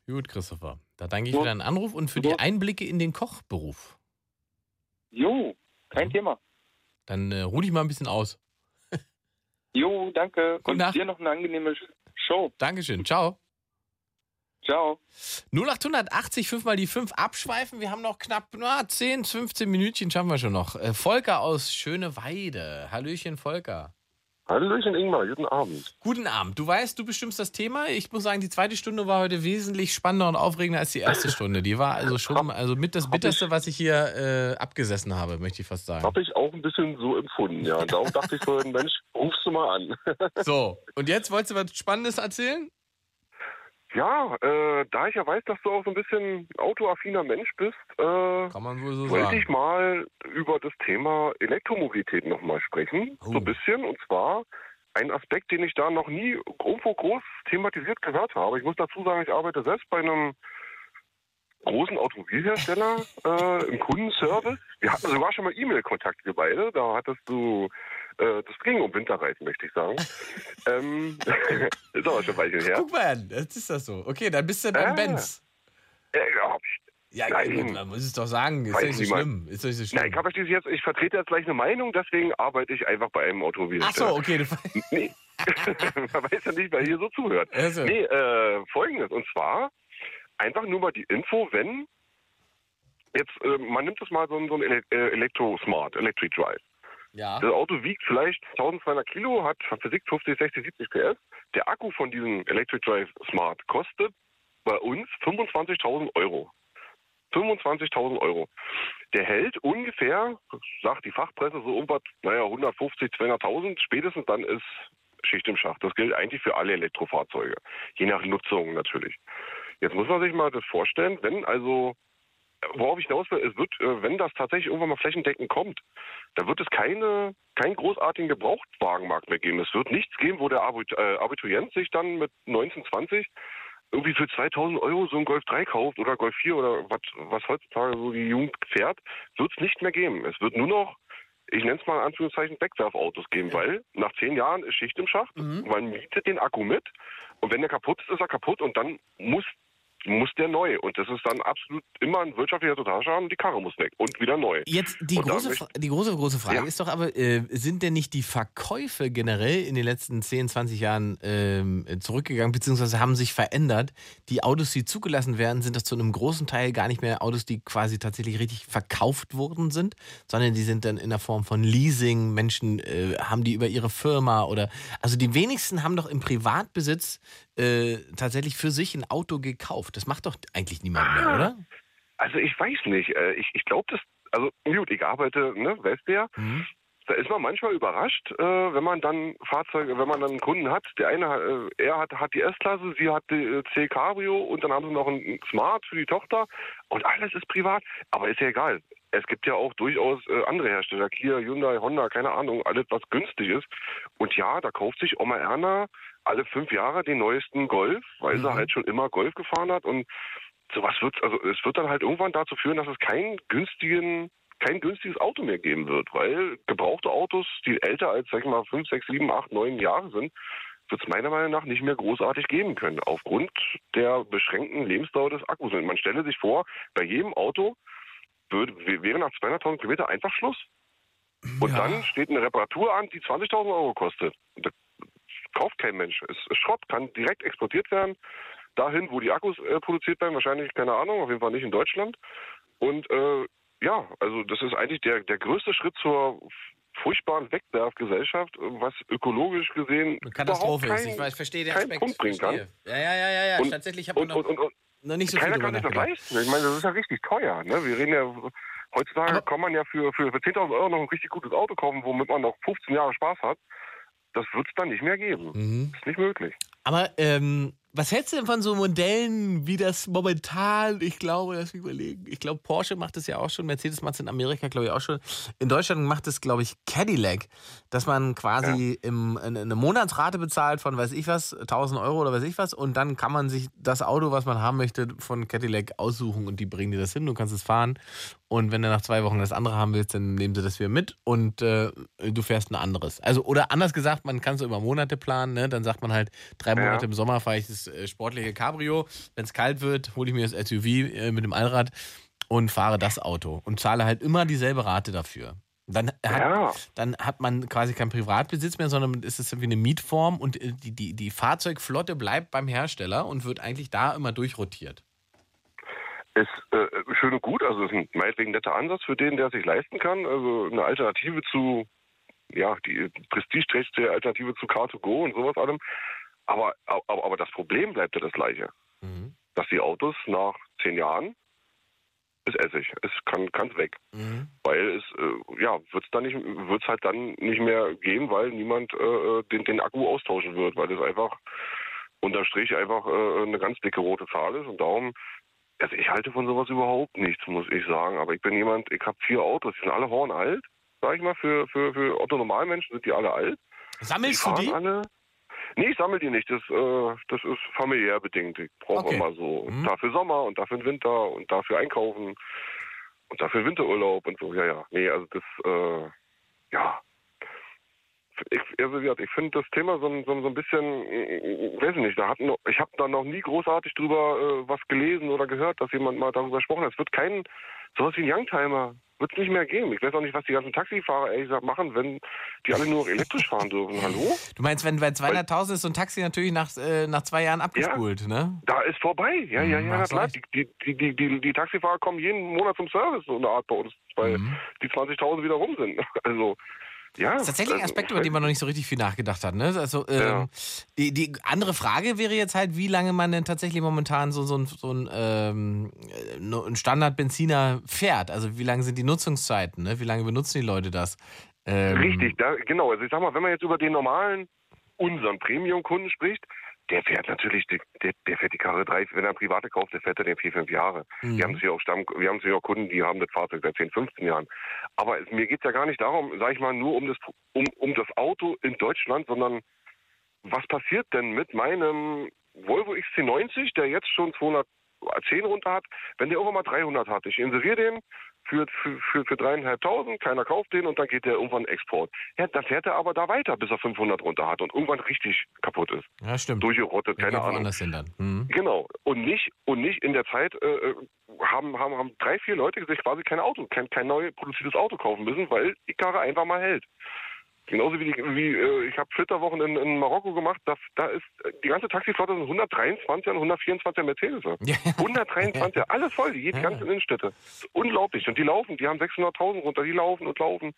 Gut, Christopher. Da danke ich So. für deinen Anruf und für die Einblicke in den Kochberuf. Jo, kein Thema. Dann äh, ruh dich mal ein bisschen aus. Jo, danke. Gute Und Nacht. dir noch eine angenehme Show. Dankeschön. Ciao. Ciao. 0880 5 mal die 5 abschweifen. Wir haben noch knapp na, 10, 15 Minütchen schaffen wir schon noch. Äh, Volker aus Schöneweide. Hallöchen, Volker. Hallöchen, Ingmar. Guten Abend. Guten Abend. Du weißt, du bestimmst das Thema. Ich muss sagen, die zweite Stunde war heute wesentlich spannender und aufregender als die erste Stunde. Die war also schon also mit das Bitterste, was ich hier äh, abgesessen habe, möchte ich fast sagen. Habe ich auch ein bisschen so empfunden, ja. Und darum dachte ich vorhin, Mensch, rufst du mal an. So, und jetzt wolltest du was Spannendes erzählen? Ja, äh, da ich ja weiß, dass du auch so ein bisschen autoaffiner Mensch bist, äh, so wollte ich mal über das Thema Elektromobilität nochmal sprechen. Oh. So ein bisschen. Und zwar ein Aspekt, den ich da noch nie irgendwo groß thematisiert gehört habe. Ich muss dazu sagen, ich arbeite selbst bei einem großen Automobilhersteller äh, im Kundenservice. Wir hatten sogar schon mal E-Mail-Kontakt, wir beide. Da hattest du, äh, das ging um Winterreifen, möchte ich sagen. ähm, ist aber schon ein Weilchen her. Guck mal an, jetzt ist das so. Okay, dann bist du beim Ah. Benz. Äh, ja, Ja, Nein. man muss es doch sagen. Ist doch nicht so schlimm. Ist doch nicht so schlimm. Nein, ich, schließlich jetzt, ich vertrete jetzt gleich eine Meinung, deswegen arbeite ich einfach bei einem Ach Automobilhersteller. so, okay. Nee. Man weiß ja nicht, wer hier so zuhört. Also. Nee, äh, folgendes. Und zwar einfach nur mal die Info, wenn jetzt, äh, man nimmt es mal so, ein- so ein äh, Elektro-Smart, Electric Drive. Ja. Das Auto wiegt vielleicht 1200 Kilo, hat Physik 50, 60, 70 PS. Der Akku von diesem Electric Drive Smart kostet bei uns 25.000 Euro. 25.000 Euro. Der hält ungefähr, sagt die Fachpresse, so irgendwas, naja, 150, 200.000. Spätestens dann ist Schicht im Schacht. Das gilt eigentlich für alle Elektrofahrzeuge. Je nach Nutzung natürlich. Jetzt muss man sich mal das vorstellen, wenn also worauf ich hinaus will, es wird, äh, wenn das tatsächlich irgendwann mal flächendeckend kommt, da wird es keine, keinen großartigen Gebrauchtwagenmarkt mehr geben. Es wird nichts geben, wo der äh, Abiturient sich dann mit 19, 20 irgendwie für 2000 Euro so einen Golf 3 kauft oder Golf 4 oder was, was heutzutage so die Jugend fährt, wird es nicht mehr geben. Es wird nur noch, ich nenne es mal in Anführungszeichen, Wegwerfautos geben, weil nach zehn Jahren ist Schicht im Schacht, man mietet den Akku mit und wenn der kaputt ist, ist er kaputt und dann muss muss der neu. Und das ist dann absolut immer ein wirtschaftlicher Totalschaden. Die Karre muss weg und wieder neu. Jetzt die Und große, Fra- die große, große Frage Ja. ist doch aber, äh, sind denn nicht die Verkäufe generell in den letzten 10, 20 Jahren ähm, zurückgegangen, beziehungsweise haben sich verändert? Die Autos, die zugelassen werden, sind das zu einem großen Teil gar nicht mehr Autos, die quasi tatsächlich richtig verkauft worden sind, sondern die sind dann in der Form von Leasing. Menschen äh, haben die über ihre Firma oder, also die wenigsten haben doch im Privatbesitz äh, tatsächlich für sich ein Auto gekauft. Das macht doch eigentlich niemand mehr, oder? Also ich weiß nicht. Äh, Ich, ich glaube, das, also gut, ich arbeite, ne, weißt du ja. Mhm. Da ist man manchmal überrascht, äh, wenn man dann Fahrzeuge, wenn man dann einen Kunden hat. Der eine, hat, äh, er hat, hat die S-Klasse, sie hat die C Cabrio und dann haben sie noch einen Smart für die Tochter und alles ist privat. Aber ist ja egal. Es gibt ja auch durchaus äh, andere Hersteller, Kia, Hyundai, Honda, keine Ahnung, alles was günstig ist. Und ja, da kauft sich Oma Erna alle fünf Jahre den neuesten Golf, weil sie halt schon immer Golf gefahren hat und sowas wird, also es wird dann halt irgendwann dazu führen, dass es keinen günstigen, kein günstiges Auto mehr geben wird, weil gebrauchte Autos, die älter als, sag ich mal, fünf, sechs, sieben, acht, neun Jahre sind, wird es meiner Meinung nach nicht mehr großartig geben können, aufgrund der beschränkten Lebensdauer des Akkus. Und man stelle sich vor, bei jedem Auto würde, wäre nach 200.000 Kilometer einfach Schluss. Und dann steht eine Reparatur an, die 20.000 Euro kostet. Das kauft kein Mensch. Es ist Schrott, kann direkt exportiert werden. Dahin, wo die Akkus äh, produziert werden, wahrscheinlich, keine Ahnung, auf jeden Fall nicht in Deutschland. Und äh, ja, also das ist eigentlich der, der größte Schritt zur furchtbaren Wegwerfgesellschaft, was ökologisch gesehen Katastrophe überhaupt ist. kein, Ich, weiß, ich verstehe den Aspekt. Punkt bringen kann. Ja, ja, ja, ja, ja. Und- Tatsächlich habe ich und, noch, und, und, noch nicht so keiner kann sich das leisten. Ich meine, das ist ja richtig teuer. Ne? Wir reden ja, heutzutage kann man ja für, für, für 10.000 Euro noch ein richtig gutes Auto kaufen, womit man noch 15 Jahre Spaß hat. Das wird es dann nicht mehr geben. Mhm. Ist nicht möglich. Aber ähm, was hältst du denn von so Modellen wie das momentan? Ich glaube, lass mich überlegen. Ich glaube, Porsche macht es ja auch schon, Mercedes macht es in Amerika, glaube ich, auch schon. In Deutschland macht es, glaube ich, Cadillac, dass man quasi im, eine, Monatsrate bezahlt von, weiß ich was, 1000 Euro oder weiß ich was. Und dann kann man sich das Auto, was man haben möchte, von Cadillac aussuchen und die bringen dir das hin. Du kannst es fahren. Und wenn du nach zwei Wochen das andere haben willst, dann nehmen sie das wieder mit und äh, du fährst ein anderes. Also, oder anders gesagt, man kann so über Monate planen. Ne? Dann sagt man halt, drei Monate im Sommer fahre ich das äh, sportliche Cabrio. Wenn es kalt wird, hole ich mir das SUV äh, mit dem Allrad und fahre das Auto und zahle halt immer dieselbe Rate dafür. Dann hat, dann hat man quasi keinen Privatbesitz mehr, sondern ist es irgendwie eine Mietform und äh, die, die, die Fahrzeugflotte bleibt beim Hersteller und wird eigentlich da immer durchrotiert. Ist äh, schön und gut, also ist ein meinetwegen netter Ansatz für den, der es sich leisten kann. Also eine Alternative zu, ja, die prestigeträchtigste Alternative zu Car2Go und sowas allem. Aber, aber, aber das Problem bleibt ja das gleiche. Dass die Autos nach zehn Jahren ist Essig. Es kann kann's weg. Weil es äh, ja wird's dann nicht wird's halt dann nicht mehr geben, weil niemand äh, den, den Akku austauschen wird, weil das einfach unterm Strich einfach äh, eine ganz dicke rote Zahl ist und darum also ich halte von sowas überhaupt nichts, muss ich sagen. Aber ich bin jemand, ich habe vier Autos, die sind alle hornalt, sag ich mal, für, für, für Otto Normalmenschen sind die alle alt. Sammelst du fahren die? Alle. Nee, ich sammle die nicht. Das, äh, das ist familiär bedingt. Ich brauche Okay. immer so. Dafür Sommer und dafür Winter und dafür einkaufen und dafür Winterurlaub und so. Ja, ja. Nee, also das, äh, ja. Ich, also, wie gesagt, ich finde das Thema so, ein- so, so ein bisschen, äh, weiß ich nicht, da hat noch, ich habe da noch nie großartig drüber äh, was gelesen oder gehört, dass jemand mal darüber gesprochen hat. Es wird kein, sowas wie ein Youngtimer, wird es nicht mehr geben. Ich weiß auch nicht, was die ganzen Taxifahrer ehrlich gesagt machen, wenn die alle nur noch elektrisch fahren dürfen. Hallo? Du meinst, wenn bei 200.000 ist so ein Taxi natürlich nach, äh, nach zwei Jahren abgespult, ne? Da ist vorbei. Ja, ja, Mhm, ja, klar. Die, die, die, die, die Taxifahrer kommen jeden Monat zum Service, so eine Art bei uns, weil Mhm. die 20.000 wieder rum sind. Also, ja. Das ist tatsächlich ein also, Aspekt, über den man noch nicht so richtig viel nachgedacht hat. Ne? Also, ähm, Ja. die, die andere Frage wäre jetzt halt, wie lange man denn tatsächlich momentan so, so ein, so ein, ähm, äh, ein Standard-Benziner fährt. Also wie lange sind die Nutzungszeiten? Ne? Wie lange benutzen die Leute das? Ähm, Richtig, da, genau. Also ich sag mal, wenn man jetzt über den normalen, unseren Premium-Kunden spricht, der fährt natürlich, der, der fährt die Karre drei, wenn er eine private kauft, der fährt er den vier, fünf Jahre. Mhm. Wir haben sicher auch Stamm, wir haben sicher auch Kunden, die haben das Fahrzeug seit 10, 15 Jahren. Aber es, mir geht's ja gar nicht darum, sag ich mal, nur um das, um, um das Auto in Deutschland, sondern was passiert denn mit meinem Volvo XC90, der jetzt schon 210 runter hat, wenn der irgendwann mal 300 hat? Ich inseriere den für, für, für, dreieinhalbtausend, keiner kauft den und dann geht der irgendwann Export. Ja, dann fährt er aber da weiter, bis er 500 runter hat und irgendwann richtig kaputt ist. Ja, stimmt. Durchgerottet, keine Ahnung. hin dann. Mhm. Genau. Und nicht, und nicht in der Zeit äh, äh, haben, haben, haben drei, vier Leute sich quasi kein Auto, kein, kein neu produziertes Auto kaufen müssen, weil die Karre einfach mal hält. Genauso wie, die, wie äh, ich habe Flitterwochen in, in Marokko gemacht, da, da ist die ganze Taxiflotte sind 123 und 124 Mercedes. 123, alles voll, die, die ganzen Innenstädte. Unglaublich. Und die laufen, die haben 600.000 runter, die laufen und laufen.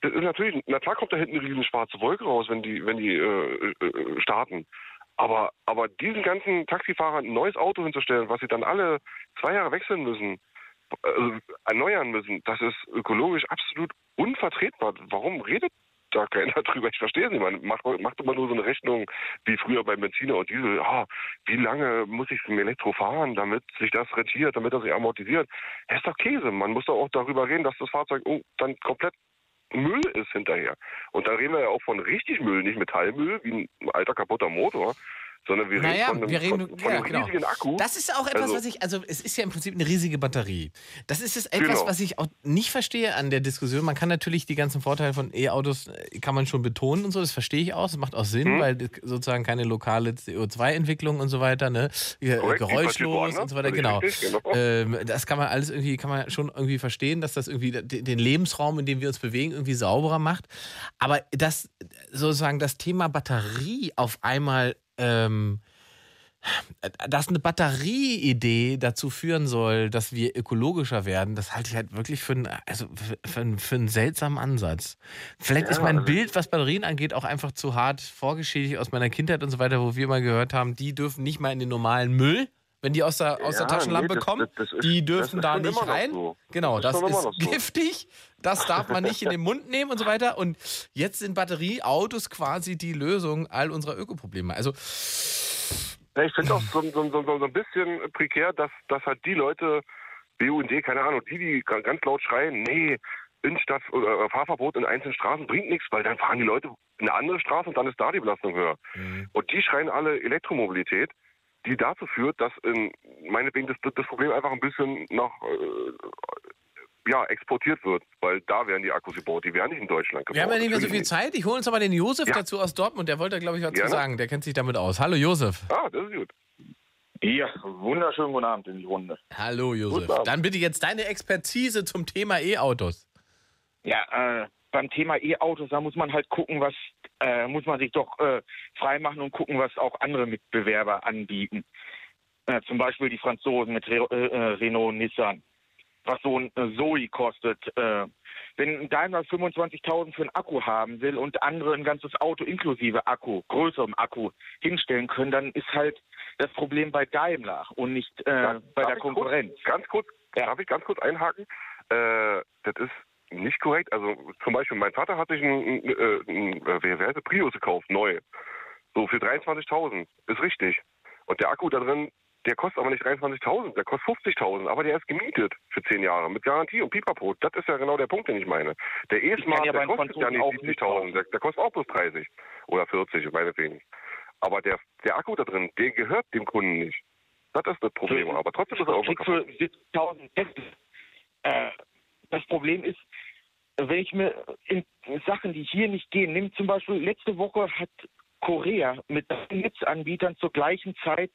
Das ist natürlich, na klar kommt da hinten eine riesen schwarze Wolke raus, wenn die, wenn die äh, äh, starten. Aber, aber diesen ganzen Taxifahrern ein neues Auto hinzustellen, was sie dann alle zwei Jahre wechseln müssen, also erneuern müssen, das ist ökologisch absolut unvertretbar. Warum redet da keiner drüber? Ich verstehe es nicht. Man macht, macht immer nur so eine Rechnung wie früher beim Benziner und Diesel. Ah, wie lange muss ich im Elektro fahren, damit sich das rentiert, damit das sich amortisiert? Das ist doch Käse. Man muss doch auch darüber reden, dass das Fahrzeug oh, dann komplett Müll ist hinterher. Und da reden wir ja auch von richtig Müll, nicht Metallmüll, wie ein alter kaputter Motor, sondern wir Naja, reden von einem, wir reden, von, von ja, einem genau. riesigen Akku. Das ist auch etwas, Also- was ich, also es ist ja im Prinzip eine riesige Batterie. Das ist es etwas, Genau. was ich auch nicht verstehe an der Diskussion. Man kann natürlich die ganzen Vorteile von E-Autos, äh, kann man schon betonen und so, das verstehe ich auch, das macht auch Sinn, Mhm. weil sozusagen keine lokale CO2-Entwicklung und so weiter, ne? Ja, Korrekt, geräuschlos und so weiter, völlig genau. richtig, genau. Ähm, das kann man alles irgendwie, kann man schon irgendwie verstehen, dass das irgendwie de- den Lebensraum, in dem wir uns bewegen, irgendwie sauberer macht. Aber das sozusagen das Thema Batterie auf einmal ähm, dass eine Batterieidee dazu führen soll, dass wir ökologischer werden, das halte ich halt wirklich für einen, also für, einen, für einen seltsamen Ansatz. Vielleicht Ja, ist mein also- Bild, was Batterien angeht, auch einfach zu hart vorgeschädigt aus meiner Kindheit und so weiter, wo wir mal gehört haben, die dürfen nicht mal in den normalen Müll, wenn die aus der, aus der Ja, Taschenlampe nee, das- kommen, das- das ist- die dürfen da nicht rein. so. Genau, Das ist ist, noch so. giftig, das darf man nicht in den Mund nehmen und so weiter. Und jetzt sind Batterieautos quasi die Lösung all unserer Ökoprobleme. Also Ja, ich finde auch so, so, so, so ein bisschen prekär, dass, dass halt die Leute, BUND, keine Ahnung, die, die ga- ganz laut schreien, nee, Innenstadt oder Fahrverbot in einzelnen Straßen bringt nichts, weil dann fahren die Leute in eine andere Straße und dann ist da die Belastung höher. Und die schreien alle Elektromobilität, die dazu führt, dass in, meinetwegen das, das Problem einfach ein bisschen nach äh, ja, exportiert wird, weil da werden die Akkus gebaut, die werden nicht in Deutschland gebaut. Wir haben ja nicht mehr so viel Zeit. Ich hole uns aber den Josef Ja. dazu aus Dortmund. Der wollte, glaube ich, was zu sagen. Der kennt sich damit aus. Hallo, Josef. Ah, das ist gut. Ja, wunderschönen guten Abend in die Runde. Hallo, Josef. Dann bitte jetzt deine Expertise zum Thema E-Autos. Ja, äh, beim Thema E-Autos, da muss man halt gucken, was, äh, muss man sich doch äh, freimachen und gucken, was auch andere Mitbewerber anbieten. Äh, zum Beispiel die Franzosen mit Re äh, äh, Renault, Nissan. Was so ein äh, Zoe kostet. Wenn Daimler 25.000 für einen Akku haben will und andere ein ganzes Auto inklusive Akku, größerem Akku hinstellen können, dann ist halt das Problem bei Daimler und nicht bei darf der Konkurrenz. Kurz, ganz kurz, darf ich ganz kurz einhaken? Äh, das ist nicht korrekt. Also zum Beispiel, mein Vater hat sich einen, einen, äh, einen äh, heißt der, Prius gekauft, neu. So für 23.000. Ist richtig. Und der Akku da drin, der kostet aber nicht 23.000, der kostet 50.000. Aber der ist gemietet für 10 Jahre mit Garantie und Pipapo. Das ist ja genau der Punkt, den ich meine. Der E-Smart, ja der kostet ja auch nicht 70.000, der, der kostet auch bloß 30 oder 40, meinetwegen. Aber der, der Akku da drin, der gehört dem Kunden nicht. Das ist das Problem. Aber trotzdem ist er für 70.000 Tests. Äh, das Problem ist, wenn ich mir in Sachen, die hier nicht gehen, nimm zum Beispiel, letzte Woche hat Korea mit Netzanbietern zur gleichen Zeit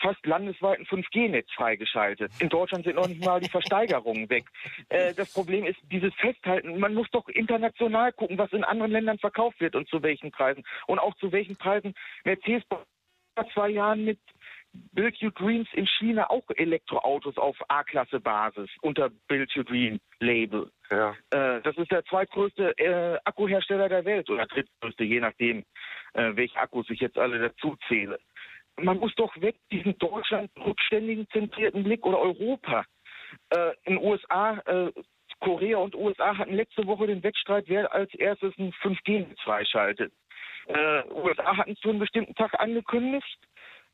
fast landesweit ein 5G-Netz freigeschaltet. In Deutschland sind noch nicht mal die Versteigerungen weg. Äh, das Problem ist dieses Festhalten. Man muss doch international gucken, was in anderen Ländern verkauft wird und zu welchen Preisen. Und auch zu welchen Preisen Mercedes vor zwei Jahren mit Build Your Dreams in China auch Elektroautos auf A-Klasse-Basis unter Build Your Dream Label. Ja. Äh, das ist der zweitgrößte äh, Akkuhersteller der Welt oder drittgrößte, je nachdem, äh, welche Akkus ich jetzt alle dazu zähle. Man muss doch weg diesen Deutschland rückständigen zentrierten Blick oder Europa. Äh, in USA, äh, Korea und USA hatten letzte Woche den Wettstreit, wer als erstes ein 5G-Netz freischaltet. Äh, USA hatten es für einen bestimmten Tag angekündigt.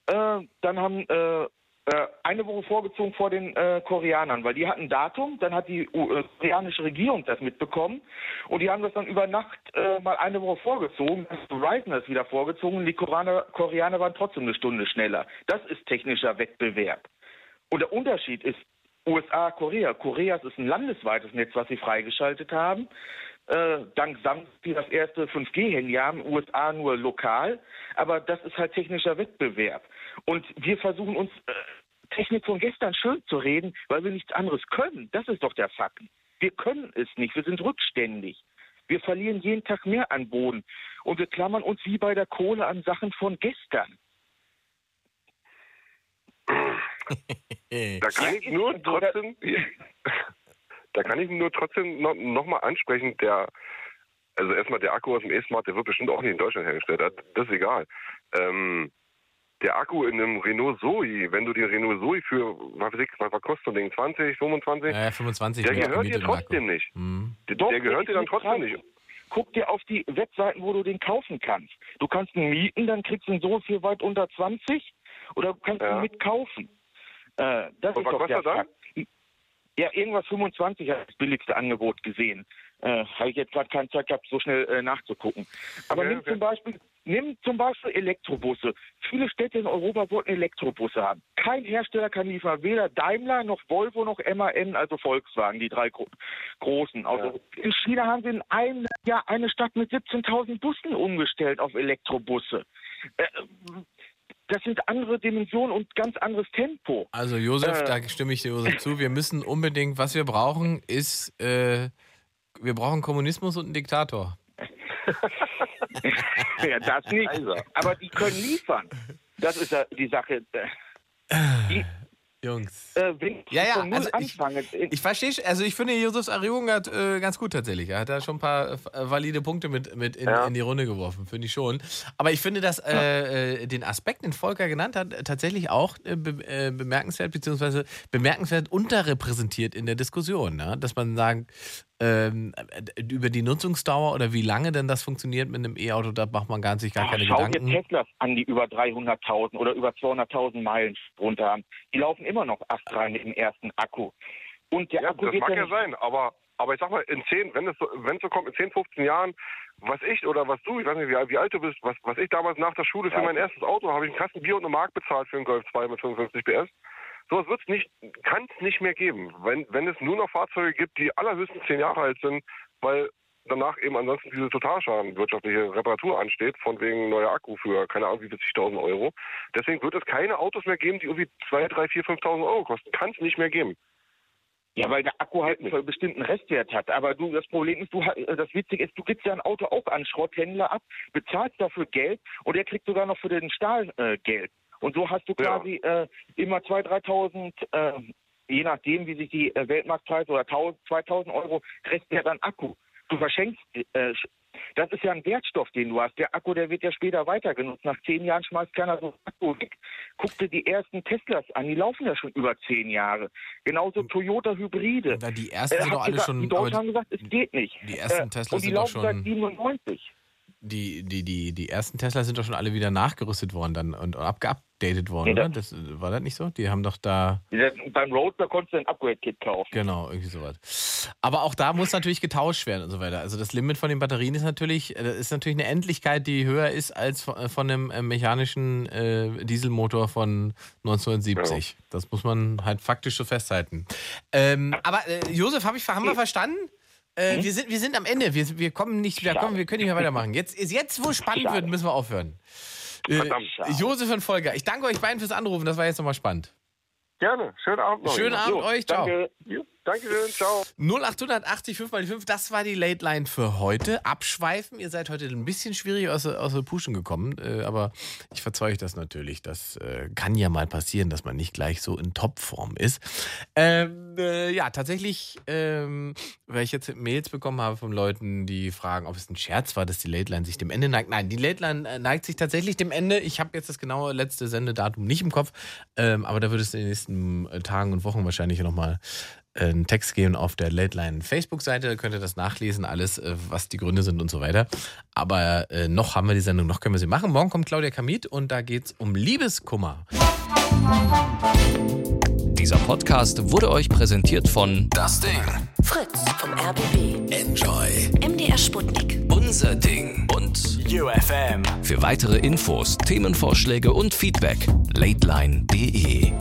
Äh, dann haben äh, äh, eine Woche vorgezogen vor den äh, Koreanern, weil die hatten ein Datum, dann hat die äh, koreanische Regierung das mitbekommen und die haben das dann über Nacht äh, mal eine Woche vorgezogen, Verizon das wieder vorgezogen und die Koreaner, Koreaner waren trotzdem eine Stunde schneller. Das ist technischer Wettbewerb. Und der Unterschied ist USA, Korea. Koreas ist ein landesweites Netz, was sie freigeschaltet haben. Äh, dank Samsung, die das erste 5G-Handy haben, USA nur lokal. Aber das ist halt technischer Wettbewerb. Und wir versuchen uns äh, Technik von gestern schön zu reden, weil wir nichts anderes können. Das ist doch der Fakt. Wir können es nicht. Wir sind rückständig. Wir verlieren jeden Tag mehr an Boden. Und wir klammern uns wie bei der Kohle an Sachen von gestern. Da kann ich nur trotzdem, da kann ich nur trotzdem noch, noch mal ansprechen, der, also erstmal der Akku aus dem E-Smart, der wird bestimmt auch nicht in Deutschland hergestellt, das, das ist egal. Ähm, der Akku in einem Renault Zoe, wenn du den Renault Zoe für, was, weiß ich, was, kostet so ein Ding, 20, 25? Ja, 25 der gehört dir Akku. trotzdem nicht. Mhm. Der, Doch, der gehört dir dann trotzdem nicht. Guck dir auf die Webseiten, wo du den kaufen kannst. Du kannst ihn mieten, dann kriegst du ihn so viel weit unter 20 oder du kannst Ja. ihn mitkaufen. Äh, das Und ist was doch kostet der er dann? Fakt. Ja, irgendwas 25 hat das billigste Angebot gesehen. Äh, Habe ich jetzt gerade keine Zeit gehabt, so schnell äh, nachzugucken. Aber Okay, nimm okay. zum Beispiel, nimm zum Beispiel Elektrobusse. Viele Städte in Europa wollten Elektrobusse haben. Kein Hersteller kann liefern, weder Daimler noch Volvo noch MAN, also Volkswagen, die drei gro großen. Also in China haben sie in einem Jahr eine Stadt mit 17.000 Bussen umgestellt auf Elektrobusse. Äh, das sind andere Dimensionen und ganz anderes Tempo. Also Josef, Äh. da stimme ich dir Josef zu. Wir müssen unbedingt, was wir brauchen, ist, äh, wir brauchen Kommunismus und einen Diktator. ja, das nicht. Aber die können liefern. Das ist ja die Sache. Die, Jungs. äh, Ja, ja, also ich- Ich verstehe, also ich finde Josefs Erregung hat äh, ganz gut tatsächlich. Er hat da schon ein paar äh, valide Punkte mit, mit in, Ja. in die Runde geworfen, finde ich schon. Aber ich finde, dass äh, äh, den Aspekt, den Volker genannt hat, äh, tatsächlich auch äh, be äh, bemerkenswert, beziehungsweise bemerkenswert unterrepräsentiert in der Diskussion. Ne? Dass man sagt, ähm, äh, über die Nutzungsdauer oder wie lange denn das funktioniert mit einem E-Auto, da macht man gar, sich gar keine schau Gedanken. dir Teslas an, die über 300.000 oder über 200.000 Meilen runter haben. Die laufen immer noch astrein mit dem ersten Akku. Und der Ja, Akku das mag ja sein, aber, aber ich sag mal, in 10, wenn es so, wenn es so kommt, in 10, 15 Jahren, was ich oder was du, ich weiß nicht, wie, wie alt du bist, was, was ich damals nach der Schule für Ja. mein erstes Auto, habe ich einen Kasten Bier und eine Mark bezahlt für einen Golf 2 mit 55 PS. Sowas wird's nicht, kann es nicht mehr geben, wenn, wenn es nur noch Fahrzeuge gibt, die allerhöchstens 10 Jahre alt sind, weil danach eben ansonsten diese Totalschaden, wirtschaftliche Reparatur ansteht, von wegen neuer Akku für, keine Ahnung, wie viel zigtausend Euro. Deswegen wird es keine Autos mehr geben, die irgendwie 2, 3, 4, 5.000 Euro kosten. Kann es nicht mehr geben. Ja, weil der Akku halt einen bestimmten Restwert hat. Aber du, das Problem ist, du, das Witzige ist, du gibst ja ein Auto auch an Schrotthändler ab, bezahlst dafür Geld und der kriegt sogar noch für den Stahl äh, Geld. Und so hast du quasi äh, immer 2.000, 3.000, äh, je nachdem, wie sich die äh, Weltmarktpreise oder 1.000, 2.000 Euro Restwert an Akku. Du verschenkst, äh, das ist ja ein Wertstoff, den du hast. Der Akku, der wird ja später weiter genutzt. Nach zehn Jahren schmeißt keiner so einen Akku weg. Guck dir die ersten Teslas an, die laufen ja schon über zehn Jahre. Genauso Toyota Hybride. Na, die ersten sind hab doch alle gesagt, schon- Die Deutschen haben gesagt, es geht nicht. die ersten Äh, Teslas Und die sind doch laufen seit schon- 97. Die, die, die, die ersten Tesla sind doch schon alle wieder nachgerüstet worden dann und abgeupdatet worden, Nee, oder? das- Das, war das nicht so? Die haben doch da. Beim Roadster konntest du ein Upgrade-Kit kaufen. Genau, irgendwie sowas. Aber auch da muss natürlich getauscht werden und so weiter. Also das Limit von den Batterien ist natürlich, äh, das ist natürlich eine Endlichkeit, die höher ist als von, äh, von einem äh, mechanischen äh, Dieselmotor von 1970. Das muss man halt faktisch so festhalten. Ähm, aber äh, Josef, hab ich, haben wir verstanden? Äh, wir, sind, wir sind am Ende. Wir, wir kommen nicht wieder, kommen, wir können nicht mehr weitermachen. Jetzt, ist jetzt wo es spannend Schade. wird, müssen wir aufhören. Äh. Josef und Volker, ich danke euch beiden fürs Anrufen. Das war jetzt nochmal spannend. Gerne. Schönen Abend noch. Schönen Abend Jo, euch. Ciao. Danke. Dankeschön. Ciao. 0880 5 mal die 5, das war die Late Line für heute. Abschweifen, ihr seid heute ein bisschen schwierig aus, aus der Puschen gekommen, äh, aber ich verzeuge das natürlich. Das äh, kann ja mal passieren, dass man nicht gleich so in Topform ist. Ähm, äh, ja, tatsächlich, ähm, weil ich jetzt Mails bekommen habe von Leuten, die fragen, ob es ein Scherz war, dass die Late Line sich dem Ende neigt. Nein, die Late Line äh, neigt sich tatsächlich dem Ende. Ich habe jetzt das genaue letzte Sendedatum nicht im Kopf, ähm, aber da wird es in den nächsten äh, Tagen und Wochen wahrscheinlich nochmal einen Text geben auf der Late Line Facebook-Seite. Da könnt ihr das nachlesen, alles, äh, was die Gründe sind und so weiter. Aber äh, noch haben wir die Sendung, noch können wir sie machen. Morgen kommt Claudia Kamit und da geht es um Liebeskummer. Dieser Podcast wurde euch präsentiert von Das Ding. Fritz vom RBB. Enjoy. MDR Sputnik. Unser Ding. Und UFM. Für weitere Infos, Themenvorschläge und Feedback, lateline.de.